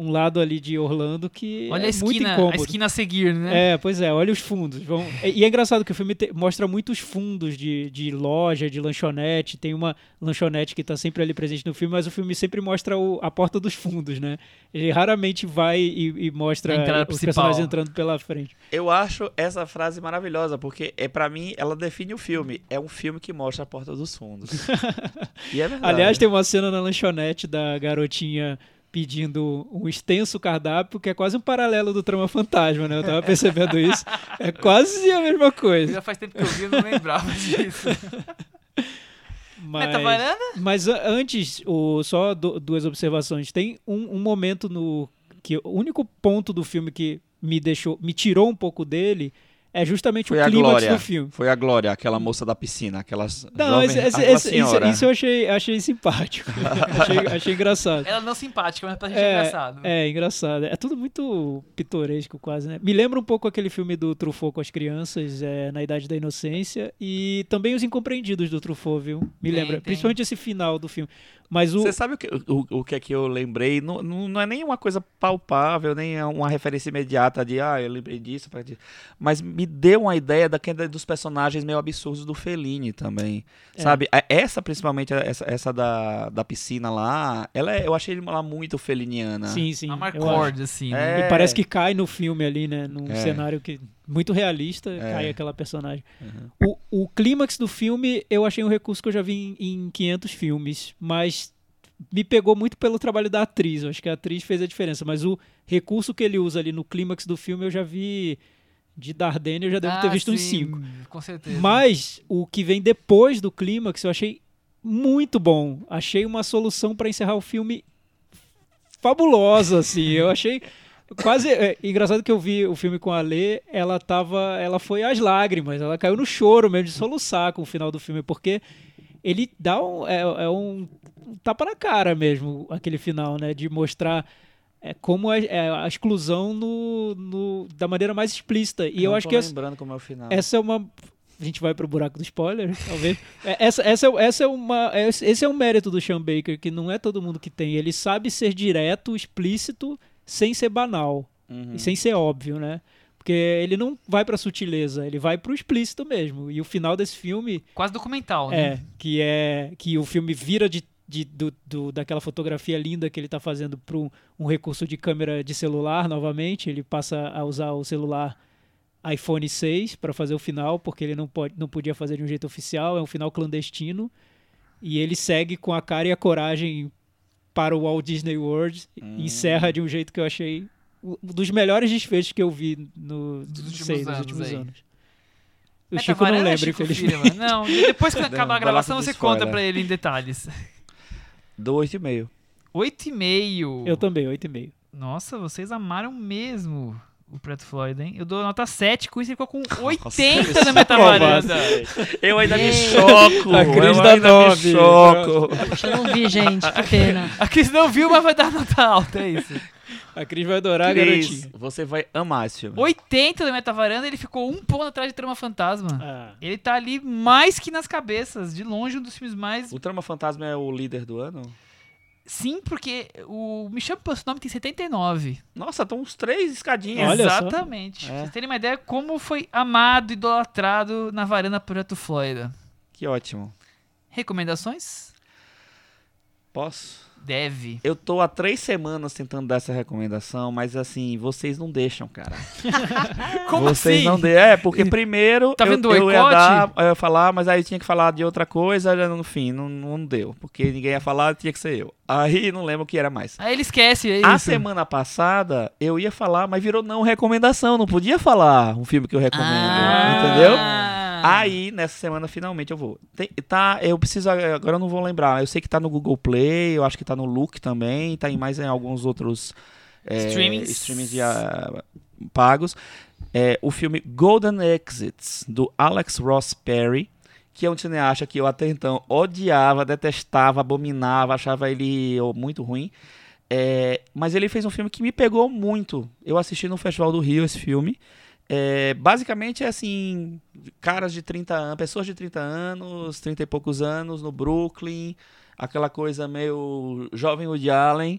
um lado ali de Orlando que Olha é a muito esquina, a incômodo. esquina a seguir, né? É, pois é, olha os fundos. Vão... E é engraçado que o filme te- mostra muitos fundos de, de loja, de lanchonete. Tem uma lanchonete que tá sempre ali presente no filme, mas o filme sempre mostra o- a porta dos fundos, né? Ele raramente vai e, e mostra A entrada os principal. personagens entrando pela frente. Eu acho essa frase maravilhosa, porque é para mim ela define o filme. É um filme que mostra a porta dos fundos. e é verdade. Aliás, tem uma cena na lanchonete da garotinha pedindo um extenso cardápio, que é quase um paralelo do Trama Fantasma, né? Eu tava percebendo isso. É quase a mesma coisa. Já faz tempo que eu vi, eu não lembrava disso. Mas... Mas antes, o, só du- duas observações. Tem um, um momento no que o único ponto do filme que me deixou, me tirou um pouco dele é justamente Foi o clímax Glória. do filme. Foi a Glória, aquela moça da piscina, aquela Não, jovem, esse- esse- aquela esse- isso, senhora. isso eu achei, achei simpático. achei, achei engraçado. Ela não simpática, mas pra gente é, engraçado. É, engraçado. É tudo muito pitoresco, quase, né? Me lembra um pouco aquele filme do Truffaut com as crianças, é, na Idade da Inocência, e também Os Incompreendidos do Truffaut, viu? Me Tem, lembra. tem. Principalmente esse final do filme. Mas o. Você sabe o que, o, o que é que eu lembrei? Não, não, não é nem uma coisa palpável, nem é uma referência imediata de, ah, eu lembrei disso. Mas me deu uma ideia daquele, dos personagens meio absurdos do Fellini também. É. Sabe? A- Essa, principalmente, essa, essa da, da piscina lá, ela é- eu achei ela muito feliniana. Sim, sim. A eu acho. Marcord, assim, né? É. E parece que cai no filme ali, né? Num É. cenário que muito realista, É. cai aquela personagem. Uhum. O, o clímax do filme, eu achei um recurso que eu já vi em, em 500 filmes, mas me pegou muito pelo trabalho da atriz. Eu acho que a atriz fez a diferença, mas o recurso que ele usa ali no clímax do filme eu já vi de Dardenne, eu já devo ter Ah, visto uns sim, 5. Com certeza. Mas o que vem depois do clímax eu achei muito bom. Achei uma solução para encerrar o filme fabulosa, assim. Eu achei quase é, engraçado que eu vi o filme com a Lê, ela tava, ela foi às lágrimas, ela caiu no choro mesmo de soluçar com o final do filme, porque ele dá um é, é um, um tapa na cara mesmo aquele final, né, de mostrar é como a, é a exclusão no, no- da maneira mais explícita. E eu Não acho tô que essa, lembrando como é o final. essa é uma. A gente vai pro buraco do spoiler, talvez. É, essa, essa, é- essa é uma. Esse esse é um mérito do Sean Baker, que não é todo mundo que tem. Ele sabe ser direto, explícito, sem ser banal. Uhum. E sem ser óbvio, né? Porque ele não vai pra sutileza, ele vai pro explícito mesmo. E o final desse filme Quase documental, né? é que é que o filme vira de, de- do, do- daquela fotografia linda que ele tá fazendo para um, um recurso de câmera de celular novamente. Ele passa a usar o celular iPhone 6 para fazer o final, porque ele não, pode, não podia fazer de um jeito oficial, é um final clandestino. E ele segue com a cara e a coragem para o Walt Disney World Hum. e encerra de um jeito que eu achei um dos melhores desfechos que eu vi no, Dos não últimos sei, nos anos últimos aí. anos. O Meta Chico não varanda, lembra, Chico infelizmente. Firman. Não, depois que Não, acabar a gravação você spoiler. conta pra ele em detalhes. Dou 8,5. 8,5. Eu também, 8,5. Nossa, vocês amaram mesmo o Preto Floyd, hein? Eu dou nota 7, com isso ele ficou com 80 na metavaranda. Eu ainda me choco. A Cris eu dá ainda nove. me choco. Poxa, eu não vi, gente. Que pena. A Cris não viu, mas vai dar nota alta, é isso. A Cris vai adorar a Cris, garotinha. você vai amar esse filme. 80 da metavaranda, ele ficou um ponto atrás de Trama Fantasma. Ah, Ele tá ali mais que nas cabeças, de longe um dos filmes mais... O Trama Fantasma é o líder do ano? Sim, porque o Me Chame Pelo Seu Nome tem 79. Nossa, estão uns três escadinhas. Olha só. Exatamente. Pra É. vocês terem uma ideia como foi amado, idolatrado na varanda Preto Flórida. Que ótimo. Recomendações? Posso? Deve. Eu tô há três semanas tentando dar essa recomendação, mas assim, vocês não deixam, cara. Como vocês assim? não deixam. É, porque primeiro Tá eu, vendo o eu ia boicote? dar, eu ia falar, mas aí tinha que falar de outra coisa, no fim, não, não deu. Porque ninguém ia falar, tinha que ser eu. Aí não lembro o que era mais. Aí ele esquece, é A semana passada eu ia falar, mas virou não recomendação. Não podia falar um filme que eu recomendo. Ah. Entendeu? Aí, nessa semana, finalmente eu vou. Tem- tá, eu preciso. Agora eu não vou lembrar. Eu sei que tá no Google Play, eu acho que tá no Look também, tá em mais em alguns outros é, Streamings. streamings de, ah, pagos. É, o filme Golden Exits, do Alex Ross Perry, que é um cineasta que eu até então odiava, detestava, abominava, achava ele muito ruim. É, mas ele fez um filme que me pegou muito. Eu assisti no Festival do Rio esse filme. É, basicamente é assim, caras de 30 anos, pessoas de 30 anos, 30 e poucos anos, no Brooklyn, aquela coisa meio jovem Woody Allen.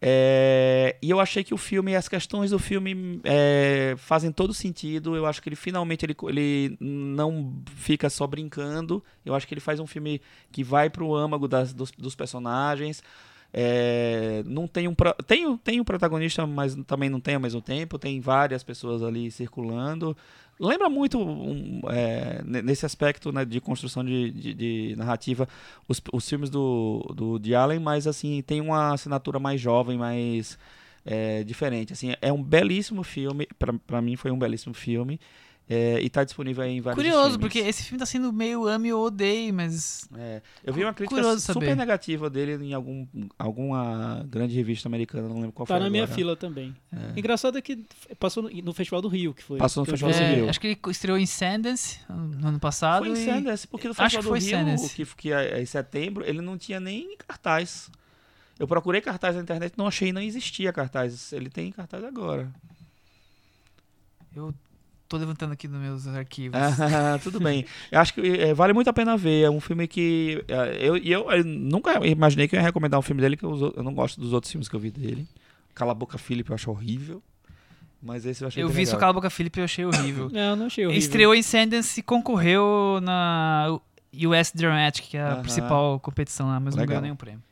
É, e eu achei que o filme, as questões do filme é, fazem todo sentido. Eu acho que ele finalmente ele, ele não fica só brincando. Eu acho que ele faz um filme que vai pro âmago das, dos, dos personagens. É, não tem um tem, tem um protagonista, mas também não tem ao mesmo tempo. Tem várias pessoas ali circulando. Lembra muito um, é, ne- nesse aspecto né, de construção de, de- de narrativa os, os filmes do, do de Allen, mas assim tem uma assinatura mais jovem, mais é, diferente. Assim, é um belíssimo filme. Pra mim foi um belíssimo filme. É, e tá disponível aí em vários Curioso, porque esse filme tá sendo meio ame ou odeie, mas. É, eu vi uma crítica Curioso super saber. negativa dele em algum, alguma grande revista americana, não lembro qual tá foi na minha agora. fila também. É. Engraçado é que passou no, no Festival do Rio, que foi. Passou no Festival do. Rio. É, acho que ele estreou em Sundance no ano passado. Foi em e- Sundance, porque no Acho Festival do foi Rio, que, que é em setembro, ele não tinha nem cartaz. Eu procurei cartaz na internet, não achei, não existia cartaz. Ele tem cartaz agora. Eu tô levantando aqui nos meus arquivos. Ah, tudo bem. Eu acho que é, vale muito a pena ver. É um filme que. é, Eu, e eu, eu nunca imaginei que eu ia recomendar um filme dele, que eu, eu não gosto dos outros filmes que eu vi dele. Cala a Boca Philip eu acho horrível. Mas esse eu achei eu vi legal. Só Cala a Boca Felipe e eu achei horrível. Não, eu não achei horrível. Estreou em Sundance e concorreu na US Dramatic, que é a principal competição lá, mas não Legal. ganhou nenhum prêmio.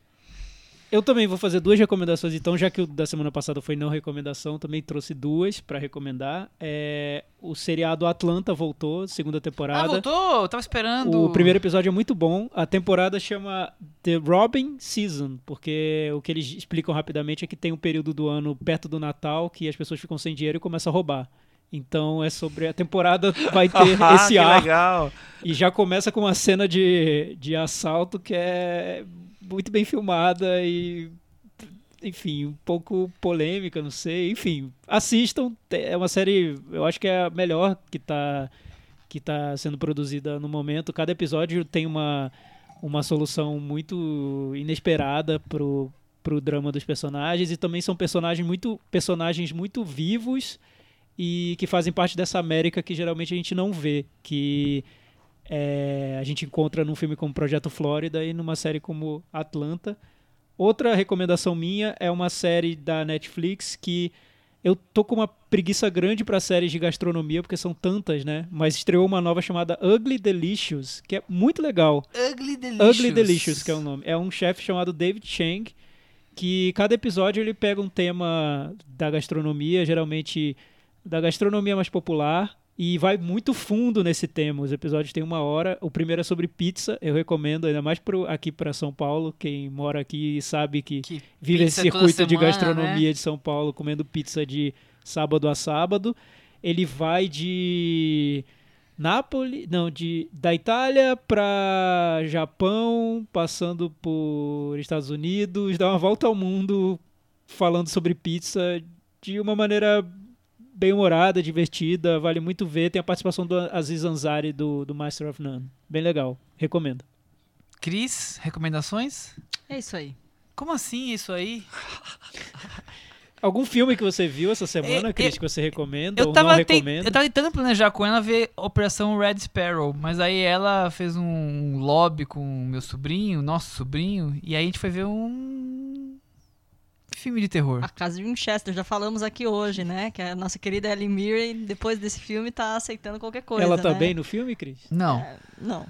Eu também vou fazer duas recomendações, então, já que o da semana passada foi não recomendação, também trouxe duas pra recomendar. É, o seriado Atlanta voltou, segunda Ah, temporada. voltou? Eu tava esperando. O primeiro episódio é muito bom. A temporada chama The Robin Season, porque o que eles explicam rapidamente é que tem um período do ano perto do Natal que as pessoas ficam sem dinheiro e começam a roubar. Então é sobre. A temporada vai ter Ah, esse que ar. legal. E já começa com uma cena de, de assalto que é muito bem filmada e. Enfim, um pouco polêmica, não sei. Enfim, assistam. É uma série, eu acho que é a melhor que tá, que tá sendo produzida no momento. Cada episódio tem uma, uma solução muito inesperada pro, pro drama dos personagens e também são personagens muito personagens muito vivos e que fazem parte dessa América que geralmente a gente não vê, que é, a gente encontra num filme como Projeto Flórida e numa série como Atlanta. Outra recomendação minha é uma série da Netflix que eu tô com uma preguiça grande para séries de gastronomia, porque são tantas, né? Mas estreou uma nova chamada Ugly Delicious, que é muito legal. Ugly Delicious. Ugly Delicious, que é o nome. É um chefe chamado David Chang, que cada episódio ele pega um tema da gastronomia, geralmente da gastronomia mais popular, e vai muito fundo nesse tema. Os episódios têm uma hora. O primeiro é sobre pizza, eu recomendo, ainda mais pro, aqui para São Paulo. Quem mora aqui sabe que, Que vive esse circuito de semana, gastronomia né? de São Paulo, comendo pizza de sábado a sábado. Ele vai de Nápoles, não, de da Itália para Japão, passando por Estados Unidos, dá uma volta ao mundo falando sobre pizza de uma maneira bem humorada, divertida, vale muito ver. Tem a participação do Aziz Ansari do, do Master of None. Bem legal, recomendo. Cris, recomendações? É isso aí. Como assim isso aí? Algum filme que você viu essa semana, Eu- Cris, eu- que você recomenda Eu ou tava, recomenda? eu tava tentando planejar com ela ver Operação Red Sparrow, mas aí ela fez um lobby com meu sobrinho, nosso sobrinho, e aí a gente foi ver um filme de terror. A Casa de Winchester, já falamos aqui hoje, né? Que a nossa querida Ellie Mirren, depois desse filme, tá aceitando qualquer coisa. Ela tá né? bem no filme, Cris? Não. Não.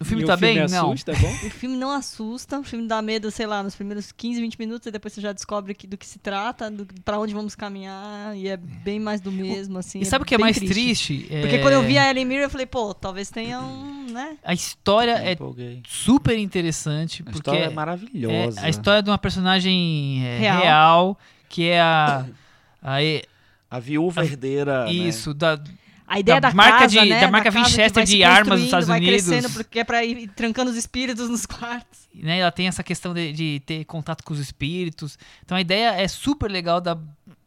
O filme E tá o filme bem? Não. assusta, é bom? O filme não assusta, o filme dá medo, sei lá, nos primeiros 15, 20 minutos, e depois você já descobre que- do que se trata, do, pra onde vamos caminhar, e é bem mais do mesmo, assim. E sabe o que é mais triste? Porque É- quando eu vi a Ellie Mirren, eu falei, pô, talvez tenha um, né? A história é super interessante, A porque história é é maravilhosa. a história de uma personagem é, Real. real. que é a, a e- A viúva herdeira. né? isso da A ideia Da da, marca casa, de- né? da marca que Winchester de armas dos Estados vai Unidos. crescendo porque é pra ir trancando os espíritos nos quartos. né, ela tem essa questão de, de ter contato com os espíritos. Então a ideia é super legal da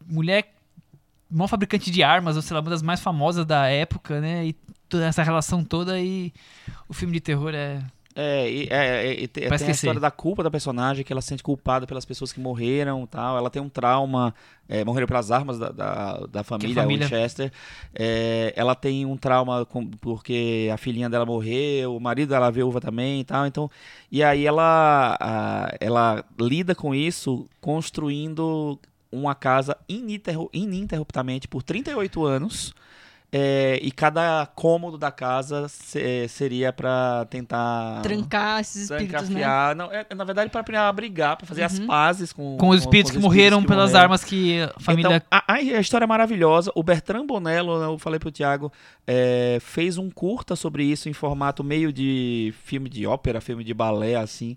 mulher, maior fabricante de armas, ou sei lá, uma das mais famosas da época, né? E toda essa relação toda e o filme de terror é. É, e, é, é, e te- tem a história da culpa da personagem, que ela se sente culpada pelas pessoas que morreram tal. Ela tem um trauma, é, morreram pelas armas da, da, da família, família- Winchester. É, ela tem um trauma com- porque a filhinha dela morreu, o marido dela viúva também e tal. Então, e aí ela, a- ela lida com isso construindo uma casa ininterru- ininterruptamente por 38 anos. É, e cada cômodo da casa se- seria pra tentar Trancar esses espíritos, né? Não, é, na verdade, para abrigar, para fazer as Uhum. pazes com, Com os espíritos que morreram pelas morreram. armas que a família. Então, a, a história é maravilhosa. O Bertrand Bonello, né, eu falei pro Thiago, é, fez um curta sobre isso em formato meio de filme de ópera, filme de balé, assim.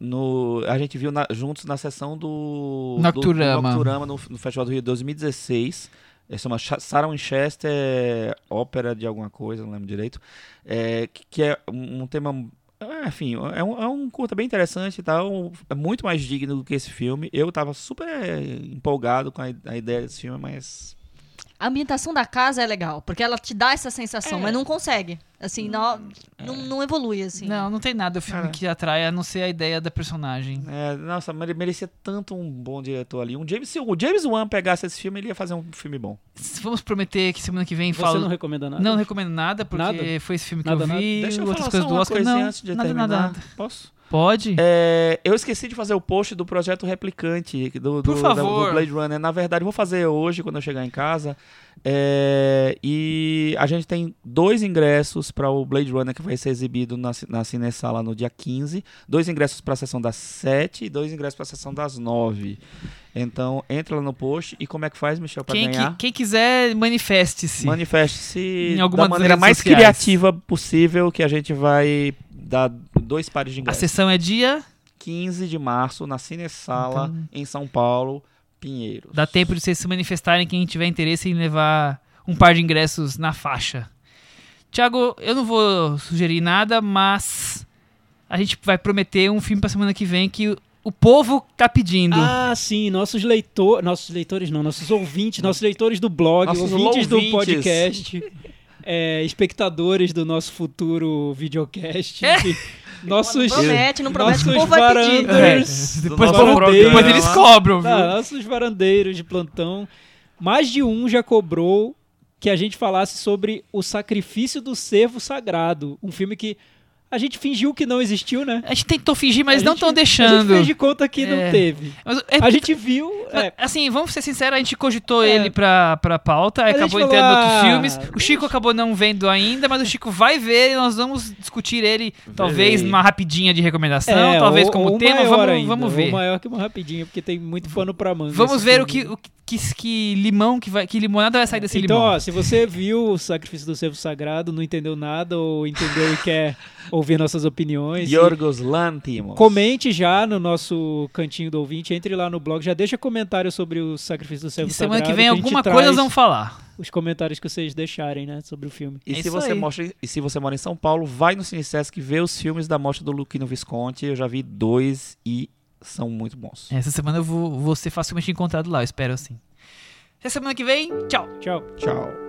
No, a gente viu na- juntos na sessão do do- Nocturama. do Nocturama no, no Festival do Rio 2016. É uma Sarah Winchester ópera de alguma coisa, não lembro direito. É, que, que é um, um tema. é, Enfim, é um, é um curta bem interessante e tal. É muito mais digno do que esse filme. Eu tava super empolgado com a, a ideia desse filme, mas. A ambientação da casa é legal, porque ela te dá essa sensação, É. mas não consegue. Assim, não, não, não evolui, assim. Não, não tem nada o filme Cara. que atrai a não ser a ideia da personagem. É, nossa, mere- merecia tanto um bom diretor ali. Um James, se o James Wan pegasse esse filme, ele ia fazer um filme bom. Vamos prometer que semana que vem Você fala. não recomenda nada? Não recomendo nada, porque Nada? foi esse filme que Nada, eu nada. vi. Deixa eu outras falar coisas só do uma Oscar. Não, antes de nada, terminar. nada, nada. Posso? Pode? É, eu esqueci de fazer o post do projeto Replicante do, do, Por da- favor. do Blade Runner. Na verdade, vou fazer hoje quando eu chegar em casa. É, e a gente tem dois ingressos para o Blade Runner que vai ser exibido na, na Cinesala no dia 15. Dois ingressos para a sessão das 7 e dois ingressos para a sessão das 9. Então, entra lá no post. E como é que faz, Michel, para ganhar? que- quem quiser, manifeste-se. Manifeste-se da maneira mais sociais. criativa possível que a gente vai dar dois pares de A ingressos. sessão é dia. 15 de março na Cinesala, Então- em São Paulo, Pinheiros. Dá tempo de vocês se manifestarem quem tiver interesse em levar um par de ingressos na faixa. Tiago, eu não vou sugerir nada, mas a gente vai prometer um filme pra semana que vem que o- povo tá pedindo. Ah, sim, nossos leitores, nossos leitores não, nossos ouvintes, nossos leitores do blog, Nossos ouvintes do ouvintes. podcast, é, espectadores do nosso futuro videocast, É? que nossos, Promete, não promete que o nossos povo vai pedir. varandeiros, É, depois, nosso depois eles cobram, viu? Não, nossos varandeiros de plantão, mais de um já cobrou que a gente falasse sobre o sacrifício do servo sagrado, um filme que a gente fingiu que não existiu, né? A gente tentou fingir, mas A não gente- estão A gente deixando. fez de conta que É. não teve. Mas, é, A gente viu, é, Assim, vamos ser sinceros, a gente cogitou É. ele pra, pra pauta, A gente acabou falou, entrando em outros ah, filmes. O Chico acabou não vendo ainda, mas o Chico vai ver e nós vamos discutir ele, talvez numa rapidinha de recomendação, é, talvez ou- como ou tema, vamos, ainda, vamos ou ver. maior que uma rapidinha, porque tem muito pano pra manga. Vamos ver o filme. que, o que, que limão que vai. Que limonada vai sair desse Então, limão. ó, se você viu o Sacrifício do Servo Sagrado, não entendeu nada, ou entendeu e quer ouvir nossas opiniões, Yorgos Lantimos. comente já no nosso cantinho do ouvinte, entre lá no blog, já deixa comentário sobre o Sacrifício do Servo E semana Sagrado. que vem gente alguma coisa vamos falar. Os comentários que vocês deixarem, né, sobre o filme. E É se, você aí. mostra, e se você mora em São Paulo, vai no Cinesesc ver os filmes da morte do Luquino Visconti. Eu já vi dois e são muito bons. Essa semana eu vou, vou ser facilmente encontrado lá, eu espero assim. Até semana que vem, tchau. Tchau. Tchau.